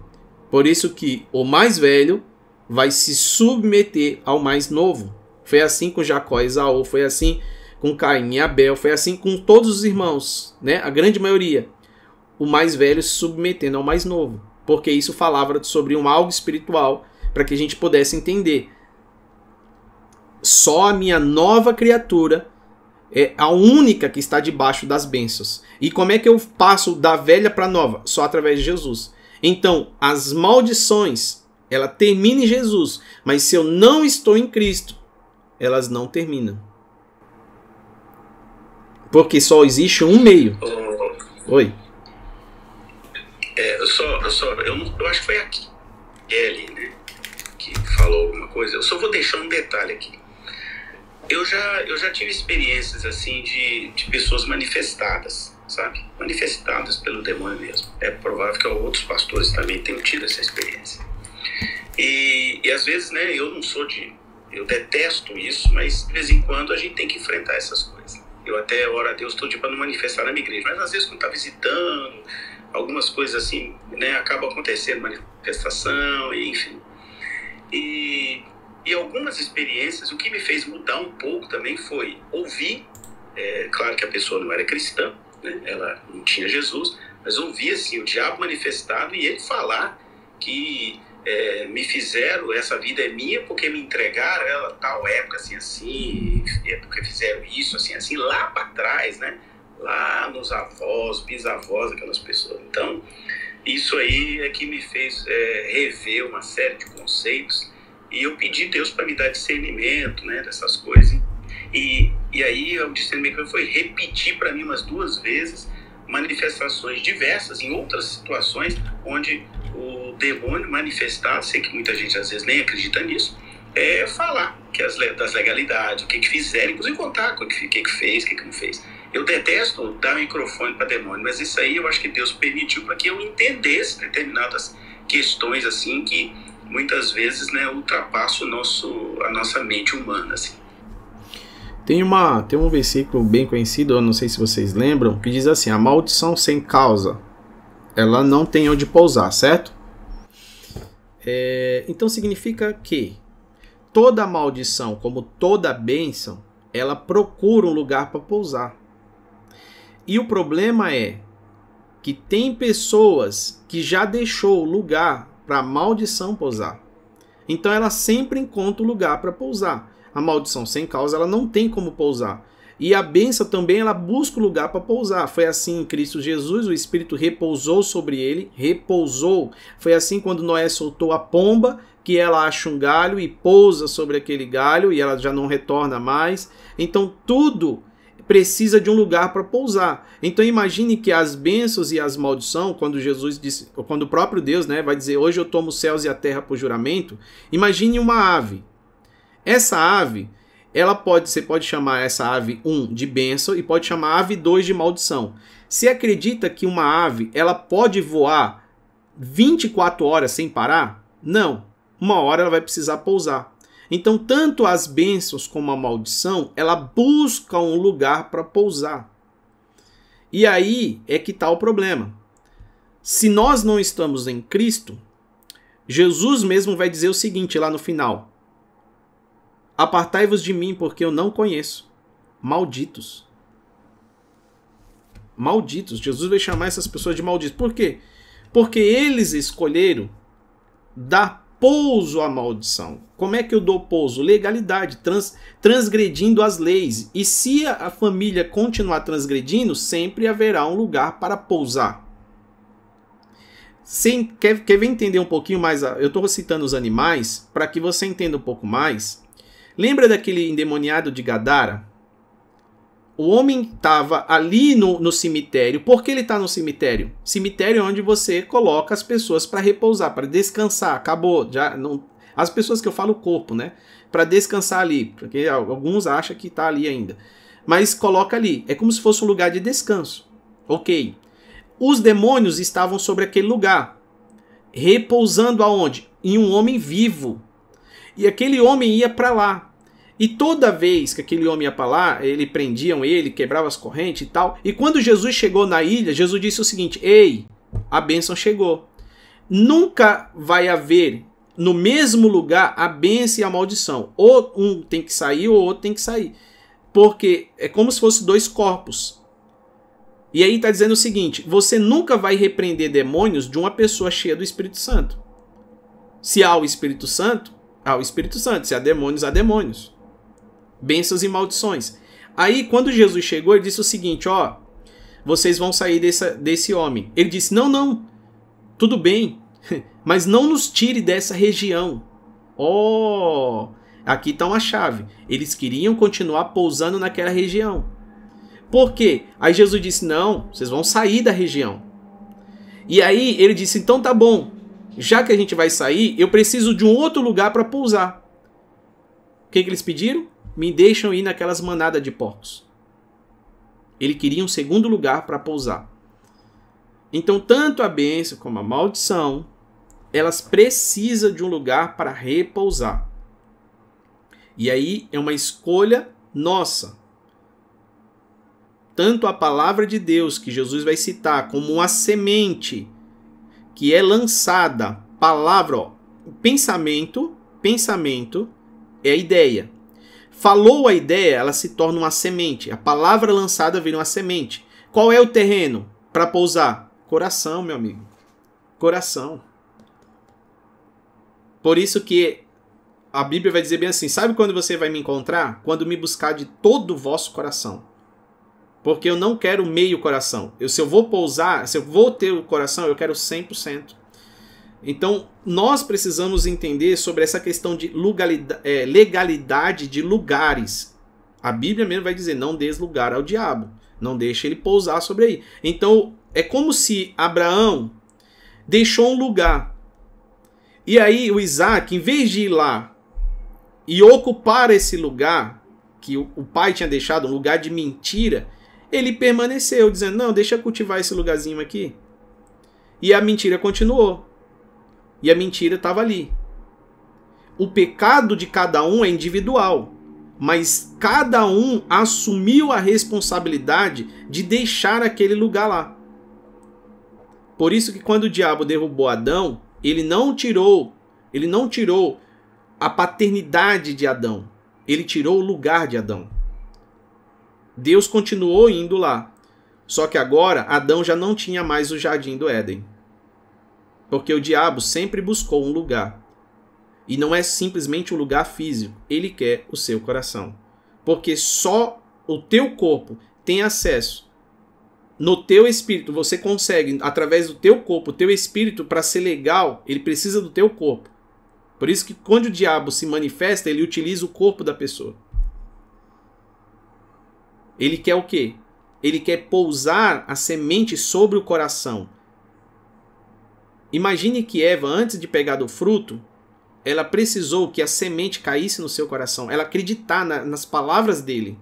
Por isso que o mais velho vai se submeter ao mais novo. Foi assim com Jacó e Esaú, foi assim com Caim e Abel, foi assim com todos os irmãos, né? A grande maioria. O mais velho se submetendo ao mais novo, porque isso falava sobre um algo espiritual para que a gente pudesse entender. Só a minha nova criatura é a única que está debaixo das bênçãos. E como é que eu passo da velha para nova? Só através de Jesus. Então, as maldições, ela termina em Jesus, mas se eu não estou em Cristo, elas não terminam. Porque só existe um meio. Oi. É, eu só, eu só, eu, não, eu acho que foi aqui, Kelly, né, que falou alguma coisa. Eu só vou deixar um detalhe aqui eu já, eu já tive experiências assim de, de pessoas manifestadas, sabe? Manifestadas pelo demônio mesmo. É provável que outros pastores também tenham tido essa experiência. E, e às vezes, né, eu não sou de. Eu detesto isso, mas de vez em quando a gente tem que enfrentar essas coisas. Eu até oro a Deus todo dia para não manifestar na minha igreja, mas às vezes quando está visitando, algumas coisas assim, né, acaba acontecendo manifestação, enfim. E e algumas experiências, o que me fez mudar um pouco também foi ouvir, é, claro que a pessoa não era cristã, né? ela não tinha Jesus, mas ouvir assim, o diabo manifestado e ele falar que é, me fizeram, essa vida é minha porque me entregaram ela tal época assim, assim, é porque fizeram isso, assim, assim, lá para trás, né? Lá nos avós, bisavós, aquelas pessoas. Então, isso aí é que me fez é, rever uma série de conceitos e eu pedi Deus para me dar discernimento, né, dessas coisas. E, e aí o discernimento foi repetir para mim umas duas vezes manifestações diversas em outras situações onde o demônio manifestado, sei que muita gente às vezes nem acredita nisso, é falar que as das legalidades, o que que fizeram, inclusive contar o que, que fez, o que, que não fez. Eu detesto dar microfone para demônio, mas isso aí eu acho que Deus permitiu para que eu entendesse determinadas questões assim que muitas vezes né, ultrapassa o nosso, a nossa mente humana. Assim. Tem, uma, tem um versículo bem conhecido, eu não sei se vocês lembram, que diz assim: A maldição sem causa, ela não tem onde pousar, certo? É, então significa que toda maldição, como toda bênção, ela procura um lugar para pousar. E o problema é que tem pessoas que já deixou lugar para a maldição pousar. Então ela sempre encontra o lugar para pousar. A maldição sem causa ela não tem como pousar. E a benção também ela busca o lugar para pousar. Foi assim em Cristo Jesus, o Espírito repousou sobre ele, repousou. Foi assim quando Noé soltou a pomba, que ela acha um galho e pousa sobre aquele galho e ela já não retorna mais. Então tudo precisa de um lugar para pousar. Então imagine que as bênçãos e as maldições, quando Jesus disse, quando o próprio Deus, né, vai dizer: "Hoje eu tomo os céus e a terra por juramento", imagine uma ave. Essa ave, ela pode, você pode chamar essa ave 1 um, de bênção e pode chamar ave 2 de maldição. Se acredita que uma ave, ela pode voar 24 horas sem parar? Não. Uma hora ela vai precisar pousar. Então, tanto as bênçãos como a maldição, ela busca um lugar para pousar. E aí é que está o problema. Se nós não estamos em Cristo, Jesus mesmo vai dizer o seguinte lá no final: Apartai-vos de mim, porque eu não conheço. Malditos. Malditos. Jesus vai chamar essas pessoas de malditos. Por quê? Porque eles escolheram dar pouso à maldição. Como é que eu dou pouso? Legalidade, trans, transgredindo as leis. E se a família continuar transgredindo, sempre haverá um lugar para pousar. Sem, quer, quer entender um pouquinho mais? Eu estou citando os animais para que você entenda um pouco mais. Lembra daquele endemoniado de Gadara? O homem estava ali no, no cemitério. Por que ele está no cemitério? Cemitério é onde você coloca as pessoas para repousar, para descansar. Acabou. Já não, as pessoas que eu falo corpo, né? Para descansar ali, porque alguns acham que está ali ainda. Mas coloca ali. É como se fosse um lugar de descanso. Ok. Os demônios estavam sobre aquele lugar, repousando aonde? Em um homem vivo. E aquele homem ia para lá. E toda vez que aquele homem ia para lá, ele prendiam ele, quebrava as correntes e tal. E quando Jesus chegou na ilha, Jesus disse o seguinte: Ei, a bênção chegou. Nunca vai haver no mesmo lugar a bênção e a maldição. Ou um tem que sair, ou outro tem que sair. Porque é como se fosse dois corpos. E aí está dizendo o seguinte: você nunca vai repreender demônios de uma pessoa cheia do Espírito Santo. Se há o Espírito Santo, há o Espírito Santo. Se há demônios, há demônios bênçãos e maldições. Aí, quando Jesus chegou, ele disse o seguinte: Ó, vocês vão sair desse, desse homem. Ele disse: Não, não, tudo bem, mas não nos tire dessa região. Ó, oh, aqui está uma chave. Eles queriam continuar pousando naquela região. Por quê? Aí Jesus disse: Não, vocês vão sair da região. E aí ele disse: Então tá bom, já que a gente vai sair, eu preciso de um outro lugar para pousar. O que, que eles pediram? Me deixam ir naquelas manadas de porcos. Ele queria um segundo lugar para pousar. Então, tanto a bênção como a maldição, elas precisam de um lugar para repousar. E aí é uma escolha nossa. Tanto a palavra de Deus, que Jesus vai citar, como uma semente que é lançada, palavra, ó, pensamento, pensamento é a ideia. Falou a ideia, ela se torna uma semente. A palavra lançada vira uma semente. Qual é o terreno para pousar? Coração, meu amigo. Coração. Por isso que a Bíblia vai dizer bem assim: sabe quando você vai me encontrar? Quando me buscar de todo o vosso coração. Porque eu não quero meio coração. Eu, se eu vou pousar, se eu vou ter o coração, eu quero 100%. Então, nós precisamos entender sobre essa questão de é, legalidade de lugares. A Bíblia mesmo vai dizer: não des lugar ao diabo, não deixe ele pousar sobre aí. Então, é como se Abraão deixou um lugar. E aí, o Isaac, em vez de ir lá e ocupar esse lugar que o pai tinha deixado, um lugar de mentira, ele permaneceu, dizendo: não, deixa eu cultivar esse lugarzinho aqui. E a mentira continuou. E a mentira estava ali. O pecado de cada um é individual, mas cada um assumiu a responsabilidade de deixar aquele lugar lá. Por isso que quando o diabo derrubou Adão, ele não tirou, ele não tirou a paternidade de Adão. Ele tirou o lugar de Adão. Deus continuou indo lá. Só que agora Adão já não tinha mais o jardim do Éden. Porque o diabo sempre buscou um lugar. E não é simplesmente um lugar físico, ele quer o seu coração. Porque só o teu corpo tem acesso no teu espírito, você consegue através do teu corpo, teu espírito para ser legal, ele precisa do teu corpo. Por isso que quando o diabo se manifesta, ele utiliza o corpo da pessoa. Ele quer o quê? Ele quer pousar a semente sobre o coração. Imagine que Eva, antes de pegar do fruto, ela precisou que a semente caísse no seu coração, ela acreditar na, nas palavras dele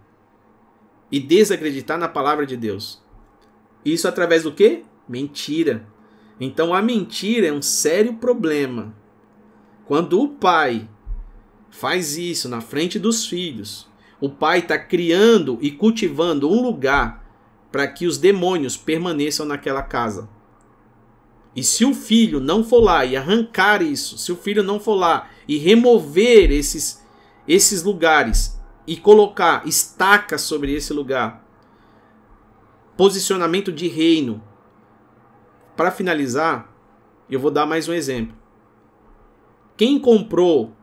e desacreditar na palavra de Deus. Isso através do quê? Mentira. Então a mentira é um sério problema. Quando o pai faz isso na frente dos filhos, o pai está criando e cultivando um lugar para que os demônios permaneçam naquela casa. E se o filho não for lá e arrancar isso, se o filho não for lá e remover esses, esses lugares e colocar estaca sobre esse lugar, posicionamento de reino. Para finalizar, eu vou dar mais um exemplo. Quem comprou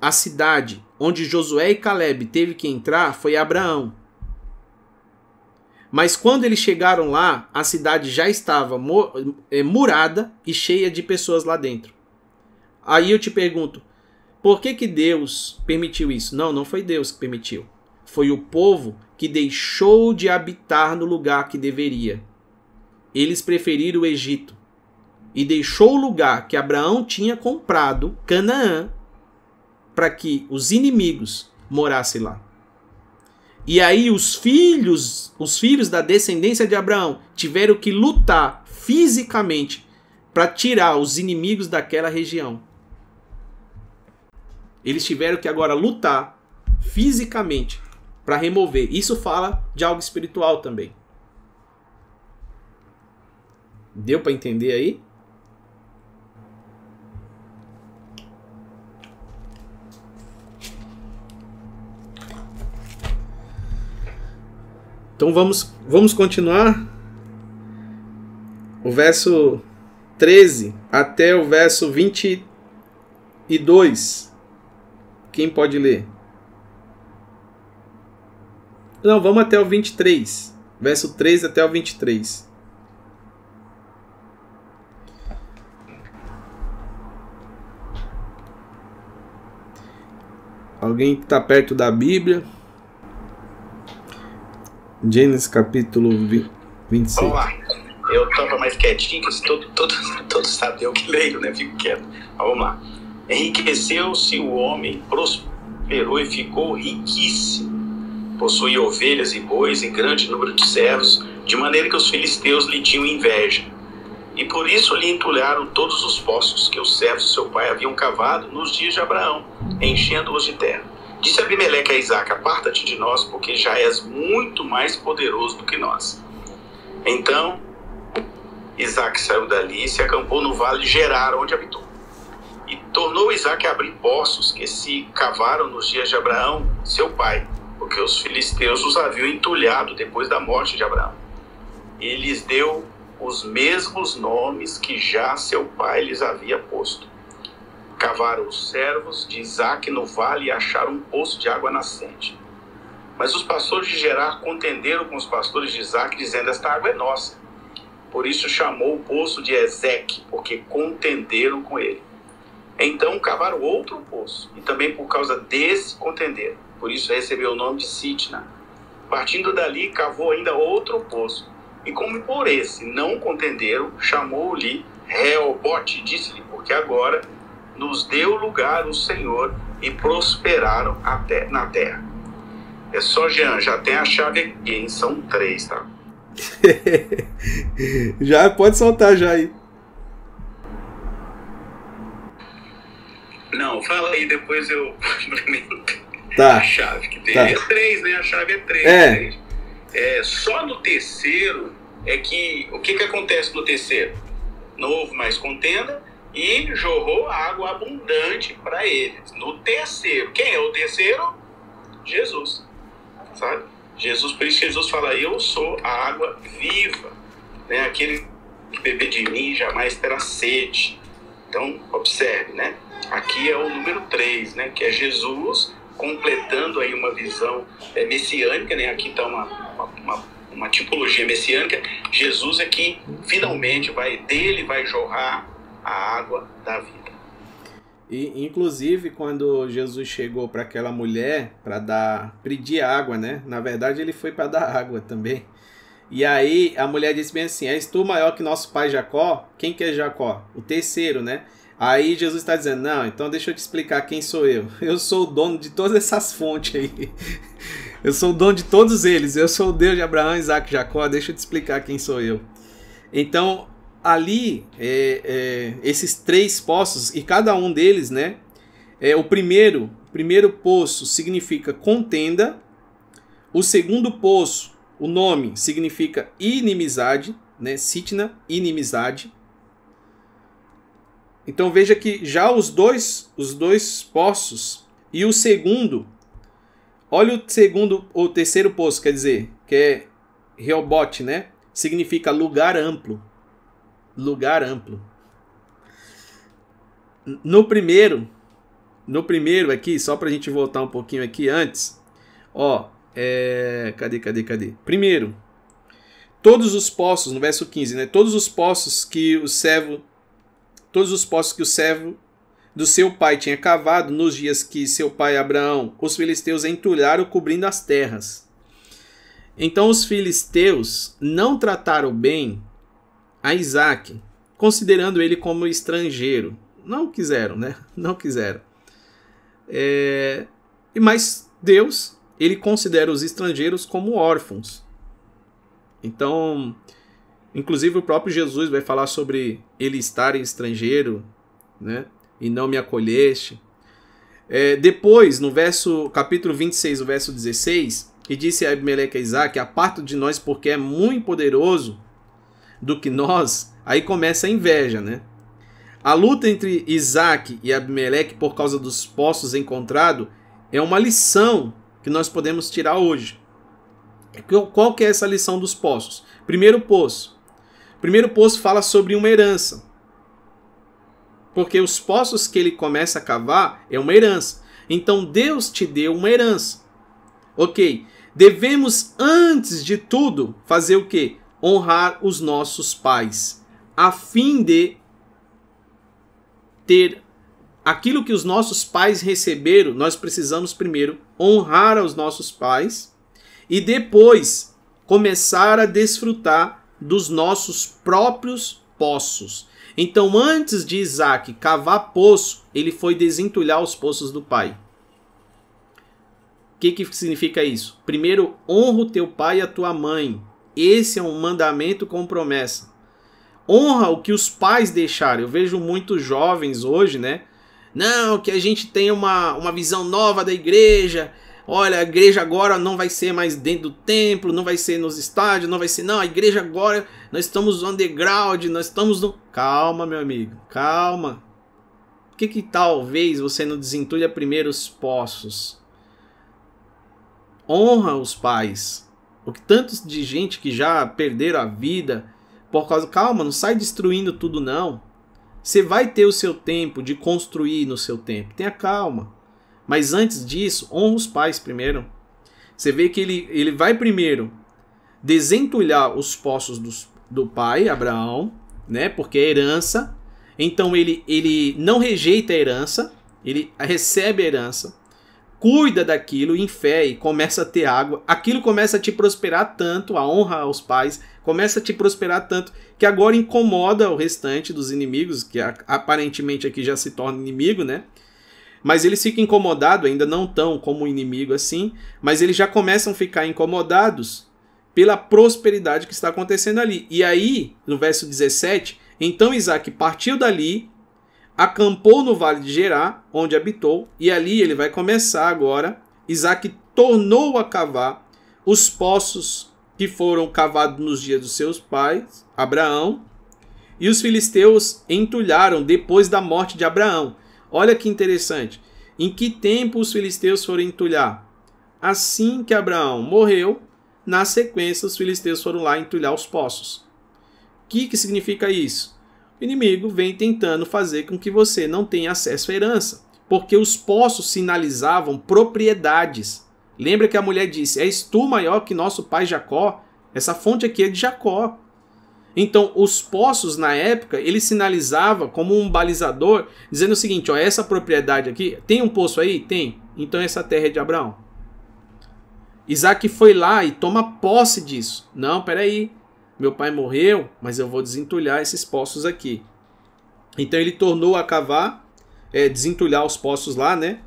a cidade onde Josué e Caleb teve que entrar foi Abraão. Mas quando eles chegaram lá, a cidade já estava é, murada e cheia de pessoas lá dentro. Aí eu te pergunto, por que, que Deus permitiu isso? Não, não foi Deus que permitiu. Foi o povo que deixou de habitar no lugar que deveria. Eles preferiram o Egito e deixou o lugar que Abraão tinha comprado, Canaã, para que os inimigos morassem lá. E aí os filhos, os filhos da descendência de Abraão, tiveram que lutar fisicamente para tirar os inimigos daquela região. Eles tiveram que agora lutar fisicamente para remover. Isso fala de algo espiritual também. Deu para entender aí? Então vamos, vamos continuar. O verso 13 até o verso 22. Quem pode ler? Não, vamos até o 23. Verso 3 até o 23. Alguém que está perto da Bíblia? Gênesis capítulo 26. Vamos lá. Eu estava mais quietinho, que todos todo, todo sabem eu que leio, né? Fico quieto. Mas vamos lá. Enriqueceu-se o homem, prosperou e ficou riquíssimo possuía ovelhas e bois e grande número de servos, de maneira que os filisteus lhe tinham inveja. E por isso lhe entulharam todos os poços que os servos de seu pai haviam cavado nos dias de Abraão, enchendo-os de terra. Disse Abimeleque a Isaac: Aparta-te de nós, porque já és muito mais poderoso do que nós. Então Isaac saiu dali e se acampou no vale de Gerar, onde habitou. E tornou Isaac a abrir poços que se cavaram nos dias de Abraão, seu pai, porque os filisteus os haviam entulhado depois da morte de Abraão. E lhes deu os mesmos nomes que já seu pai lhes havia posto. Cavaram os servos de Isaac no vale e acharam um poço de água nascente. Mas os pastores de Gerar contenderam com os pastores de Isaac, dizendo: Esta água é nossa. Por isso chamou o poço de Ezeque, porque contenderam com ele. Então cavaram outro poço, e também por causa desse contenderam por isso recebeu o nome de Sitna. Partindo dali, cavou ainda outro poço, e como por esse não contenderam, chamou-lhe Reobote, disse-lhe, porque agora nos deu lugar o Senhor e prosperaram até na terra. É só, Jean, já tem a chave aqui, hein? São três, tá? já pode soltar já aí. Não, fala aí, depois eu. Tá. A chave que tem. Tá. É três, né? A chave é três. É. três. é. Só no terceiro é que. O que, que acontece no terceiro? Não houve mais contenda e jorrou água abundante para eles. No terceiro, quem é o terceiro? Jesus, sabe? Jesus, por isso Jesus fala: Eu sou a água viva, né? Aquele que beber de mim jamais terá sede. Então, observe, né? Aqui é o número 3, né? Que é Jesus completando aí uma visão é, messiânica, né? Aqui está uma, uma, uma, tipologia messiânica. Jesus é que finalmente vai dele vai jorrar a água da vida. E inclusive quando Jesus chegou para aquela mulher para dar pedir água, né? Na verdade ele foi para dar água também. E aí a mulher disse bem assim: És tu maior que nosso pai Jacó? Quem que é Jacó? O terceiro, né? Aí Jesus está dizendo: Não, então deixa eu te explicar quem sou eu. Eu sou o dono de todas essas fontes aí. Eu sou o dono de todos eles. Eu sou o Deus de Abraão, Isaac e Jacó. Deixa eu te explicar quem sou eu. Então, ali, é, é, esses três poços, e cada um deles, né? É, o primeiro, primeiro poço significa contenda. O segundo poço, o nome significa inimizade, né? Sitna, inimizade. Então veja que já os dois, os dois poços e o segundo, olha o segundo, o terceiro poço, quer dizer, que é Reobote, né? Significa lugar amplo. Lugar amplo. No primeiro, no primeiro aqui, só para a gente voltar um pouquinho aqui antes, ó, é, cadê, cadê, cadê? Primeiro, todos os poços, no verso 15, né? Todos os poços que o servo todos os poços que o servo do seu pai tinha cavado nos dias que seu pai Abraão, os filisteus entulharam cobrindo as terras. Então os filisteus não trataram bem a Isaac, considerando ele como estrangeiro. Não quiseram, né? Não quiseram. É... Mas Deus, ele considera os estrangeiros como órfãos. Então, Inclusive o próprio Jesus vai falar sobre ele estar estrangeiro, né? E não me acolheste. É, depois, no verso capítulo 26, o verso 16, e disse a Abimeleque a Isaac: Aparta de nós, porque é muito poderoso do que nós. Aí começa a inveja, né? A luta entre Isaac e Abimeleque por causa dos poços encontrados é uma lição que nós podemos tirar hoje. Qual que é essa lição dos poços? Primeiro poço, primeiro poço fala sobre uma herança. Porque os poços que ele começa a cavar é uma herança. Então Deus te deu uma herança. Ok. Devemos, antes de tudo, fazer o que? Honrar os nossos pais. A fim de ter aquilo que os nossos pais receberam, nós precisamos primeiro honrar os nossos pais e depois começar a desfrutar dos nossos próprios poços. Então, antes de Isaac cavar poço, ele foi desentulhar os poços do pai. O que, que significa isso? Primeiro, honra o teu pai e a tua mãe. Esse é um mandamento com promessa. Honra o que os pais deixaram. Eu vejo muitos jovens hoje, né? Não, que a gente tem uma, uma visão nova da igreja, olha, a igreja agora não vai ser mais dentro do templo, não vai ser nos estádios, não vai ser. Não, a igreja agora, nós estamos underground, nós estamos no. Calma, meu amigo, calma. Por que, que talvez você não desentulha primeiro os poços? Honra os pais. O que tantos de gente que já perderam a vida por causa. Calma, não sai destruindo tudo, não. Você vai ter o seu tempo de construir no seu tempo. Tenha calma. Mas antes disso, honra os pais primeiro. Você vê que ele, ele vai primeiro desentulhar os poços dos, do pai, Abraão, né? Porque é herança. Então ele, ele não rejeita a herança, ele recebe a herança, cuida daquilo em fé e começa a ter água. Aquilo começa a te prosperar tanto, a honra aos pais, começa a te prosperar tanto que agora incomoda o restante dos inimigos, que aparentemente aqui já se torna inimigo, né? Mas eles ficam incomodados, ainda não tão como inimigo assim, mas eles já começam a ficar incomodados pela prosperidade que está acontecendo ali. E aí, no verso 17, então Isaac partiu dali, acampou no vale de Gerá, onde habitou, e ali ele vai começar agora. Isaac tornou a cavar os poços que foram cavados nos dias dos seus pais, Abraão, E os filisteus entulharam depois da morte de Abraão. Olha que interessante. Em que tempo os filisteus foram entulhar? Assim que Abraão morreu, na sequência os filisteus foram lá entulhar os poços. O que, que significa isso? O inimigo vem tentando fazer com que você não tenha acesso à herança, porque os poços sinalizavam propriedades. Lembra que a mulher disse: És tu maior que nosso pai Jacó? Essa fonte aqui é de Jacó. Então, os poços na época, ele sinalizava como um balizador, dizendo o seguinte: ó, essa propriedade aqui, tem um poço aí? Tem. Então essa terra é de Abraão. Isaac foi lá e toma posse disso. Não, peraí. Meu pai morreu, mas eu vou desentulhar esses poços aqui. Então ele tornou a cavar, é, desentulhar os poços lá, né?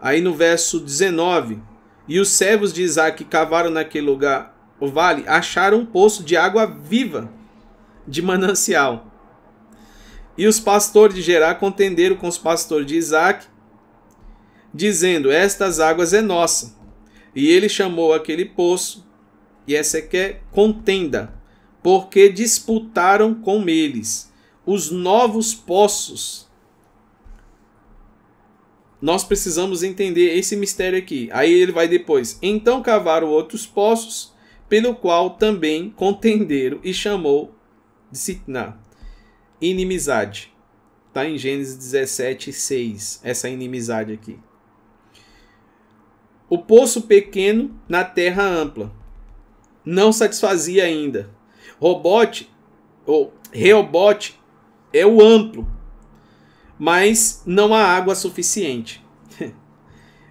Aí no verso 19: E os servos de Isaac cavaram naquele lugar, o vale, acharam um poço de água viva de manancial. E os pastores de Gerar contenderam com os pastores de Isaac, dizendo: Estas águas é nossa. E ele chamou aquele poço, e essa aqui é contenda, porque disputaram com eles os novos poços. Nós precisamos entender esse mistério aqui. Aí ele vai depois. Então cavaram outros poços, pelo qual também contenderam e chamou de Sitna. Inimizade. Está em Gênesis 17, 6. Essa inimizade aqui. O poço pequeno na terra ampla. Não satisfazia ainda. Robote, ou Reobote, é o amplo, mas não há água suficiente.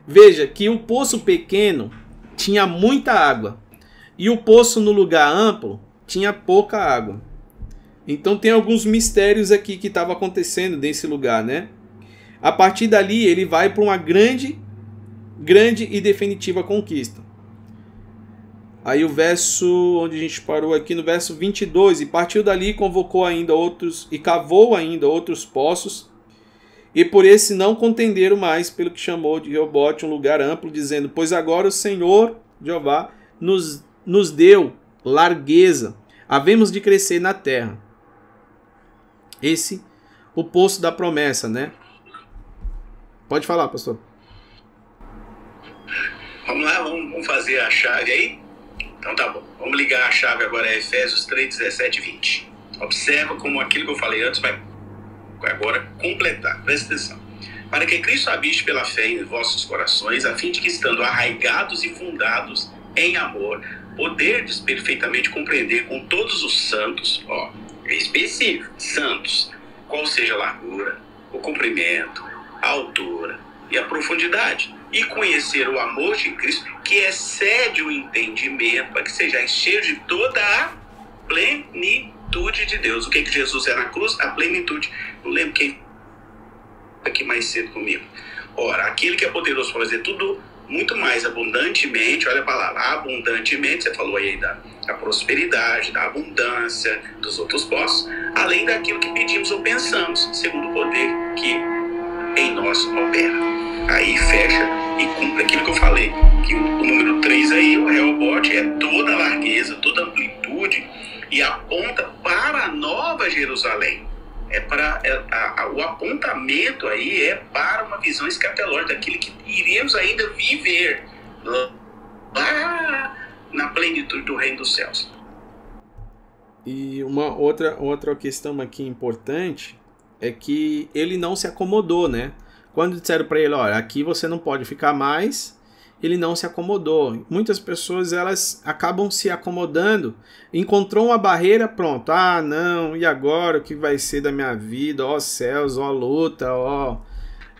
Veja que o poço pequeno tinha muita água e o poço no lugar amplo tinha pouca água. Então tem alguns mistérios aqui que estavam acontecendo nesse lugar, né? A partir dali ele vai para uma grande, grande e definitiva conquista. Aí o verso onde a gente parou aqui no verso 22, e partiu dali convocou ainda outros e cavou ainda outros poços, e por esse não contenderam mais pelo que chamou de Reobote um lugar amplo, dizendo: Pois agora o Senhor Jeová nos, nos deu largueza, havemos de crescer na terra. Esse o poço da promessa, né? Pode falar, pastor. Vamos lá, vamos fazer a chave aí? Então tá bom. Vamos ligar a chave agora a Efésios 3, 17 e 20. Observa como aquilo que eu falei antes vai agora completar. Presta atenção. Para que Cristo habite pela fé em vossos corações, a fim de que, estando arraigados e fundados em amor, poderdes perfeitamente compreender com todos os santos, ó, é específico, santos, qual seja a largura, o comprimento, a altura e a profundidade, e conhecer o amor de Cristo que excede o entendimento, para que sejais cheios de toda a plenitude de Deus. O que, que Jesus é na cruz? A plenitude. Não lembro quem aqui mais cedo comigo. Ora, aquele que é poderoso para fazer tudo muito mais abundantemente, olha a palavra, abundantemente, você falou aí da, da prosperidade, da abundância, dos outros postos, além daquilo que pedimos ou pensamos, segundo o poder que em nós opera. Aí fecha e cumpre aquilo que eu falei, que o, o número 3 aí, o Reobote, é toda a largueza, toda a amplitude e aponta para a Nova Jerusalém. É para é, a, a, o apontamento aí é para uma visão escatológica daquilo que iremos ainda viver lá na plenitude do reino dos céus. E uma outra outra questão aqui importante é que ele não se acomodou, né? Quando disseram para ele, olha, aqui você não pode ficar mais, ele não se acomodou. Muitas pessoas elas acabam se acomodando, encontrou uma barreira, pronto. Ah, não, e agora o que vai ser da minha vida? Ó céus, ó luta, ó.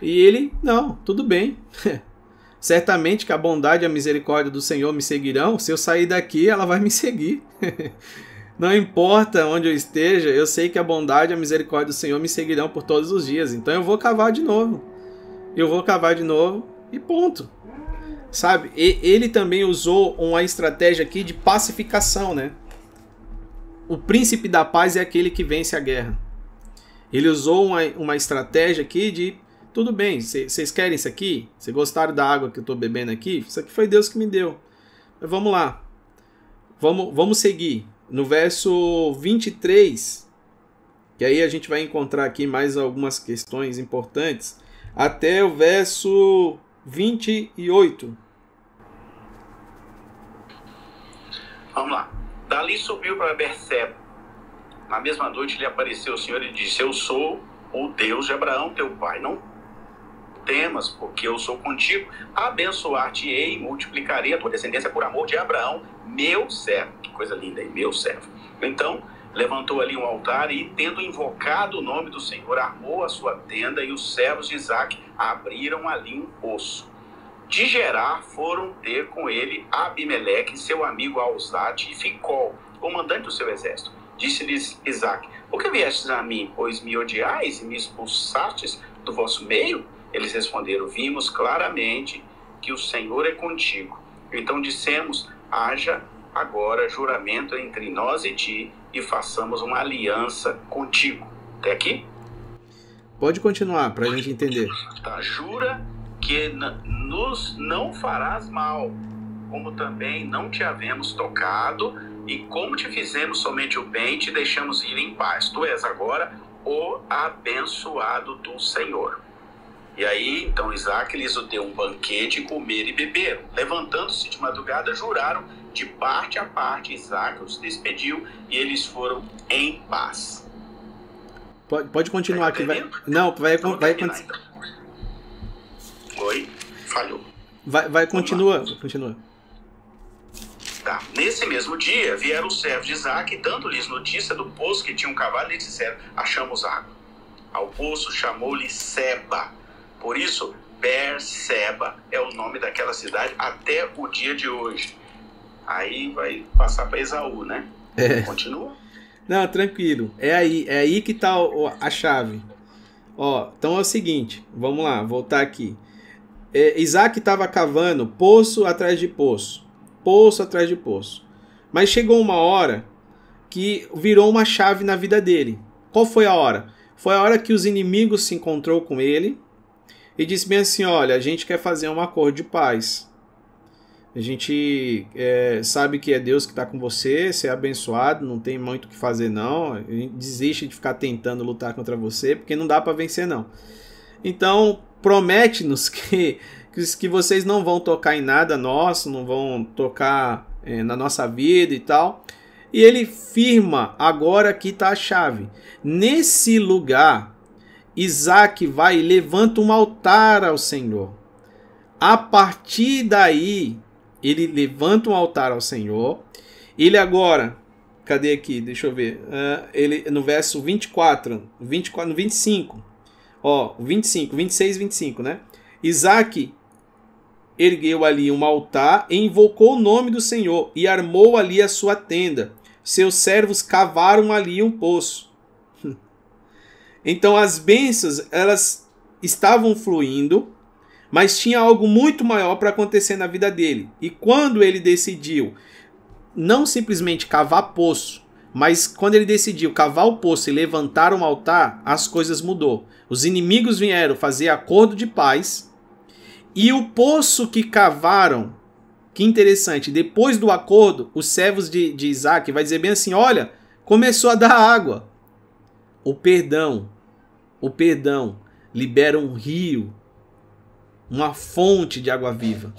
E ele, não, tudo bem. Certamente que a bondade e a misericórdia do Senhor me seguirão. Se eu sair daqui, ela vai me seguir. Não importa onde eu esteja, eu sei que a bondade e a misericórdia do Senhor me seguirão por todos os dias. Então eu vou cavar de novo. Eu vou cavar de novo e ponto. Sabe? E ele também usou uma estratégia aqui de pacificação, né? O príncipe da paz é aquele que vence a guerra. Ele usou uma, uma estratégia aqui de tudo bem, vocês querem isso aqui? Vocês gostaram da água que eu estou bebendo aqui? Isso aqui foi Deus que me deu. Mas vamos lá. Vamos, vamos seguir no verso 23, que aí a gente vai encontrar aqui mais algumas questões importantes, até o verso 28. Vamos lá. Dali subiu para Berseba. Na mesma noite lhe apareceu o Senhor e disse: Eu sou o Deus de Abraão, teu pai. Não temas, porque eu sou contigo. Abençoar-te-ei e multiplicarei a tua descendência por amor de Abraão, meu servo. Que coisa linda aí, meu servo. Então, levantou ali um altar e, tendo invocado o nome do Senhor, armou a sua tenda e os servos de Isaac abriram ali um poço. De Gerar foram ter com ele Abimeleque, seu amigo Alzate e Ficol, comandante do seu exército. Disse-lhes Isaac: Por que viestes a mim, pois me odiais e me expulsastes do vosso meio? Eles responderam: Vimos claramente que o Senhor é contigo. Então dissemos: Haja agora juramento entre nós e ti e façamos uma aliança contigo. Até aqui? Pode continuar para a gente entender. Tá, jura que nos não farás mal, como também não te havemos tocado, e como te fizemos somente o bem, te deixamos ir em paz. Tu és agora o abençoado do Senhor. E aí, então Isaac lhes deu um banquete, comer e beber. Levantando-se de madrugada, juraram de parte a parte. Isaac os despediu e eles foram em paz. Pode, pode continuar aqui. Vai, não, vai, então, vai, vai, então. Oi? Falhou. Vai, vai continua, continua. Tá. Nesse mesmo dia, vieram os servos de Isaac, dando-lhes notícia do poço que tinha um cavalo, e disseram: Achamos água. Ao poço chamou-lhe Seba. Por isso, Berseba é o nome daquela cidade até o dia de hoje. Aí vai passar para Esaú, né? É. Continua? Não, tranquilo. É aí, é aí que tá a chave. Ó, então é o seguinte, vamos lá, voltar aqui é, Isaac estava cavando poço atrás de poço, poço atrás de poço. Mas chegou uma hora que virou uma chave na vida dele. Qual foi a hora? Foi a hora que os inimigos se encontrou com ele e disse bem assim: olha, a gente quer fazer um acordo de paz. A gente é, sabe que é Deus que está com você, você é abençoado, não tem muito o que fazer não. Desiste de ficar tentando lutar contra você, porque não dá para vencer não. Então promete-nos que, que vocês não vão tocar em nada nosso, não vão tocar é, na nossa vida e tal. E ele firma, agora aqui está a chave. Nesse lugar, Isaac vai e levanta um altar ao Senhor. A partir daí, ele levanta um altar ao Senhor. Ele agora, cadê aqui? Deixa eu ver. Uh, ele no verso 24, 24, no 25 Ó, 25, 26 25, né? Isaac ergueu ali um altar e invocou o nome do Senhor e armou ali a sua tenda. Seus servos cavaram ali um poço. Então as bênçãos, elas estavam fluindo, mas tinha algo muito maior para acontecer na vida dele. E quando ele decidiu não simplesmente cavar poço, mas quando ele decidiu cavar o poço e levantar um altar, as coisas mudou. Os inimigos vieram fazer acordo de paz. E o poço que cavaram, que interessante, depois do acordo, os servos de, de Isaac vai dizer bem assim: olha, começou a dar água. O perdão, o perdão libera um rio, uma fonte de água viva.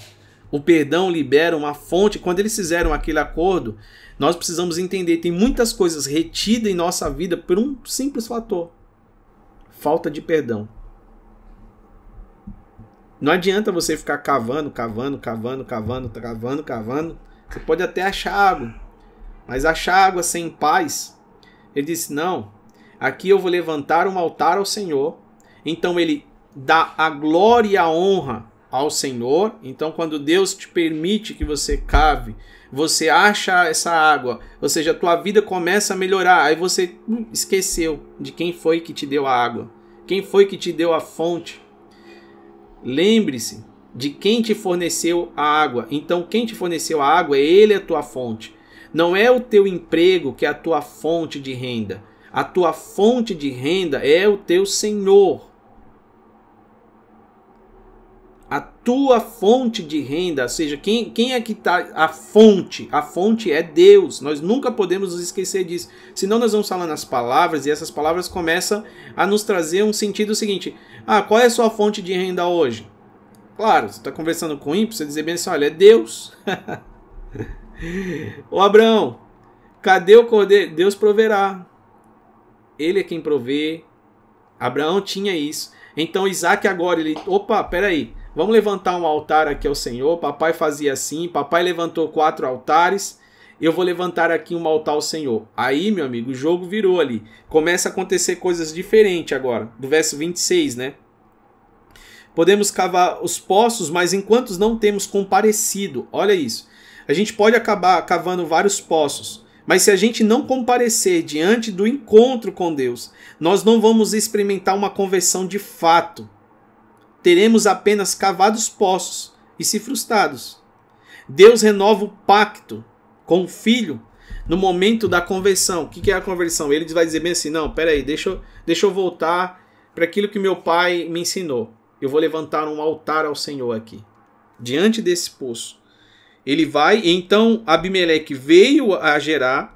O perdão libera uma fonte. Quando eles fizeram aquele acordo, nós precisamos entender, tem muitas coisas retidas em nossa vida por um simples fator: falta de perdão. Não adianta você ficar cavando, cavando, cavando, cavando, cavando, cavando. Você pode até achar água, mas achar água sem paz. Ele disse: Não, aqui eu vou levantar um altar ao Senhor. Então ele dá a glória e a honra ao Senhor. Então, quando Deus te permite que você cave, você acha essa água, ou seja, a tua vida começa a melhorar. Aí você hum, esqueceu de quem foi que te deu a água, quem foi que te deu a fonte. Lembre-se de quem te forneceu a água. Então, quem te forneceu a água, ele é a tua fonte. Não é o teu emprego que é a tua fonte de renda. A tua fonte de renda é o teu Senhor. A tua fonte de renda, ou seja, quem, quem é que está a fonte? A fonte é Deus. Nós nunca podemos nos esquecer disso. Senão nós vamos falando as palavras e essas palavras começam a nos trazer um sentido seguinte: ah, qual é a sua fonte de renda hoje? Claro, você está conversando com ímpio, você dizer bem assim: olha, é Deus. Ô Abraão, cadê o cordeiro? Deus proverá. Ele é quem provê. Abraão tinha isso. Então Isaac agora, ele, opa, peraí, vamos levantar um altar aqui ao Senhor. Papai fazia assim, papai levantou quatro altares. Eu vou levantar aqui um altar ao Senhor. Aí, meu amigo, o jogo virou ali. Começa a acontecer coisas diferentes agora. Do verso 26, né? Podemos cavar os poços, mas enquanto não temos comparecido, olha isso. A gente pode acabar cavando vários poços, mas se a gente não comparecer diante do encontro com Deus, nós não vamos experimentar uma conversão de fato. Teremos apenas cavados poços e se frustrados. Deus renova o pacto com o filho no momento da conversão. O que é a conversão? Ele vai dizer bem assim: não, peraí, deixa eu, deixa eu voltar para aquilo que meu pai me ensinou eu vou levantar um altar ao Senhor aqui, diante desse poço. Ele vai, então Abimeleque veio a Gerar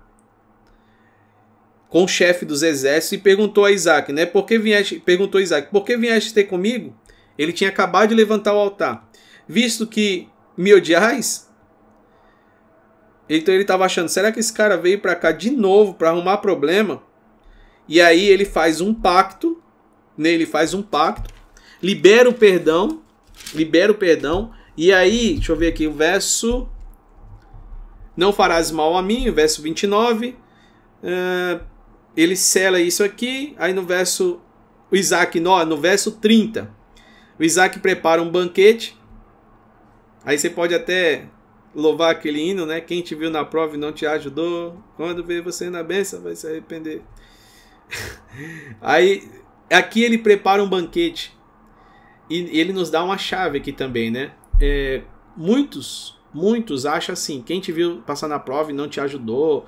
com o chefe dos exércitos e perguntou a Isaac, né? Por que vieste, perguntou a Isaac, por que vieste ter comigo? Ele tinha acabado de levantar o altar. Visto que me odiais? Então ele estava achando, será que esse cara veio para cá de novo para arrumar problema? E aí ele faz um pacto, né? ele faz um pacto libera o perdão, libera o perdão, e aí, deixa eu ver aqui o verso. Não farás mal a mim, verso 29. Uh, ele sela isso aqui, aí no verso. O Isaac, no, no verso 30. O Isaac prepara um banquete. Aí você pode até louvar aquele hino, né? Quem te viu na prova e não te ajudou, quando vê você na benção vai se arrepender. Aí, aqui ele prepara um banquete. E ele nos dá uma chave aqui também, né? É, muitos, muitos acham assim, quem te viu passar na prova e não te ajudou.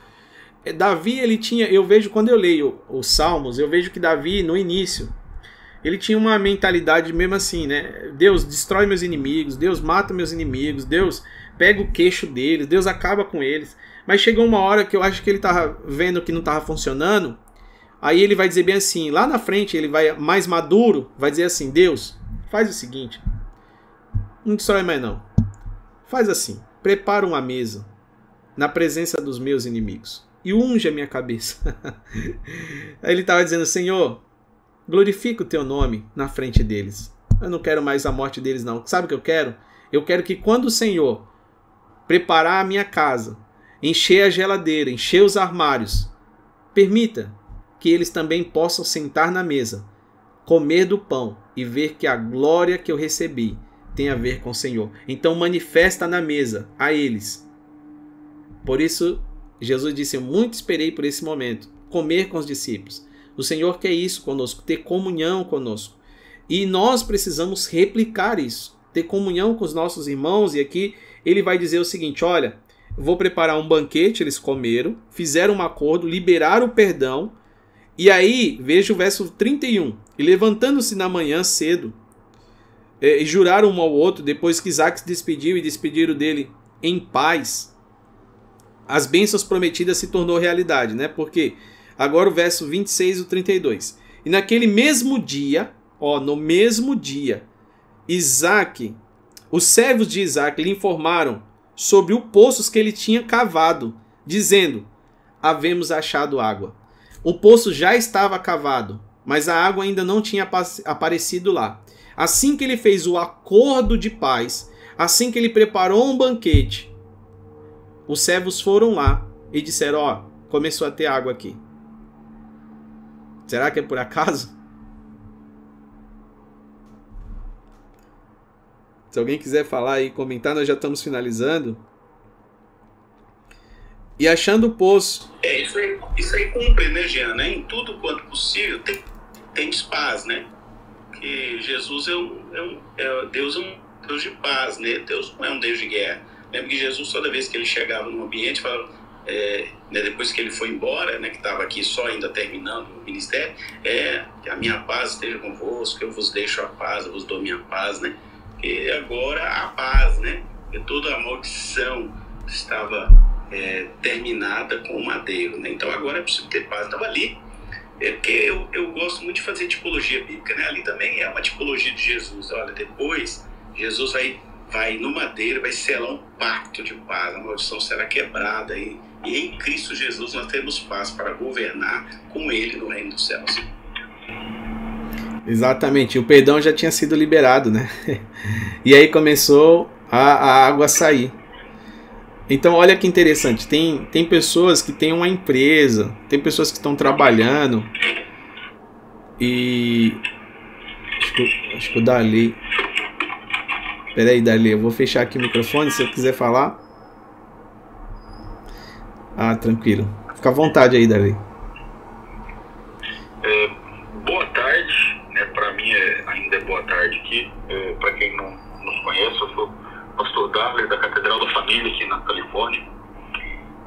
É, Davi, ele tinha, eu vejo quando eu leio os Salmos, eu vejo que Davi, no início, ele tinha uma mentalidade mesmo assim, né? Deus destrói meus inimigos, Deus mata meus inimigos, Deus pega o queixo deles, Deus acaba com eles. Mas chegou uma hora que eu acho que ele tava vendo que não tava funcionando. Aí ele vai dizer bem assim, lá na frente ele vai mais maduro, vai dizer assim: Deus, Faz o seguinte. Não destrói mais não. Faz assim. Prepara uma mesa na presença dos meus inimigos e unge a minha cabeça. Aí ele estava dizendo: Senhor, glorifica o teu nome na frente deles. Eu não quero mais a morte deles, não. Sabe o que eu quero? Eu quero que quando o Senhor preparar a minha casa, encher a geladeira, encher os armários, permita que eles também possam sentar na mesa comer do pão e ver que a glória que eu recebi tem a ver com o Senhor. Então manifesta na mesa a eles. Por isso, Jesus disse: Eu muito esperei por esse momento comer com os discípulos. O Senhor quer isso conosco, ter comunhão conosco. E nós precisamos replicar isso, ter comunhão com os nossos irmãos. E aqui ele vai dizer o seguinte: Olha, vou preparar um banquete. Eles comeram, fizeram um acordo, liberaram o perdão. E aí, veja o verso 31. E levantando-se na manhã cedo, é, e juraram um ao outro, depois que Isaac se despediu e despediram dele em paz, as bênçãos prometidas se tornou realidade, né? Porque agora o verso 26 e 32. E naquele mesmo dia, ó, no mesmo dia, Isaac, os servos de Isaac lhe informaram sobre o poço que ele tinha cavado, dizendo: Havemos achado água. O poço já estava cavado, mas a água ainda não tinha aparecido lá. Assim que ele fez o acordo de paz, assim que ele preparou um banquete, os servos foram lá e disseram: Ó, começou a ter água aqui. Será que é por acaso? Se alguém quiser falar e comentar, nós já estamos finalizando. E achando o poço. É, isso aí, isso aí cumpre, né, Jean? Né? Em tudo quanto possível, tem tem paz, né? Que Jesus é um, é um é, Deus é um Deus de paz, né? Deus não é um Deus de guerra. Lembra que Jesus, toda vez que ele chegava num ambiente, falava, é, né, depois que ele foi embora, né, que estava aqui só ainda terminando o ministério, é que a minha paz esteja convosco, eu vos deixo a paz, eu vos dou minha paz, né? porque agora há paz, né? E toda a maldição estava é, terminada com o madeiro, né? Então agora é preciso ter paz. Então ali, é porque eu, eu gosto muito de fazer tipologia bíblica, né? Ali também é uma tipologia de Jesus. Olha, depois Jesus vai, vai no madeiro, vai selar um pacto de paz, a maldição será quebrada e, e em Cristo Jesus nós temos paz para governar com Ele no reino dos céus. Exatamente, o perdão já tinha sido liberado, né? E aí começou a, a água a sair. Então, olha que interessante. Tem, tem pessoas que têm uma empresa, tem pessoas que estão trabalhando. E. Acho que, acho que o Dali. Peraí, Dali, eu vou fechar aqui o microfone se você quiser falar. Ah, tranquilo. Fica à vontade aí, Dali. É, boa tarde, né? Para mim é, ainda é boa tarde aqui. É, Para quem não nos conhece, eu sou pastor Darley da Catedral da Família aqui na Califórnia.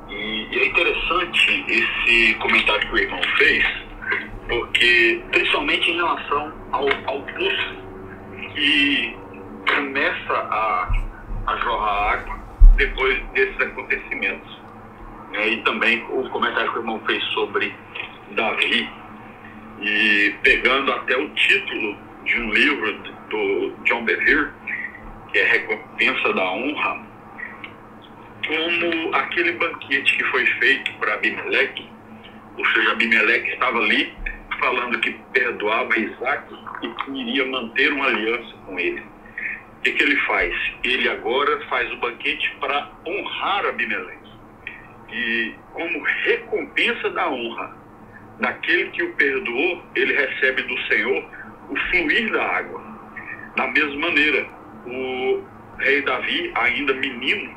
E, e é interessante esse comentário que o irmão fez, porque principalmente em relação ao, ao poço que começa a, a jorrar água depois desses acontecimentos. Né? E também o comentário que o irmão fez sobre Davi, e pegando até o título de um livro do John Bevere, que é Recompensa da Honra, como aquele banquete que foi feito para Abimeleque, ou seja, Abimeleque estava ali falando que perdoava Isaac e que iria manter uma aliança com ele. O que, que ele faz? Ele agora faz o banquete para honrar Abimeleque. E como recompensa da honra daquele que o perdoou, ele recebe do Senhor o fluir da água. Da mesma maneira, o rei Davi, ainda menino,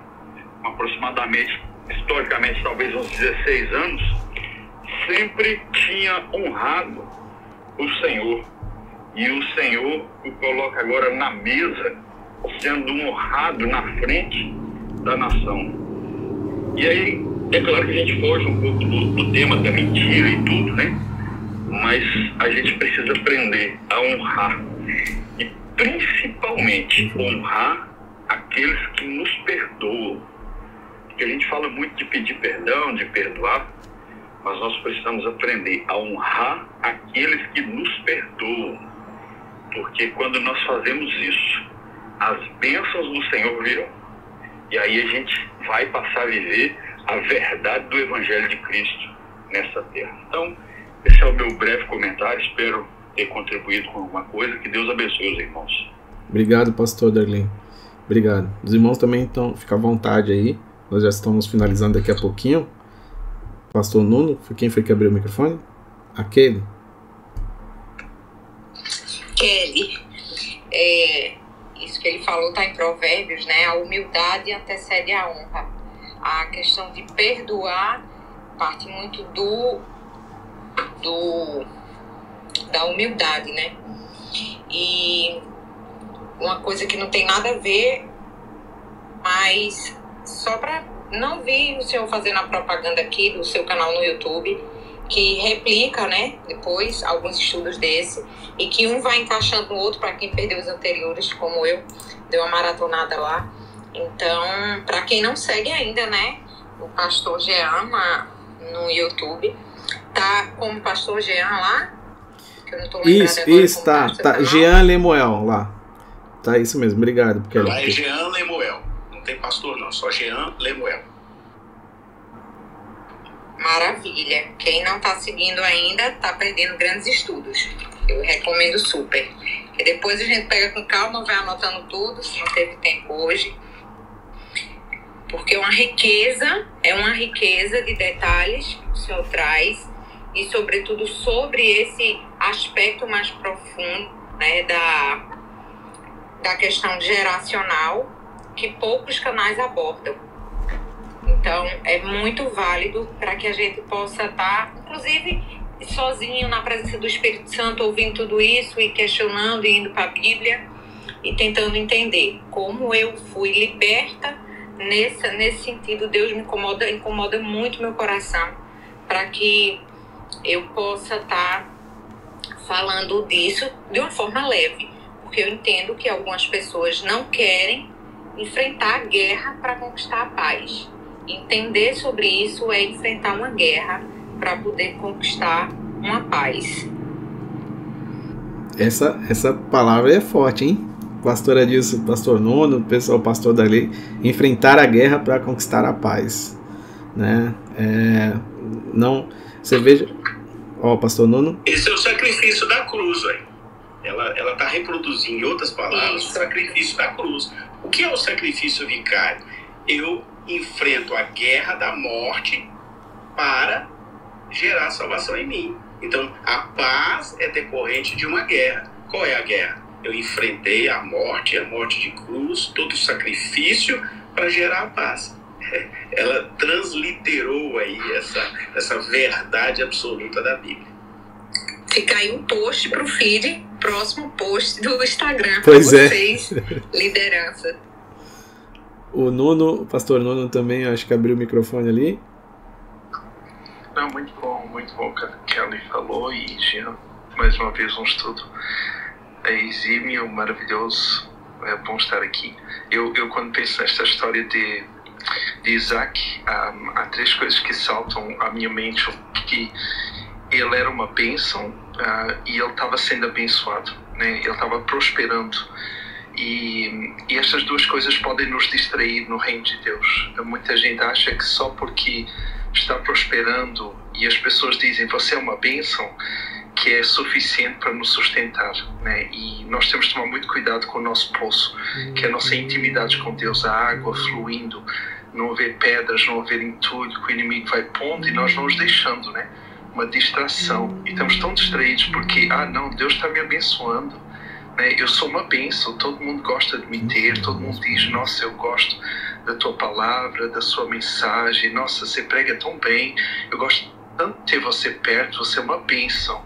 aproximadamente, historicamente, talvez uns 16 anos, sempre tinha honrado o Senhor. E o Senhor o coloca agora na mesa, sendo honrado na frente da nação. E aí, é claro que a gente foge um pouco do, do tema da mentira e tudo, né? Mas a gente precisa aprender a honrar. E principalmente honrar aqueles que nos perdoam. Porque a gente fala muito de pedir perdão, de perdoar, mas nós precisamos aprender a honrar aqueles que nos perdoam. Porque quando nós fazemos isso, as bênçãos do Senhor virão. E aí a gente vai passar a viver a verdade do Evangelho de Cristo nessa terra. Então, esse é o meu breve comentário. Espero ter contribuído com alguma coisa. Que Deus abençoe os irmãos. Obrigado, pastor Darlene. Obrigado. Os irmãos também estão, fica à vontade aí. Nós já estamos finalizando daqui a pouquinho. Pastor Nuno, foi quem foi que abriu o microfone? Aquele. Kelly, é, isso que ele falou está em Provérbios, né? A humildade antecede a honra. A questão de perdoar parte muito do, do da humildade, né? E uma coisa que não tem nada a ver, mas só para não vi o senhor fazendo a propaganda aqui do seu canal no YouTube, que replica, né, depois alguns estudos desse, e que um vai encaixando no outro para quem perdeu os anteriores, como eu, deu uma maratonada lá. Então, para quem não segue ainda, né, o pastor Jean na- no YouTube, tá como pastor Jean lá, que eu não tô Isso, agora isso, tá. tá. canal. Jean Lemuel lá. Tá, isso mesmo. Obrigado, porque Lá é Jean Lemuel. Não tem pastor não, só Jean Lemuel. Maravilha. Quem não está seguindo ainda está perdendo grandes estudos. Eu recomendo super. E depois a gente pega com calma, vai anotando tudo, se não teve tempo hoje. Porque é uma riqueza, é uma riqueza de detalhes que o senhor traz e sobretudo sobre esse aspecto mais profundo, né, da da questão geracional que poucos canais abordam. Então, é muito válido para que a gente possa estar, inclusive, sozinho na presença do Espírito Santo, ouvindo tudo isso e questionando e indo para a Bíblia e tentando entender como eu fui liberta nessa, nesse sentido. Deus me incomoda, incomoda muito meu coração para que eu possa estar falando disso de uma forma leve, porque eu entendo que algumas pessoas não querem enfrentar a guerra para conquistar a paz. Entender sobre isso é enfrentar uma guerra para poder conquistar uma paz. Essa, essa palavra é forte, hein? Pastora Dilson, pastor Nuno, pessoal, pastor dali, enfrentar a guerra para conquistar a paz, né? É, não, você veja, ó, pastor Nuno. Esse é o sacrifício da cruz, velho. Ela, ela tá reproduzindo, em outras palavras, o sacrifício da cruz. O que é o sacrifício vicário? Eu enfrento a guerra da morte para gerar salvação em mim. Então, a paz é decorrente de uma guerra. Qual é a guerra? Eu enfrentei a morte, a morte de cruz, todo o sacrifício para gerar a paz. Ela transliterou aí essa, essa verdade absoluta da Bíblia. Fica aí um post para o feed, próximo post do Instagram. Pois pra é. vocês, liderança. O Nuno, o pastor Nuno também, acho que abriu o microfone ali. Não, muito bom, muito bom que a Kelly falou e Jean, mais uma vez um estudo é exímio, maravilhoso, é bom estar aqui. Eu, eu quando penso nesta história de, de Isaac, um, há três coisas que saltam à minha mente, que ele era uma bênção uh, e ele estava sendo abençoado, né? ele estava prosperando. E, e estas duas coisas podem nos distrair no reino de Deus. Muita gente acha que só porque está prosperando e as pessoas dizem você é uma bênção que é suficiente para nos sustentar, né? E nós temos de tomar muito cuidado com o nosso poço, que é a nossa intimidade com Deus, a água fluindo, não haver pedras, não haver entulho que o inimigo vai pondo e nós vamos deixando, né? Uma distração. E estamos tão distraídos porque, ah, não, Deus está me abençoando, né? Eu sou uma bênção, todo mundo gosta de me ter, todo mundo diz, nossa, eu gosto da tua palavra, da sua mensagem, nossa, você prega tão bem, eu gosto tanto ter você perto, você é uma bênção.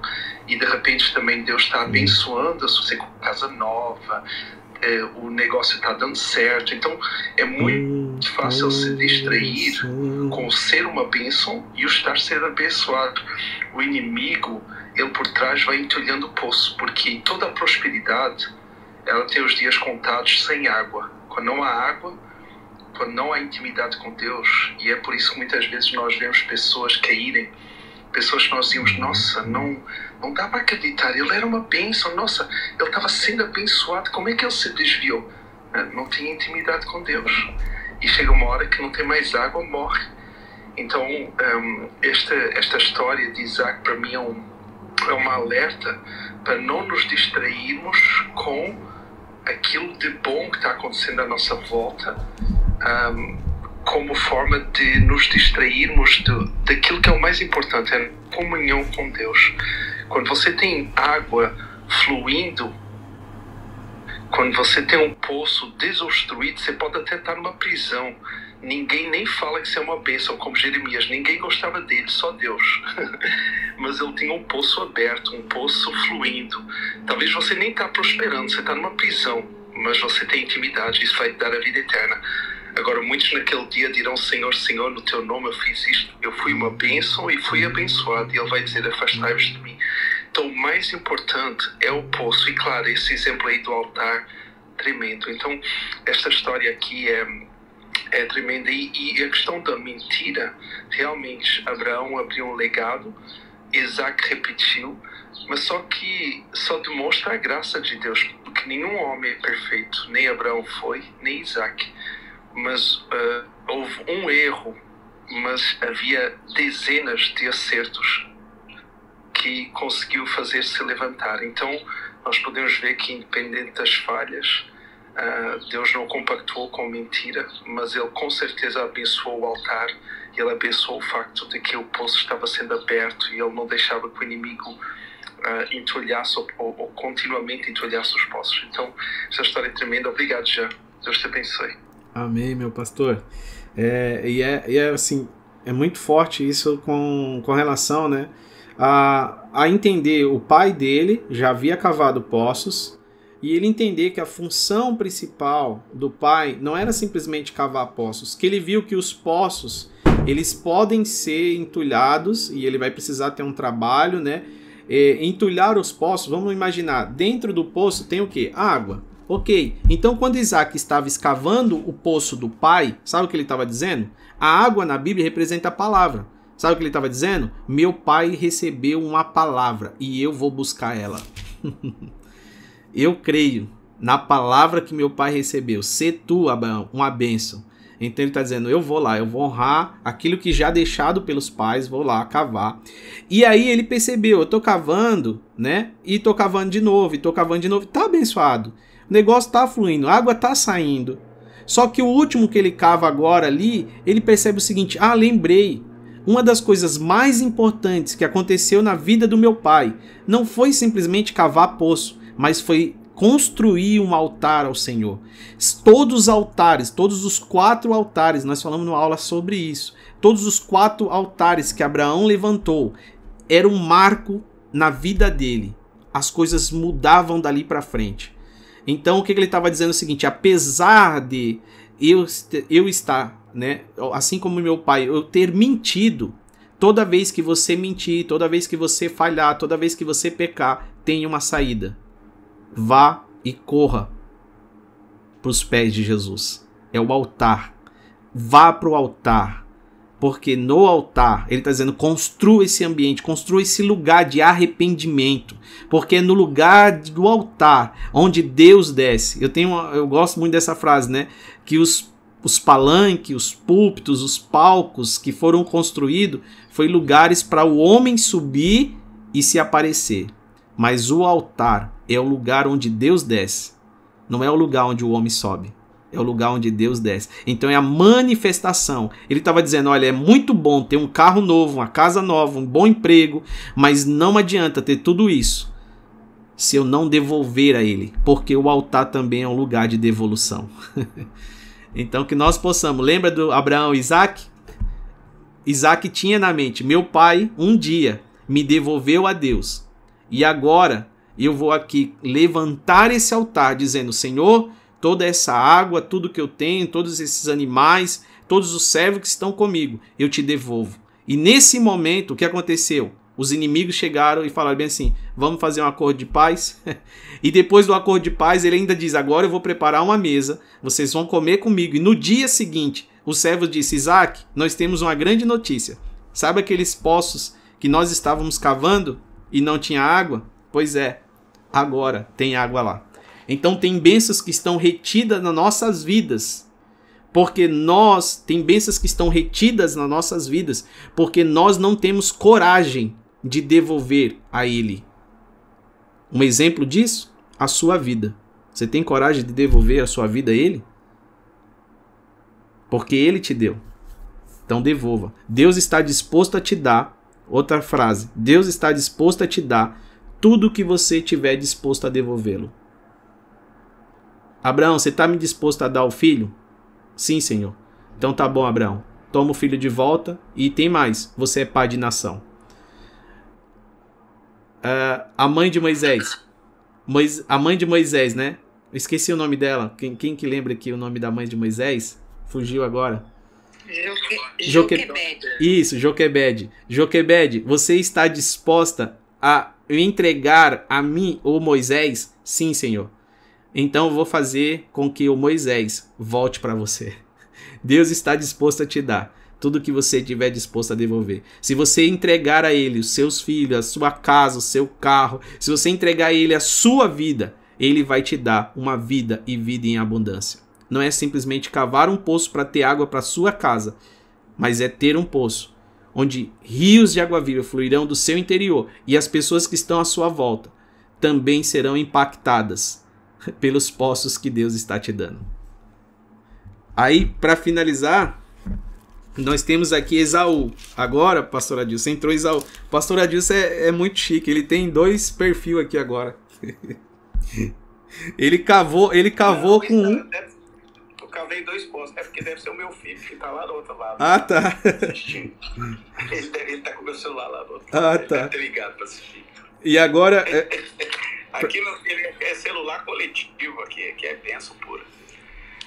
E de repente também Deus está abençoando você com casa nova, é, o negócio está dando certo. Então é muito fácil se distrair com o ser uma bênção e o estar sendo abençoado. O inimigo, ele por trás vai entulhando o poço, porque toda a prosperidade ela tem os dias contados sem água. Quando não há água, quando não há intimidade com Deus, e é por isso que muitas vezes nós vemos pessoas caírem, pessoas que nós dizemos, nossa, não, não dá para acreditar, ele era uma bênção, nossa, ele estava sendo abençoado, como é que ele se desviou? Não tinha intimidade com Deus. E chega uma hora que não tem mais água, morre. Então, um, esta, esta história de Isaac para mim é, um, é uma alerta para não nos distrairmos com aquilo de bom que está acontecendo à nossa volta, um, como forma de nos distrairmos de, daquilo que é o mais importante, é a comunhão com Deus. Quando você tem água fluindo, quando você tem um poço desobstruído, você pode até estar numa prisão. Ninguém nem fala que isso é uma bênção, como Jeremias. Ninguém gostava dele, só Deus. Mas ele tinha um poço aberto, um poço fluindo. Talvez você nem está prosperando, você está numa prisão, mas você tem intimidade, isso vai te dar a vida eterna. Agora, muitos naquele dia dirão: Senhor, Senhor, no teu nome eu fiz isto. Eu fui uma bênção e fui abençoado. E ele vai dizer: Afastai-vos de mim. Então, o mais importante é o poço. E claro, esse exemplo aí do altar, tremendo. Então, esta história aqui é, é tremenda. E, e a questão da mentira, realmente, Abraão abriu um legado, Isaac repetiu, mas só que só demonstra a graça de Deus, porque nenhum homem é perfeito, nem Abraão foi, nem Isaac mas uh, houve um erro, mas havia dezenas de acertos que conseguiu fazer se levantar. Então, nós podemos ver que, independente das falhas, uh, Deus não compactuou com mentira, mas Ele com certeza abençoou o altar, Ele abençoou o facto de que o poço estava sendo aberto e Ele não deixava que o inimigo uh, entulhasse ou, ou, continuamente entulhasse os poços. Então, essa história é tremenda. Obrigado, Jean. Deus te abençoe. Amém, meu pastor. É, e, é, e é assim, é muito forte isso com, com relação, né, a, a entender o pai dele já havia cavado poços e ele entender que a função principal do pai não era simplesmente cavar poços, que ele viu que os poços eles podem ser entulhados e ele vai precisar ter um trabalho, né? é, entulhar os poços, vamos imaginar, dentro do poço tem o que? Água. Ok, então quando Isaac estava escavando o poço do pai, sabe o que ele estava dizendo? A água na Bíblia representa a palavra. Sabe o que ele estava dizendo? Meu pai recebeu uma palavra e eu vou buscar ela. eu creio na palavra que meu pai recebeu. Se tu, Abraão, uma bênção. Então ele está dizendo: eu vou lá, eu vou honrar aquilo que já deixado pelos pais, vou lá cavar. E aí ele percebeu: eu estou cavando, né? E estou cavando de novo, e estou cavando de novo. Tá abençoado. O negócio está fluindo, a água está saindo. Só que o último que ele cava agora ali, ele percebe o seguinte: ah, lembrei. Uma das coisas mais importantes que aconteceu na vida do meu pai não foi simplesmente cavar poço, mas foi construir um altar ao Senhor. Todos os altares, todos os quatro altares, nós falamos numa aula sobre isso. Todos os quatro altares que Abraão levantou era um marco na vida dele. As coisas mudavam dali para frente. Então o que ele estava dizendo é o seguinte: apesar de eu, eu estar, né, assim como meu pai, eu ter mentido, toda vez que você mentir, toda vez que você falhar, toda vez que você pecar, tem uma saída. Vá e corra para os pés de Jesus. É o altar. Vá para o altar porque no altar, ele está dizendo: construa esse ambiente, construa esse lugar de arrependimento. Porque é no lugar do altar onde Deus desce. Eu tenho, eu gosto muito dessa frase, né? Que os, os palanques, os púlpitos, os palcos que foram construídos foi lugares para o homem subir e se aparecer. Mas o altar é o lugar onde Deus desce. Não é o lugar onde o homem sobe. É o lugar onde Deus desce. Então é a manifestação. Ele estava dizendo: olha, é muito bom ter um carro novo, uma casa nova, um bom emprego, mas não adianta ter tudo isso se eu não devolver a Ele, porque o altar também é um lugar de devolução. então que nós possamos. Lembra do Abraão e Isaac? Isaac tinha na mente: meu pai um dia me devolveu a Deus, e agora eu vou aqui levantar esse altar, dizendo: Senhor toda essa água, tudo que eu tenho, todos esses animais, todos os servos que estão comigo, eu te devolvo. E nesse momento, o que aconteceu? Os inimigos chegaram e falaram bem assim: vamos fazer um acordo de paz. e depois do acordo de paz, ele ainda diz: agora eu vou preparar uma mesa, vocês vão comer comigo. E no dia seguinte, o servo disse: Isaac, nós temos uma grande notícia. Sabe aqueles poços que nós estávamos cavando e não tinha água? Pois é, agora tem água lá. Então tem bênçãos que estão retidas nas nossas vidas. Porque nós tem bênçãos que estão retidas nas nossas vidas, porque nós não temos coragem de devolver a ele. Um exemplo disso, a sua vida. Você tem coragem de devolver a sua vida a ele? Porque ele te deu. Então devolva. Deus está disposto a te dar. Outra frase. Deus está disposto a te dar tudo o que você tiver disposto a devolvê-lo. Abraão, você está me disposto a dar o filho? Sim, senhor. Então tá bom, Abraão. Toma o filho de volta e tem mais. Você é pai de nação. Uh, a mãe de Moisés. Mois, a mãe de Moisés, né? Eu esqueci o nome dela. Quem, quem que lembra aqui o nome da mãe de Moisés? Fugiu agora. Joque, Joquebed. Isso, Joquebed. Joquebed, você está disposta a entregar a mim, ou Moisés? Sim, senhor. Então eu vou fazer com que o Moisés volte para você. Deus está disposto a te dar tudo que você tiver disposto a devolver. Se você entregar a ele os seus filhos, a sua casa, o seu carro, se você entregar a ele a sua vida, ele vai te dar uma vida e vida em abundância. Não é simplesmente cavar um poço para ter água para sua casa, mas é ter um poço onde rios de água viva fluirão do seu interior e as pessoas que estão à sua volta também serão impactadas pelos poços que Deus está te dando. Aí, para finalizar, nós temos aqui Esaú. Agora, pastor Adilson, entrou Esaú. Pastor Adilson é, é muito chique, ele tem dois perfis aqui agora. ele cavou, ele cavou Não, com um. Eu cavei dois poços, é porque deve ser o meu filho que tá lá do outro lado. Ah, tá. Ele, ele tá com o meu celular lá do outro ah, lado. Ah, tá. Ele deve ligado pra assistir. E agora. É... Aqui no, é celular coletivo aqui, que é benção pura.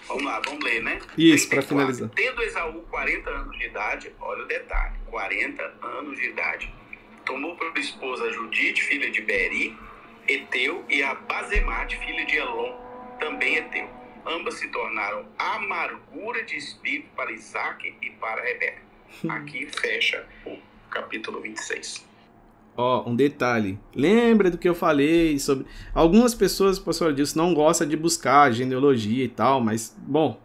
Vamos lá, vamos ler, né? Isso, para finalizar. Tendo Esaú 40 anos de idade, olha o detalhe, 40 anos de idade, tomou por esposa Judite, filha de Beri, Eteu, e a Bazemate, filha de Elon, também Eteu. Ambas se tornaram amargura de espírito para Isaac e para Rebeca. Aqui fecha o capítulo 26. Ó, um detalhe. Lembra do que eu falei sobre. Algumas pessoas, pastor Adilson, não gostam de buscar genealogia e tal, mas, bom,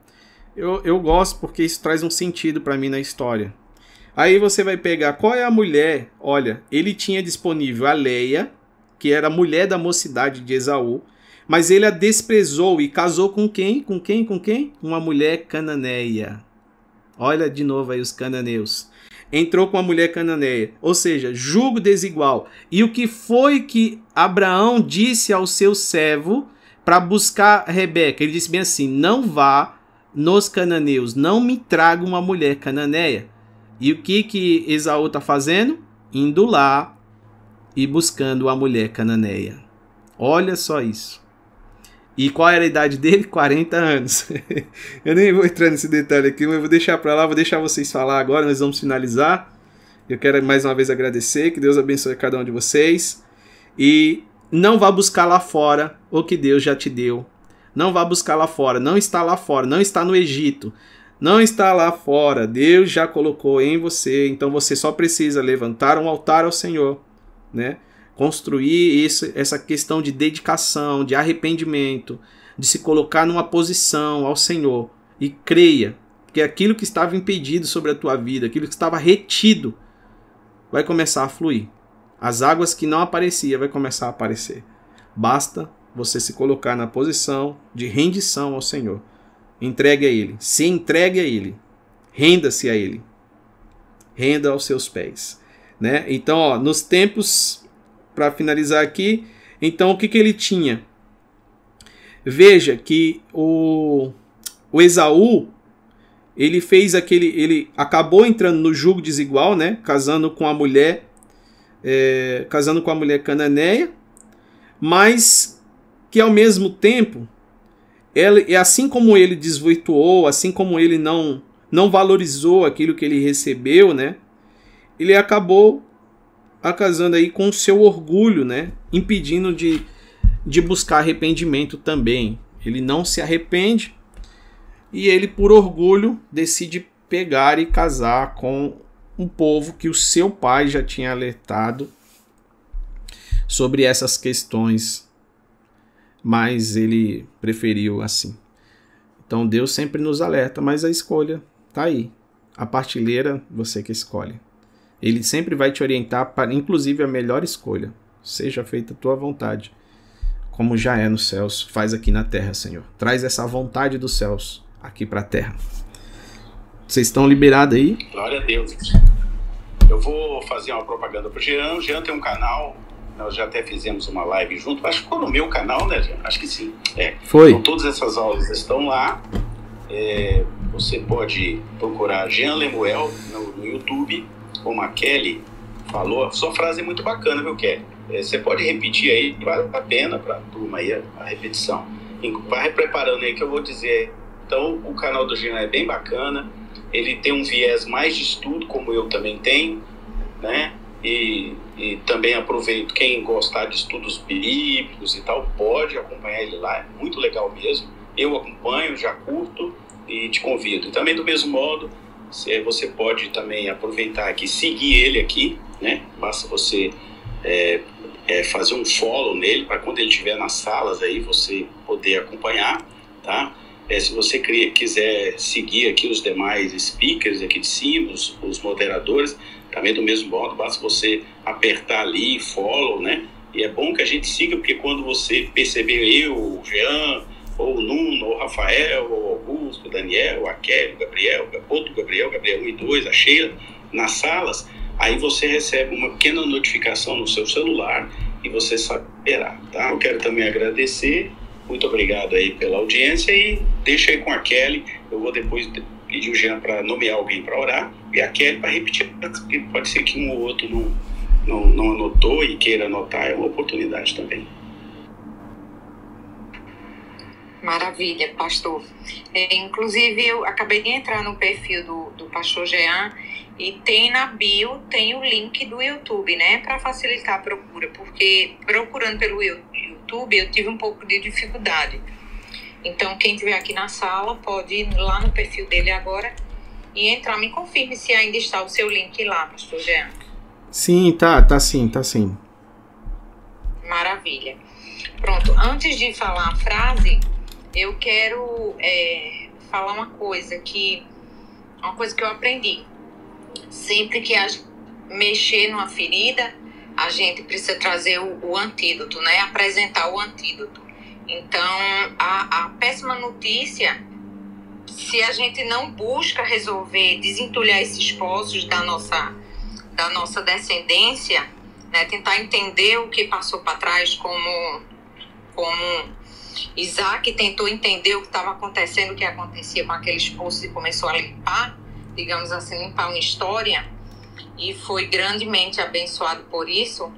eu, eu gosto porque isso traz um sentido para mim na história. Aí você vai pegar qual é a mulher. Olha, ele tinha disponível a Leia, que era a mulher da mocidade de Esaú, mas ele a desprezou e casou com quem? Com quem? Com quem? Uma mulher cananeia. Olha de novo aí os cananeus. Entrou com a mulher cananeia, ou seja, julgo desigual. E o que foi que Abraão disse ao seu servo para buscar Rebeca? Ele disse bem assim: Não vá nos cananeus, não me traga uma mulher cananeia. E o que que Esaú está fazendo? Indo lá e buscando a mulher cananeia. Olha só isso. E qual era a idade dele? 40 anos. eu nem vou entrar nesse detalhe aqui, mas eu vou deixar para lá, vou deixar vocês falar agora, nós vamos finalizar. Eu quero mais uma vez agradecer, que Deus abençoe cada um de vocês. E não vá buscar lá fora o que Deus já te deu. Não vá buscar lá fora, não está lá fora, não está no Egito não está lá fora. Deus já colocou em você, então você só precisa levantar um altar ao Senhor, né? Construir esse, essa questão de dedicação, de arrependimento, de se colocar numa posição ao Senhor e creia que aquilo que estava impedido sobre a tua vida, aquilo que estava retido, vai começar a fluir. As águas que não apareciam vai começar a aparecer. Basta você se colocar na posição de rendição ao Senhor. Entregue a Ele. Se entregue a Ele. Renda-se a Ele. Renda aos seus pés. Né? Então, ó, nos tempos, para finalizar aqui, então o que, que ele tinha? Veja que o, o Esaú, ele fez aquele. Ele acabou entrando no julgo desigual, né? Casando com a mulher. É, casando com a mulher cananeia, mas que ao mesmo tempo ele, assim como ele desvirtuou, assim como ele não, não valorizou aquilo que ele recebeu, né? Ele acabou acasando aí com o seu orgulho, né? Impedindo de, de buscar arrependimento também. Ele não se arrepende e ele, por orgulho, decide pegar e casar com um povo que o seu pai já tinha alertado sobre essas questões mas ele preferiu assim. Então Deus sempre nos alerta, mas a escolha tá aí. A partilheira você que escolhe. Ele sempre vai te orientar para, inclusive, a melhor escolha. Seja feita a tua vontade, como já é nos céus, faz aqui na terra, Senhor. Traz essa vontade dos céus aqui para a terra. Vocês estão liberados aí? Glória a Deus. Eu vou fazer uma propaganda para o Jean. O Jean tem um canal nós já até fizemos uma live junto, acho que ficou no meu canal, né, Jean? Acho que sim. É. Foi. Então, todas essas aulas estão lá. É, você pode procurar Jean Lemuel no, no, YouTube, como a Kelly falou. Sua frase é muito bacana, viu, Kelly? É, você pode repetir aí, vale a pena para a turma aí a, repetição. Vai preparando aí que eu vou dizer. Então, o canal do Jean é bem bacana. Ele tem um viés mais de estudo, como eu também tenho, né? E e também aproveito, quem gostar de estudos bíblicos e tal, pode acompanhar ele lá, é muito legal mesmo. Eu acompanho, já curto e te convido. E também do mesmo modo, você pode também aproveitar aqui, seguir ele aqui, né? Basta você é, é, fazer um follow nele para quando ele estiver nas salas aí você poder acompanhar, tá? É, se você quiser seguir aqui os demais speakers aqui de cima, os, os moderadores, também do mesmo modo, basta você apertar ali, follow, né? E é bom que a gente siga, porque quando você perceber eu, o Jean, ou o Nuno, ou o Rafael, ou o Augusto, o Daniel, a Kelly, o Gabriel, outro Gabriel, Gabriel 1 e 2, a Sheila, nas salas, aí você recebe uma pequena notificação no seu celular e você saberá, tá? Eu quero também agradecer, muito obrigado aí pela audiência e deixa aí com a Kelly, eu vou depois pedir o Jean para nomear alguém para orar e a Kelly para repetir, pode ser que um ou outro não, não, não anotou e queira anotar, é uma oportunidade também. Maravilha, pastor. É, inclusive, eu acabei de entrar no perfil do, do pastor Jean E tem na bio, tem o link do YouTube, né? Para facilitar a procura, porque procurando pelo YouTube eu tive um pouco de dificuldade. Então, quem estiver aqui na sala pode ir lá no perfil dele agora e entrar. Me confirme se ainda está o seu link lá, pastor Jean. Sim, tá, tá sim, tá sim. Maravilha. Pronto, antes de falar a frase, eu quero é, falar uma coisa que uma coisa que eu aprendi. Sempre que a mexer numa ferida, a gente precisa trazer o, o antídoto, né? Apresentar o antídoto. Então, a, a péssima notícia, se a gente não busca resolver, desentulhar esses poços da nossa, da nossa descendência, né? tentar entender o que passou para trás, como, como Isaac tentou entender o que estava acontecendo, o que acontecia com aqueles poços e começou a limpar, digamos assim, limpar uma história, e foi grandemente abençoado por isso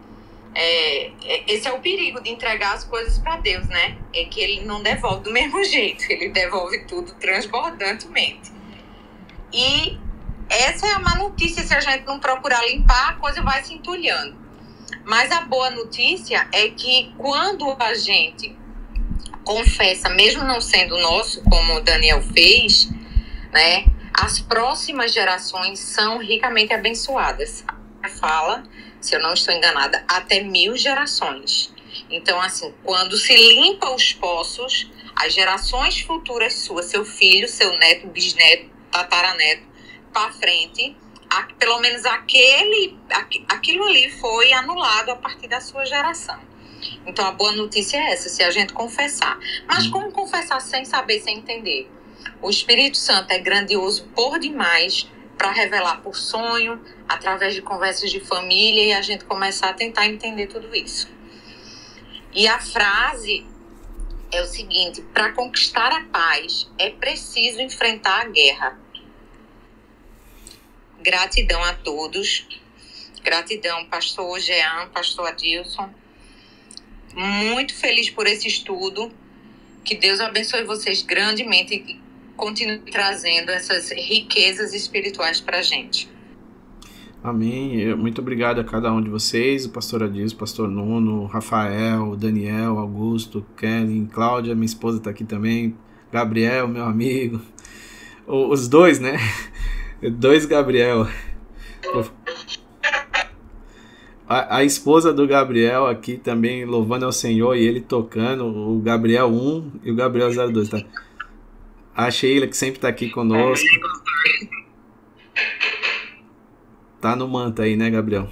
é, é, esse é o perigo de entregar as coisas para Deus, né? É que ele não devolve do mesmo jeito, ele devolve tudo transbordantemente. E essa é a má notícia, se a gente não procurar limpar, a coisa vai se entulhando. Mas a boa notícia é que quando a gente confessa, mesmo não sendo nosso, como o Daniel fez, né? As próximas gerações são ricamente abençoadas. Fala se eu não estou enganada, até mil gerações. Então, assim, quando se limpa os poços, as gerações futuras suas, seu filho, seu neto, bisneto, tataraneto, para frente, pelo menos aquele, aquilo ali foi anulado a partir da sua geração. Então, a boa notícia é essa, se a gente confessar. Mas como confessar sem saber, sem entender? O Espírito Santo é grandioso por demais para revelar por sonho, através de conversas de família e a gente começar a tentar entender tudo isso. E a frase é o seguinte: para conquistar a paz é preciso enfrentar a guerra. Gratidão a todos. Gratidão, pastor Jean, pastor Adilson. Muito feliz por esse estudo. Que Deus abençoe vocês grandemente continue trazendo essas riquezas espirituais para a gente. Amém. Muito obrigado a cada um de vocês, o pastor Adis, o pastor Nuno, Rafael, Daniel, Augusto, Kelly, Cláudia, minha esposa está aqui também, Gabriel, meu amigo. Os dois, né? Dois Gabriel. A, a, esposa do Gabriel aqui também louvando ao Senhor e ele tocando, o Gabriel 1 e o Gabriel 02, tá? A Sheila, que sempre está aqui conosco. Tá no manto aí, né, Gabriel?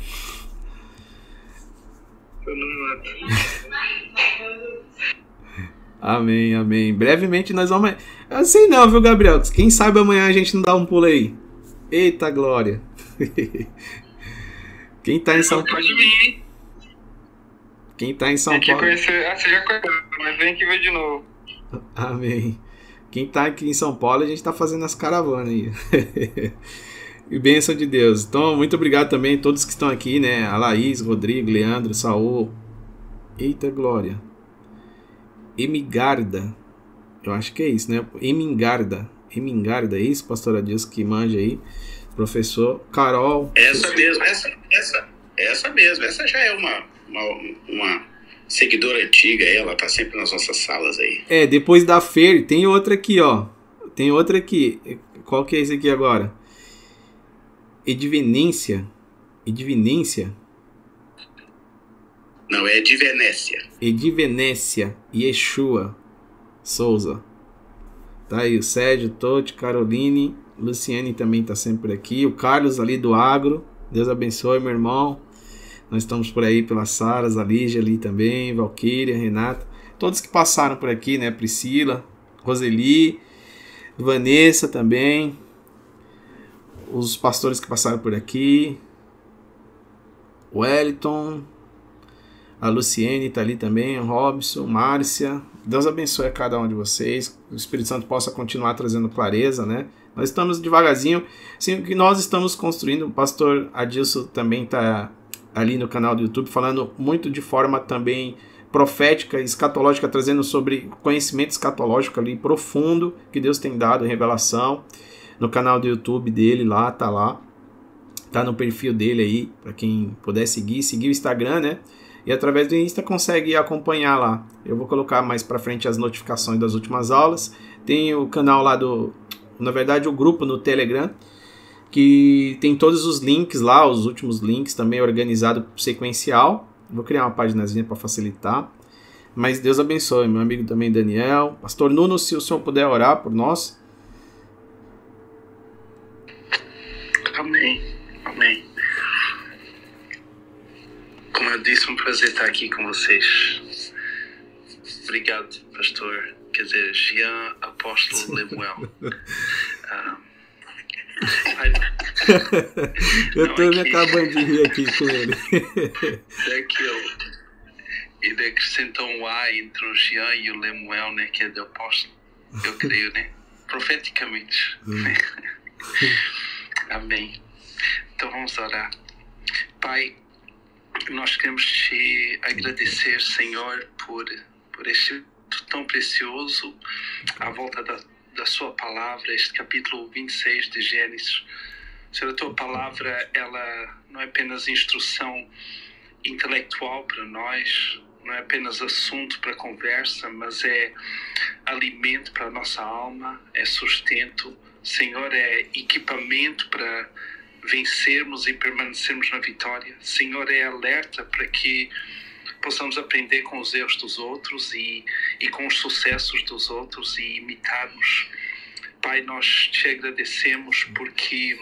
Tô no amém, amém. Brevemente nós vamos. Assim não, viu, Gabriel? Quem sabe amanhã a gente não dá um pulo aí. Eita glória. Quem tá em São Paulo. Pode vir, Quem tá em São Tem que Paulo. Conhecer... Ah, você já conheceu, mas vem que ver de novo. Amém. Quem tá aqui em São Paulo, a gente tá fazendo as caravanas aí. e bênção de Deus. Então, muito obrigado também a todos que estão aqui, né? A Laís, Rodrigo, Leandro, Saul. Eita glória. Emigarda. Eu acho que é isso, né? Emingarda. Emingarda, é isso, pastora Deus que manja aí. Professor Carol. Essa mesmo, essa, essa, essa mesmo. Essa já é uma, uma, uma seguidora antiga, ela tá sempre nas nossas salas aí. É, depois da Fer, tem outra aqui, ó. Tem outra aqui. Qual que é esse aqui agora? Edvenência. Edvenência? Não, é Edvenécia. Edvenécia. Yeshua Souza. Tá aí o Sérgio, Totti, Caroline, Luciane também tá sempre aqui. O Carlos ali do Agro. Deus abençoe, meu irmão. Nós estamos por aí pelas Saras, a Lígia ali também, Valquíria, Renata, todos que passaram por aqui, né? Priscila, Roseli, Vanessa também, os pastores que passaram por aqui, Wellington, a Luciene está ali também, Robson, Márcia. Deus abençoe a cada um de vocês. O Espírito Santo possa continuar trazendo clareza, né? Nós estamos devagarzinho, sim, que nós estamos construindo. O pastor Adilson também está ali no canal do YouTube, falando muito de forma também profética, escatológica, trazendo sobre conhecimento escatológico ali profundo que Deus tem dado, revelação, no canal do YouTube dele lá, tá lá. Tá no perfil dele aí, para quem puder seguir, seguir o Instagram, né? E através do Insta consegue acompanhar lá. Eu vou colocar mais para frente as notificações das últimas aulas. Tem o canal lá do, na verdade, o grupo no Telegram, que tem todos os links lá, os últimos links também organizado sequencial. Vou criar uma páginazinha para facilitar. Mas Deus abençoe, meu amigo também Daniel. Pastor Nuno, se o senhor puder orar por nós. Amém. Amém. Como eu disse, um prazer estar aqui com vocês. Obrigado, pastor. Quer dizer, Jean Apóstolo Lemuel. Um, eu tô me acabando de rir aqui com ele. Daquilo. Ele acrescentou um A entre o Jean e o Lemuel, né? Que é do apóstolo. Eu creio, né? Profeticamente. Né? Amém. Então vamos orar. Pai, nós queremos te agradecer, Senhor, por, por este tão precioso à volta da, da Sua palavra, este capítulo 26 de Gênesis. Senhor, a Tua palavra, ela não é apenas instrução intelectual para nós, não é apenas assunto para conversa, mas é alimento para a nossa alma, é sustento. Senhor, é equipamento para vencermos e permanecermos na vitória. Senhor, é alerta para que possamos aprender com os erros dos outros e, e com os sucessos dos outros e imitarmos. Pai, nós te agradecemos porque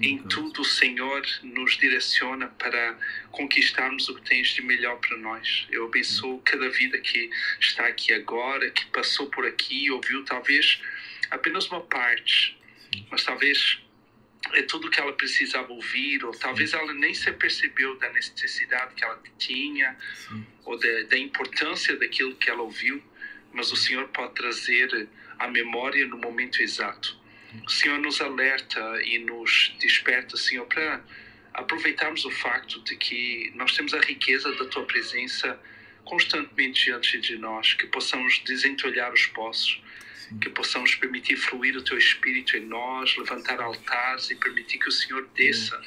em tudo o Senhor nos direciona para conquistarmos o que tens de melhor para nós. Eu abençoo cada vida que está aqui agora, que passou por aqui, ouviu talvez apenas uma parte, mas talvez é tudo que ela precisava ouvir, ou talvez ela nem se percebeu da necessidade que ela tinha, Sim. ou da, da, importância daquilo que ela ouviu, mas o Senhor pode trazer a memória no momento exato. O Senhor nos alerta e nos desperta, Senhor, para aproveitarmos o facto de que nós temos a riqueza da Tua presença constantemente diante de nós, que possamos desentulhar os poços, que possamos permitir fluir o teu espírito em nós, levantar altares e permitir que o Senhor desça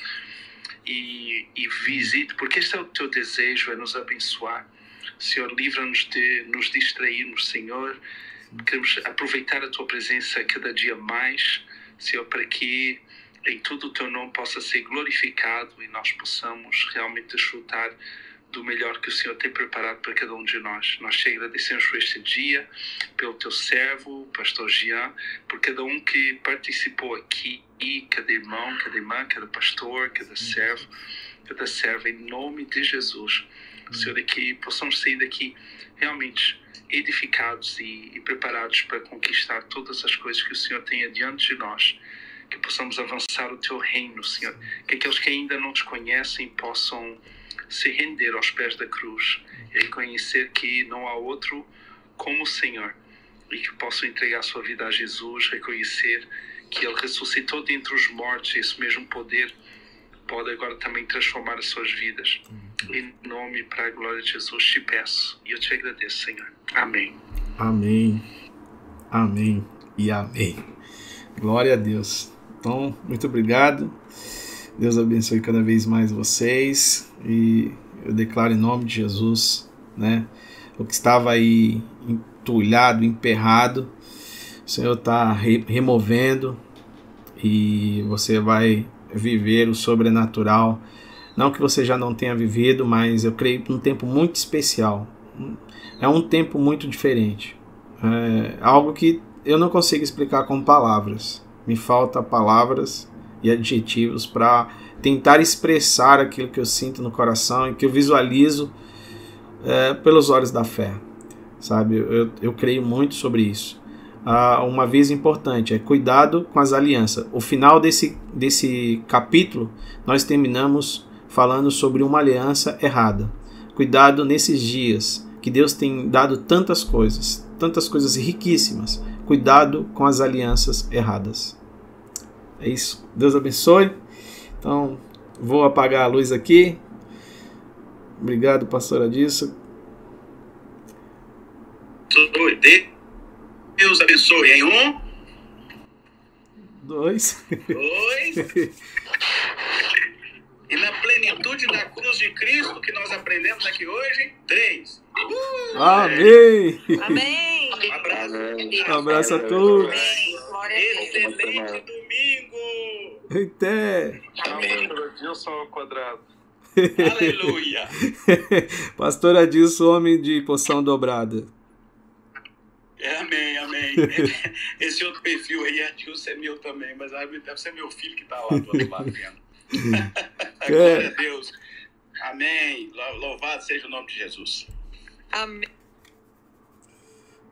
e, e visite, porque este é o teu desejo, é nos abençoar. Senhor, livra-nos de nos distrairmos, Senhor. Queremos aproveitar a tua presença cada dia mais, Senhor, para que em tudo o teu nome possa ser glorificado e nós possamos realmente desfrutar do melhor que o Senhor tem preparado para cada um de nós. Nós te agradecemos por este dia, pelo teu servo, pastor Jean, por cada um que participou aqui, cada irmão, cada irmã, cada pastor, cada servo, cada serva, em nome de Jesus. Senhor, é que possamos sair daqui realmente edificados e, e preparados para conquistar todas as coisas que o Senhor tem adiante de nós que possamos avançar o teu reino, Senhor. Que aqueles que ainda não te conhecem possam se render aos pés da cruz e reconhecer que não há outro como o Senhor e que possam entregar a sua vida a Jesus, reconhecer que Ele ressuscitou dentre os mortos e esse mesmo poder pode agora também transformar as suas vidas. Em nome e para a glória de Jesus te peço e eu te agradeço, Senhor. Amém. Amém. Amém e amém. Glória a Deus. Então, muito obrigado. Deus abençoe cada vez mais vocês e eu declaro em nome de Jesus, né? O que estava aí entulhado, emperrado, o Senhor está re removendo e você vai viver o sobrenatural. Não que você já não tenha vivido, mas eu creio num tempo muito especial. É um tempo muito diferente. É algo que eu não consigo explicar com palavras. Me falta palavras e adjetivos para tentar expressar aquilo que eu sinto no coração e que eu visualizo é, pelos olhos da fé. Sabe, eu, eu creio muito sobre isso. Ah, uma vez importante é cuidado com as alianças. O final desse, desse capítulo, nós terminamos falando sobre uma aliança errada. Cuidado nesses dias que Deus tem dado tantas coisas, tantas coisas riquíssimas. Cuidado com as alianças erradas. É isso. Deus abençoe. Então, vou apagar a luz aqui. Obrigado, pastora disso. Deus abençoe. Em um. Dois. Dois. plenitude da cruz de Cristo que nós aprendemos aqui hoje. Três. Amém. Amém. Um abraço. Um abraço a todos. Excelente domingo. Até. Amém. Adilson ao quadrado. Aleluia. Pastor Adilson, homem de poção dobrada. É, amém, amém. Esse outro perfil aí, Adilson, é meu também, mas deve ser meu filho que está lá do outro lado vendo. Glória a Deus. Amém. Louvado seja o nome de Jesus. Amém.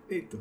Eita.